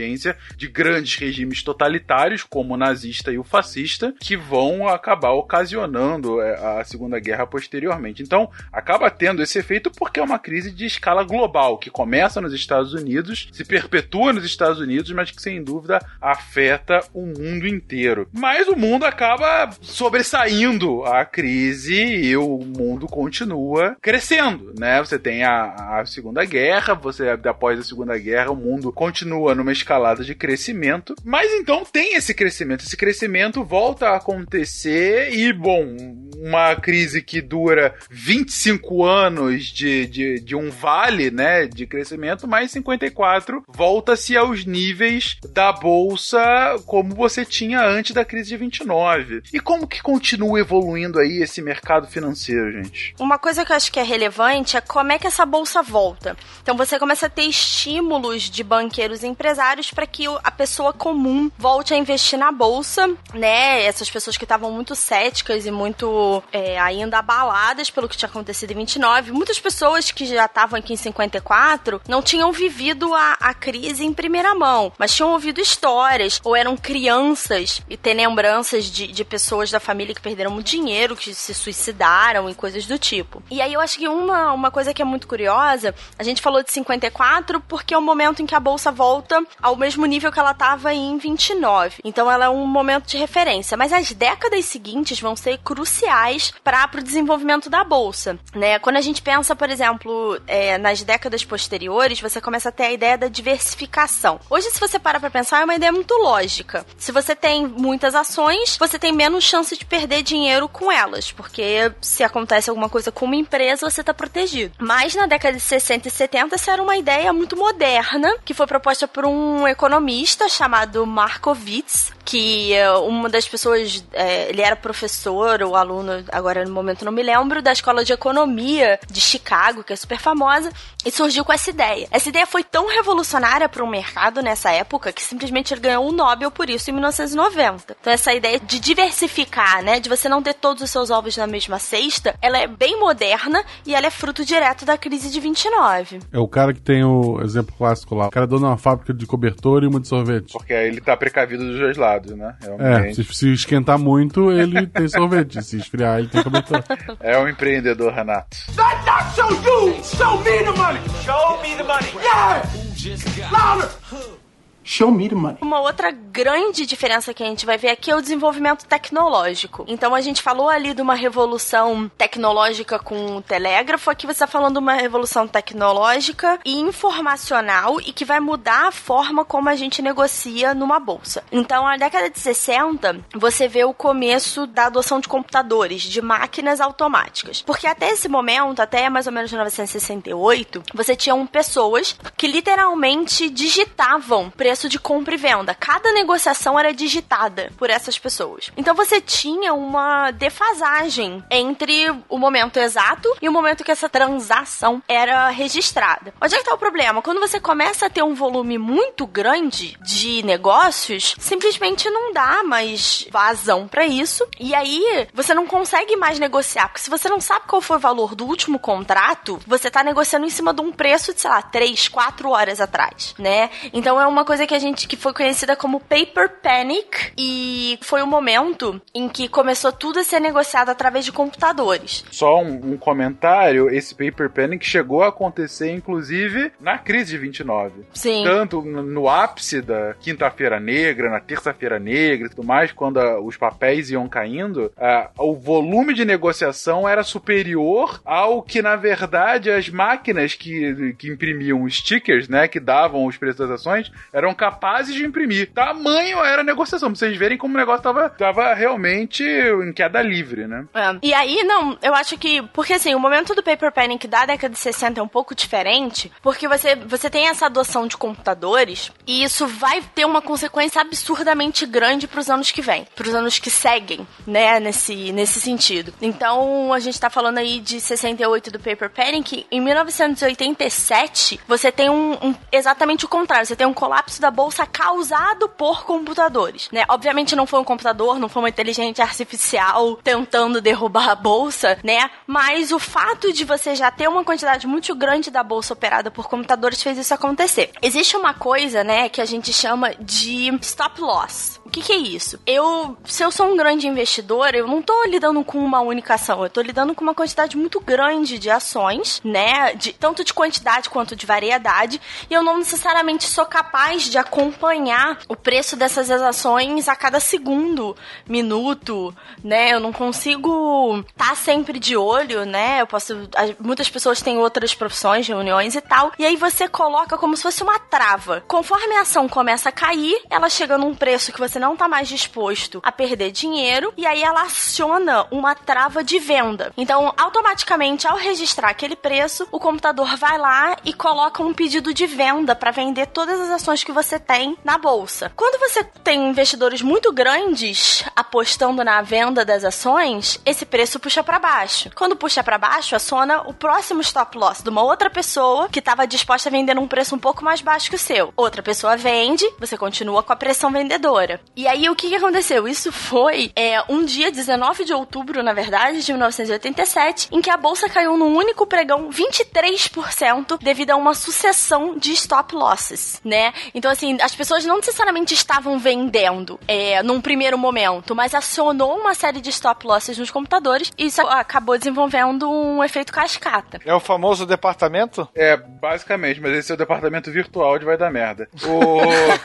de grandes regimes totalitários como o nazista e o fascista fascista que vão acabar ocasionando é, a Segunda Guerra posteriormente. Então, acaba tendo esse efeito porque é uma crise de escala global, que começa nos Estados Unidos, se perpetua nos Estados Unidos, mas que sem dúvida afeta o mundo inteiro. Mas o mundo acaba sobressaindo a crise e o mundo continua crescendo, né? Você tem a, a Segunda Guerra, você após a Segunda Guerra, o mundo continua numa escalada de crescimento, mas então tem esse crescimento, esse crescimento volta a acontecer e, bom, uma crise que dura 25 anos de, de, de um vale, né, de crescimento, mais 54 volta-se aos níveis da bolsa como você tinha antes da crise de 29. E como que continua evoluindo aí esse mercado financeiro, gente? Uma coisa que eu acho que é relevante é como é que essa bolsa volta. Então você começa a ter estímulos de banqueiros e empresários para que a pessoa comum volte a investir na bolsa né, essas pessoas que estavam muito céticas e muito é, ainda abaladas pelo que tinha acontecido em 29, muitas pessoas que já estavam aqui em 54 não tinham vivido a, a crise em primeira mão, mas tinham ouvido histórias, ou eram crianças e ter lembranças de, de pessoas da família que perderam muito dinheiro, que se suicidaram e coisas do tipo. E aí eu acho que uma, uma coisa que é muito curiosa, a gente falou de 54 porque é o momento em que a bolsa volta ao mesmo nível que ela estava em 29. Então ela é um momento de referência, mas as décadas seguintes vão ser cruciais para o desenvolvimento da bolsa, né? Quando a gente pensa, por exemplo, é, nas décadas posteriores, você começa a ter a ideia da diversificação. Hoje, se você para para pensar, é uma ideia muito lógica. Se você tem muitas ações, você tem menos chance de perder dinheiro com elas, porque se acontece alguma coisa com uma empresa, você está protegido. Mas na década de 60 e 70, essa era uma ideia muito moderna, que foi proposta por um economista chamado Markowitz, que uh, uma das pessoas, é, ele era professor ou aluno agora no momento não me lembro, da escola de economia de Chicago, que é super famosa, e surgiu com essa ideia. Essa ideia foi tão revolucionária para o mercado nessa época que simplesmente ele ganhou o Nobel por isso em 1990. Então essa ideia de diversificar, né, de você não ter todos os seus ovos na mesma cesta, ela é bem moderna e ela é fruto direto da crise de 29. É o cara que tem o exemplo clássico lá. O cara dona uma fábrica de cobertor e uma de sorvete. Porque aí ele tá precavido dos dois lados, né? É, se, se esquentar muito, ele tem sorvete. Se esfriar, ele tem cobertor. É um empreendedor, Renato. That not show you! Show me the money! Show me the money! Yeah! Louder! Show me the money. Uma outra grande diferença que a gente vai ver aqui é o desenvolvimento tecnológico. Então a gente falou ali de uma revolução tecnológica com o telégrafo, aqui você está falando de uma revolução tecnológica e informacional e que vai mudar a forma como a gente negocia numa bolsa. Então, na década de 60, você vê o começo da adoção de computadores, de máquinas automáticas. Porque até esse momento, até mais ou menos 1968, você tinha pessoas que literalmente digitavam preço de compra e venda. Cada negociação era digitada por essas pessoas. Então você tinha uma defasagem entre o momento exato e o momento que essa transação era registrada. Onde é que tá o problema? Quando você começa a ter um volume muito grande de negócios, simplesmente não dá mais vazão para isso. E aí você não consegue mais negociar, porque se você não sabe qual foi o valor do último contrato, você tá negociando em cima de um preço de, sei lá, 3, 4 horas atrás, né? Então é uma coisa que a gente que foi conhecida como Paper Panic e foi o momento em que começou tudo a ser negociado através de computadores. Só um, um comentário, esse Paper Panic chegou a acontecer, inclusive, na crise de 29. Sim. Tanto no, ápice da quinta-feira negra, na terça-feira negra e tudo mais, quando a, os papéis iam caindo, a, o volume de negociação era superior ao que, na verdade, as máquinas que, que imprimiam stickers, né, que davam os preços das ações, eram capazes de imprimir. Tamanho era a negociação, pra vocês verem como o negócio tava, tava realmente em queda livre, né? É. E aí, não, eu acho que. Porque assim, o momento do Paper Panic da década de 60 é um pouco diferente, porque você, você tem essa adoção de computadores e isso vai ter uma consequência absurdamente grande pros anos que vêm, pros anos que seguem, né, nesse, nesse sentido. Então, a gente tá falando aí de 68 do Paper Panic. Em 1987, você tem um, um exatamente o contrário, você tem um colapso da bolsa causado por computadores, né? Obviamente não foi um computador, não foi uma inteligência artificial tentando derrubar a bolsa, né? Mas o fato de você já ter uma quantidade muito grande da bolsa operada por computadores fez isso acontecer. Existe uma coisa, né, que a gente chama de stop loss. O que, que é isso? Eu, se eu sou um grande investidor, eu não tô lidando com uma única ação, eu tô lidando com uma quantidade muito grande de ações, né? De, tanto de quantidade quanto de variedade, e eu não necessariamente sou capaz de acompanhar o preço dessas ações a cada segundo, minuto, né? Eu não consigo estar tá sempre de olho, né? Eu posso. Muitas pessoas têm outras profissões, reuniões e tal. E aí você coloca como se fosse uma trava. Conforme a ação começa a cair, ela chega num preço que você não tá mais disposto a perder dinheiro. E aí ela aciona uma trava de venda. Então, automaticamente, ao registrar aquele preço, o computador vai lá e coloca um pedido de venda para vender todas as ações que você tem na bolsa. Quando você tem investidores muito grandes apostando na venda das ações, esse preço puxa para baixo. Quando puxa para baixo, aciona o próximo stop loss de uma outra pessoa que estava disposta a vender num preço um pouco mais baixo que o seu. Outra pessoa vende, você continua com a pressão vendedora. E aí o que, que aconteceu? Isso foi é, um dia 19 de outubro, na verdade, de 1987, em que a bolsa caiu num único pregão 23% devido a uma sucessão de stop losses, né? Então assim, as pessoas não necessariamente estavam vendendo é, num primeiro momento, mas acionou uma série de stop losses nos computadores e isso acabou desenvolvendo um efeito cascata. É o famoso departamento? É, basicamente, mas esse é o departamento virtual de vai dar merda. O...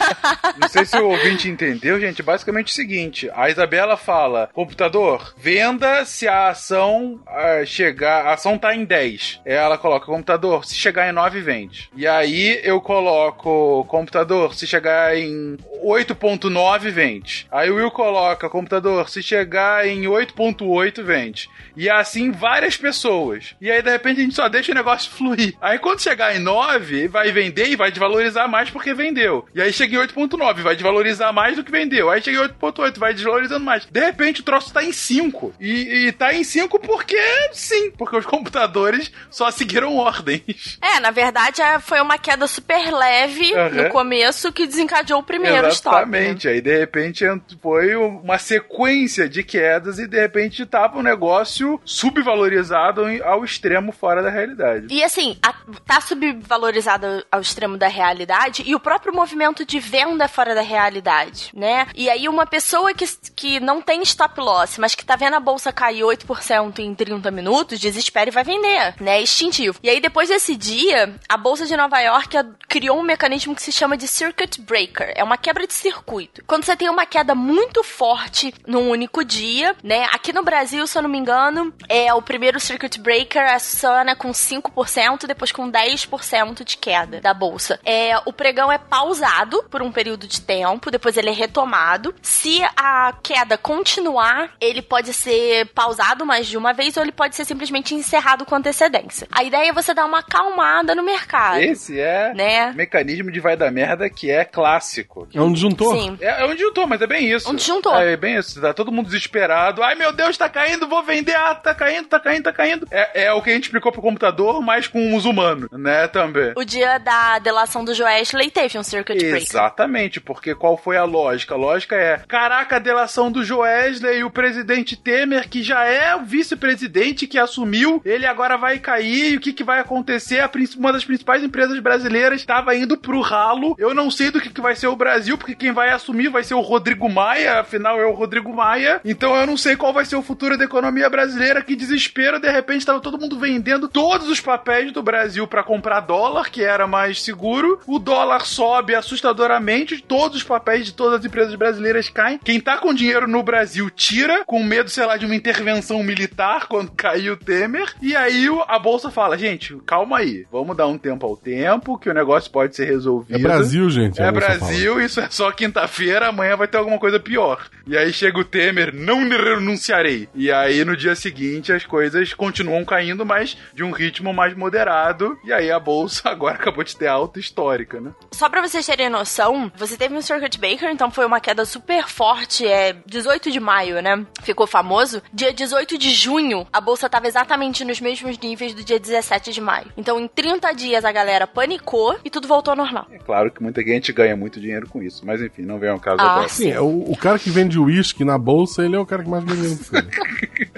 não sei se o ouvinte entendeu, gente. Basicamente é o seguinte: a Isabela fala, computador, venda se a ação uh, chegar. A ação tá em 10. Ela coloca, computador, se chegar em 9, vende. E aí eu coloco, computador computador, se chegar em 8.9, vende. Aí o Will coloca, computador, se chegar em 8.8, vende. E assim várias pessoas. E aí, de repente, a gente só deixa o negócio fluir. Aí quando chegar em 9, vai vender e vai desvalorizar mais porque vendeu. E aí chega em 8.9, vai desvalorizar mais do que vendeu. Aí chega em 8.8, vai desvalorizando mais. De repente, o troço tá em 5. E, e tá em 5 porque sim, porque os computadores só seguiram ordens. É, na verdade, é, foi uma queda super leve Uhum. no começo que desencadeou o primeiro stop. né? Exatamente. Aí, de repente, ent- foi uma sequência de quedas e, de repente, tava um negócio subvalorizado ao extremo fora da realidade. E assim, a- tá subvalorizado ao extremo da realidade e o próprio movimento de venda fora da realidade, né? E aí uma pessoa que, que não tem stop loss, mas que tá vendo a bolsa cair 8% em 30 minutos, desespera e vai vender, né? Instintivo. E aí depois desse dia, a bolsa de Nova York criou um mecanismo que se chama de circuit breaker. É uma quebra de circuito. Quando você tem uma queda muito forte num único dia, né? Aqui no Brasil, se eu não me engano, é o primeiro circuit breaker aciona com 5%, depois com 10% de queda da bolsa. É, o pregão é pausado por um período de tempo, depois ele é retomado. Se a queda continuar, ele pode ser pausado mais de uma vez ou ele pode ser simplesmente encerrado com antecedência. A ideia é você dar uma acalmada no mercado. Esse é Né? mecanismo de vai da merda que é clássico. É um disjuntor. Sim. É, é um disjuntor, mas é bem isso. Um disjuntor. É, é bem isso. Tá todo mundo desesperado. Ai, meu Deus, tá caindo, vou vender. Ah, tá caindo, tá caindo, tá caindo. É, é o que a gente explicou pro computador, mas com os humanos, né, também. O dia da delação do Joesley teve um circuit breaker. Exatamente, porque qual foi a lógica? A lógica é: caraca, a delação do Joesley e o presidente Temer, que já é o vice-presidente que assumiu, ele agora vai cair. E o que, que vai acontecer? A uma das principais empresas brasileiras estava indo pro ralo. Eu não sei do que, que vai ser o Brasil, porque quem vai assumir vai ser o Rodrigo Maia, afinal é o Rodrigo Maia. Então eu não sei qual vai ser o futuro da economia brasileira. Que desespero, de repente estava todo mundo vendendo todos os papéis do Brasil para comprar dólar, que era mais seguro. O dólar sobe assustadoramente, todos os papéis de todas as empresas brasileiras caem. Quem tá com dinheiro no Brasil tira, com medo, sei lá, de uma intervenção militar quando caiu o Temer. E aí a bolsa fala: gente, calma aí, vamos dar um tempo ao tempo, que o negócio pode ser resolvido. É Brasil, gente. É moça Brasil, isso é só quinta-feira, amanhã vai ter alguma coisa pior. E aí chega o Temer, não renunciarei. E aí no dia seguinte as coisas continuam caindo, mas de um ritmo mais moderado. E aí a bolsa agora acabou de ter alta histórica, né? Só pra vocês terem noção, você teve um circuit breaker, então foi uma queda super forte, é 18 de maio, né? Ficou famoso. Dia 18 de junho, a bolsa tava exatamente nos mesmos níveis do dia 17 de maio. Então em 30 dias a galera panicou e tudo voltou ao normal. É claro que muita gente ganha muito dinheiro com isso, mas enfim, não vem ao caso Ah, agora. Sim, é o, o cara que vende uísque na bolsa, ele é o cara que mais ganha dinheiro.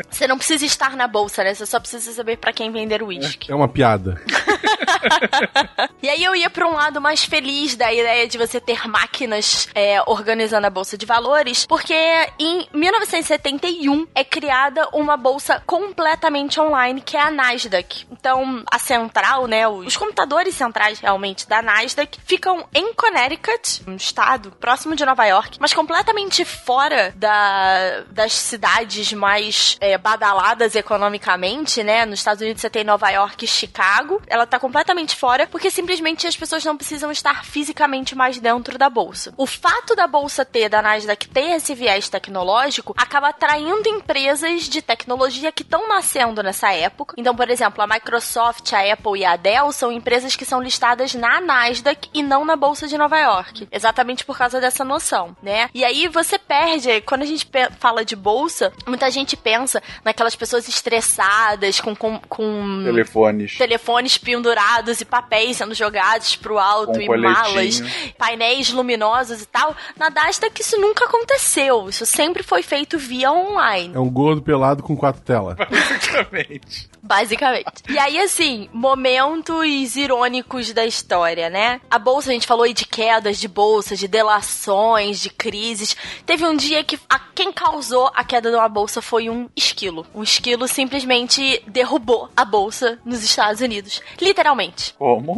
Você não precisa estar na bolsa, né? Você só precisa saber pra quem vender o uísque. É uma piada. E aí eu ia pra um lado mais feliz da ideia de você ter máquinas é, organizando a bolsa de valores, porque em 1971 é criada uma bolsa completamente online que é a Nasdaq. Então a central, né, os computadores centrais realmente da Nasdaq ficam em Connecticut, um estado próximo de Nova York, mas completamente fora da, das cidades mais é, badaladas economicamente, né? Nos Estados Unidos você tem Nova York e Chicago. Ela tá completamente fora porque simplesmente as pessoas não precisam estar fisicamente mais dentro da bolsa. O fato da bolsa ter, da Nasdaq ter esse viés tecnológico, acaba atraindo empresas de tecnologia que estão nascendo nessa época. Então, por exemplo, a Microsoft, a Apple e a Dell são empresas que são listadas na Nasdaq e não na bolsa de Nova York. Exatamente por causa dessa noção, né? E aí você perde, quando a gente fala de bolsa, muita gente pensa naquelas pessoas estressadas com, com, com Telefones. telefones pendurados e papéis sendo jogados pro alto Com e coletinho. malas, painéis luminosos e tal. Na Nasdaq isso nunca aconteceu. Isso sempre foi feito via online. É um gordo pelado com quatro telas. Basicamente. Basicamente. E aí, assim, momentos irônicos da história, né? A bolsa, a gente falou aí de quedas de bolsa, de delações, de crises. Teve um dia que a, quem causou a queda de uma bolsa foi um esquilo. Um esquilo simplesmente derrubou a bolsa nos Estados Unidos. Literalmente. Como?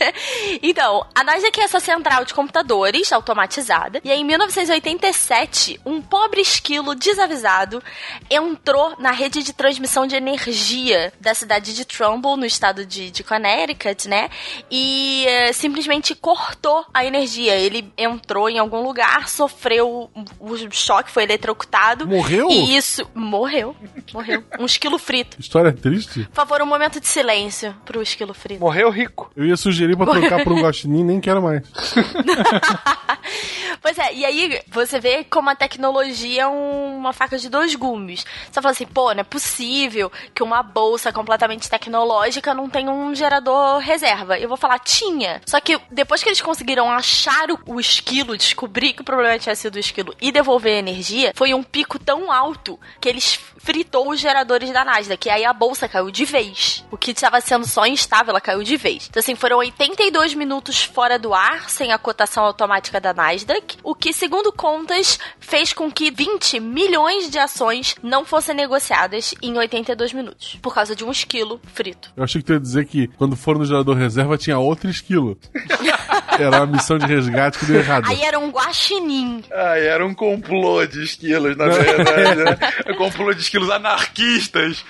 então, a Nasdaq é essa central de computadores automatizada. E aí, em 1987, um pobre esquilo desavisado entrou na rede de transmissão de energia da cidade de Trumbull, no estado de, de Connecticut, né? E uh, simplesmente cortou a energia. Ele entrou em algum lugar, sofreu o choque, foi eletrocutado. Morreu? E isso. Morreu. Morreu. Um esquilo frito. História triste. Por favor, um momento de silêncio pro esquilo frito. Morreu rico. Eu ia sugerir pra trocar por um guaxinim, nem quero mais. pois é, e aí você vê como a tecnologia é uma faca de dois gumes. Você fala assim, pô, não é possível que uma bolsa completamente tecnológica não tenha um gerador reserva. Eu vou falar, tinha. Só que depois que eles conseguiram achar o, o esquilo, descobrir que o problema tinha sido o esquilo e devolver a energia, foi um pico tão alto que eles fritou os geradores da Nasdaq. E aí a bolsa caiu de vez. O que estava sendo só instável, ela caiu de vez. Então, assim, foram 82 minutos fora do ar, sem a cotação automática da Nasdaq, o que, segundo contas, fez com que 20 milhões de ações não fossem negociadas em 82 minutos, por causa de um esquilo frito. Eu achei que tu ia dizer que quando for no gerador reserva tinha outro esquilo. era uma missão de resgate que deu errado. Aí era um guaxinim. Aí era um complô de esquilos, na verdade, né? Um complô de esquilos anarquistas.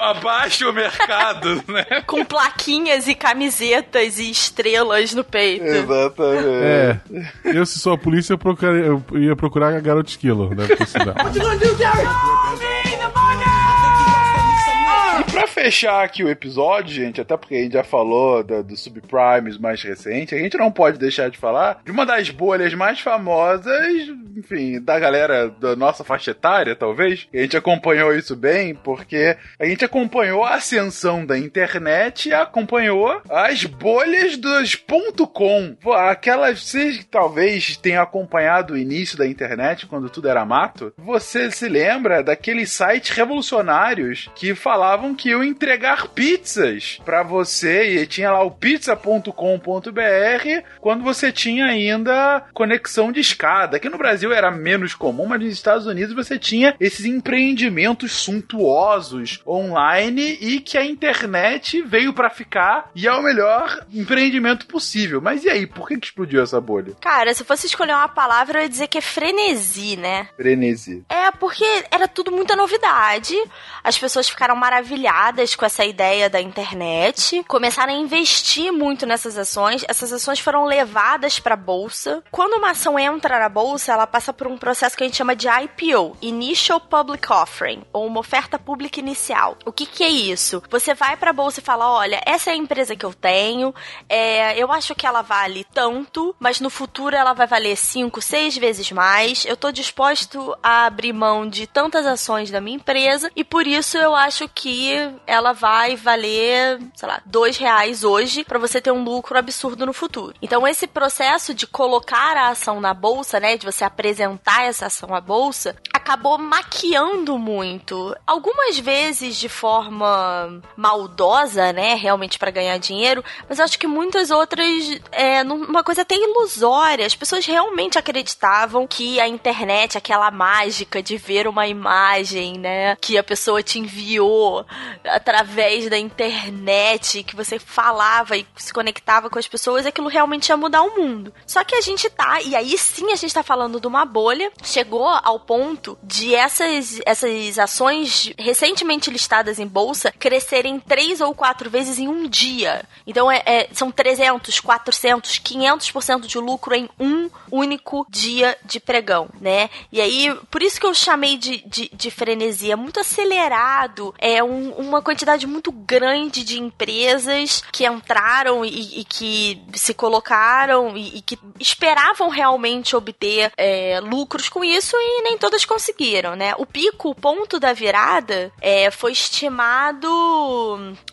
Abaixo o mercado, né? Com plaquinhas e camisetas e estrelas no peito. Exatamente. É. Eu, se sou a polícia, eu, procurei, eu ia procurar a garota esquilo. Deve ter sido. What you gonna do, Gary? Fechar aqui o episódio, gente, até porque a gente já falou do, do subprimes mais recente, a gente não pode deixar de falar de uma das bolhas mais famosas, enfim, da galera da nossa faixa etária, talvez. A gente acompanhou isso bem, porque a gente acompanhou a ascensão da internet e acompanhou as bolhas dos .com. Aquelas, vocês talvez tenham acompanhado o início da internet, quando tudo era mato, você se lembra daqueles sites revolucionários que falavam que iam entregar pizzas para você e tinha lá o pizza.com.br quando você tinha ainda conexão de escada. Aqui no Brasil era menos comum, mas nos Estados Unidos você tinha esses empreendimentos suntuosos online e que a internet veio para ficar e é o melhor empreendimento possível. Mas e aí, por que, que explodiu essa bolha? Cara, se fosse escolher uma palavra, eu ia dizer que é frenesi, né? Frenesi. É, porque era tudo muita novidade. As pessoas ficaram maravilhadas com essa ideia da internet, começaram a investir muito nessas ações. Essas ações foram levadas para a bolsa. Quando uma ação entra na bolsa, ela passa por um processo que a gente chama de IPO, Initial Public Offering, ou uma oferta pública inicial. O que, que é isso? Você vai para a bolsa e fala: olha, essa é a empresa que eu tenho, é, eu acho que ela vale tanto, mas no futuro ela vai valer 5, 6 vezes mais. Eu estou disposto a abrir mão de tantas ações da minha empresa e por isso eu acho que ela vai valer, sei lá, dois reais hoje para você ter um lucro absurdo no futuro. Então esse processo de colocar a ação na bolsa, né, de você apresentar essa ação à bolsa, acabou maquiando muito. Algumas vezes de forma maldosa, né, realmente para ganhar dinheiro, mas acho que muitas outras é uma coisa até ilusória. As pessoas realmente acreditavam que a internet, aquela mágica de ver uma imagem, né, que a pessoa te enviou através da internet, que você falava e se conectava com as pessoas, aquilo realmente ia mudar o mundo. Só que a gente tá, e aí sim a gente tá falando de uma bolha, chegou ao ponto de essas, essas ações recentemente listadas em bolsa crescerem três ou quatro vezes em um dia. Então é, é, são 300, 400, 500% de lucro em um único dia de pregão, né? E aí, por isso que eu chamei de, de, de frenesia, muito acelerado, é um, uma quantidade muito grande de empresas que entraram e, e que se colocaram e, e, que esperavam realmente obter é, lucros com isso e nem todas conseguiram, né? O pico, o ponto da virada, é, foi estimado.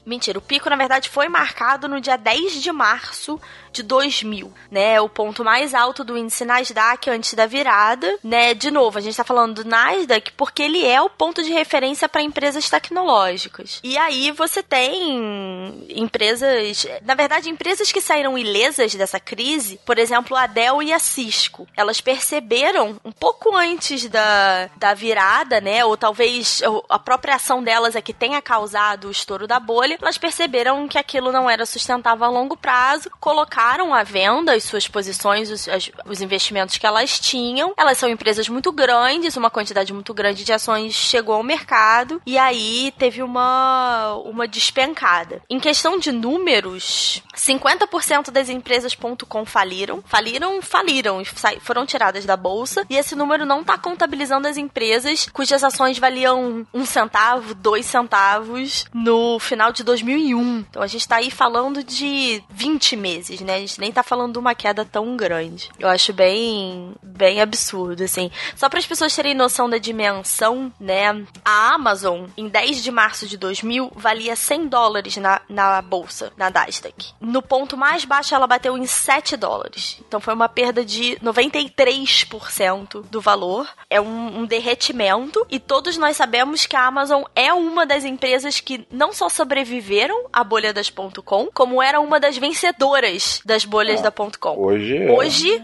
Mentira, o pico na verdade foi marcado no dia 10 de março de 2000, né? O ponto mais alto do índice Nasdaq antes da virada, né? De novo, a gente tá falando do Nasdaq porque ele é o ponto de referência para empresas tecnológicas. E aí você tem empresas, na verdade, empresas que saíram ilesas dessa crise, por exemplo, a Dell e a Cisco. Elas perceberam um pouco antes da, da, da virada, né? Ou talvez a própria ação delas é que tenha causado o estouro da bolha, elas perceberam que aquilo não era sustentável a longo prazo, colocaram à venda as suas posições, os, as, os investimentos que elas tinham. Elas são empresas muito grandes, uma quantidade muito grande de ações chegou ao mercado e aí teve uma, uma despencada. Em questão de números, 50% das empresas .com faliram. Faliram, faliram, foram tiradas da bolsa. E esse número não está contabilizando as empresas cujas ações valiam um centavo, dois centavos no final de 2001. Então a gente está aí falando de 20 meses, né? A gente nem está falando de uma queda tão grande. Eu acho bem, bem absurdo, assim. Só para as pessoas terem noção da dimensão, né? A Amazon, em 10 de março de 2000, valia 100 dólares na, na bolsa, na Nasdaq. No ponto mais baixo, ela bateu em 7 dólares. Então foi uma perda de 93% do valor. É um, um derretimento. E todos nós sabemos que a Amazon é uma das empresas que não só sobreviveram à bolha das .com, como era uma das vencedoras das bolhas ah, da .com. Hoje, é hoje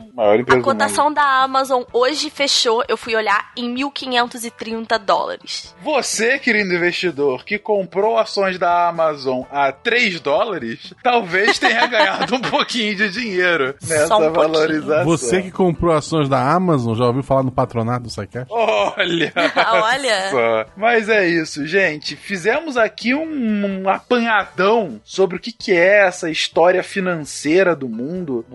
a cotação da Amazon hoje fechou, eu fui olhar, em 1.530 dólares. Você, querido investidor, que comprou ações da Amazon a 3 dólares, talvez tenha ganhado um pouquinho de dinheiro nessa um valorização. Você que comprou ações da Amazon, já ouviu falar no patronato do Sycast? Olha! Olha! Só. Mas é isso, gente. Fizemos aqui um, um apanhadão sobre o que, que é essa história financeira do mundo,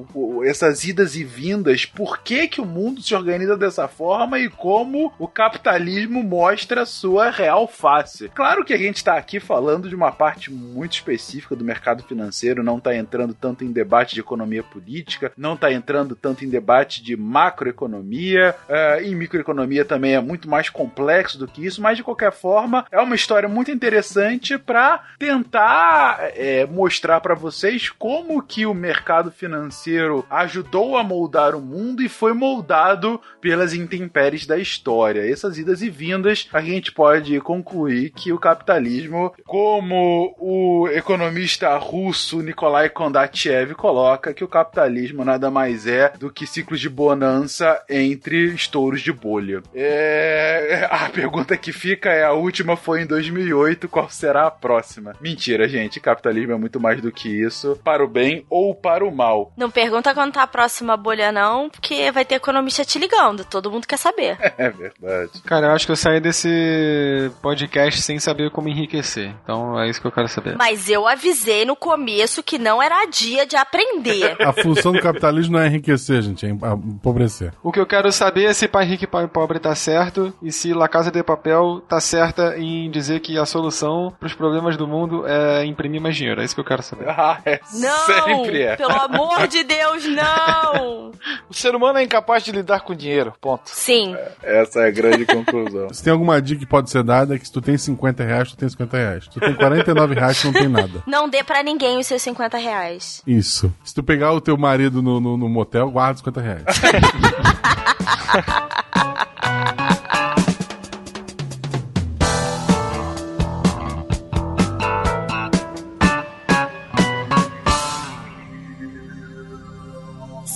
essas idas e vindas, por que, que o mundo se organiza dessa forma e como o capitalismo mostra sua real face. Claro que a gente está aqui falando de uma parte muito específica do mercado financeiro, não está entrando tanto em debate de economia política, não está entrando tanto em debate de macroeconomia, uh, em microeconomia também é muito mais complexo do que isso, mas de qualquer forma é uma história muito interessante para tentar é, mostrar para vocês como que o mercado financeiro ajudou a moldar o mundo e foi moldado pelas intempéries da história. Essas idas e vindas, a gente pode concluir que o capitalismo, como o economista russo Nikolai Kondratiev coloca, que o capitalismo nada mais é do que ciclos de bonança entre estouros de bolha. É... A pergunta que fica é: a última foi em 2008, qual será a próxima? Mentira, gente. Capitalismo é muito mais do que isso, para o bem ou para o mal. Não pergunta quando tá a próxima bolha, não, porque vai ter economista te ligando. Todo mundo quer saber. É verdade. Cara, eu acho que eu saí desse podcast sem saber como enriquecer. Então é isso que eu quero saber. Mas eu avisei no começo que não era dia de aprender. a função do capitalismo não é enriquecer, gente, é empobrecer. O que eu quero saber é se pai rico e pai pobre tá certo e se La Casa de Papel tá certa em dizer que a solução para os problemas do mundo é imprimir mais dinheiro. É isso que eu quero saber. Ah, é. Não! Sempre é. Pelo amor de Deus, não! o ser humano é incapaz de lidar com dinheiro. Ponto. Sim. É, essa é a grande conclusão. Se tem alguma dica que pode ser dada, é que se tu tem 50 reais, tu tem 50 reais. Se tu tem 49 reais, tu não tem nada. Não dê para ninguém os seus 50 reais. Isso. Se tu pegar o teu marido no, no, no motel, guarda 50 reais.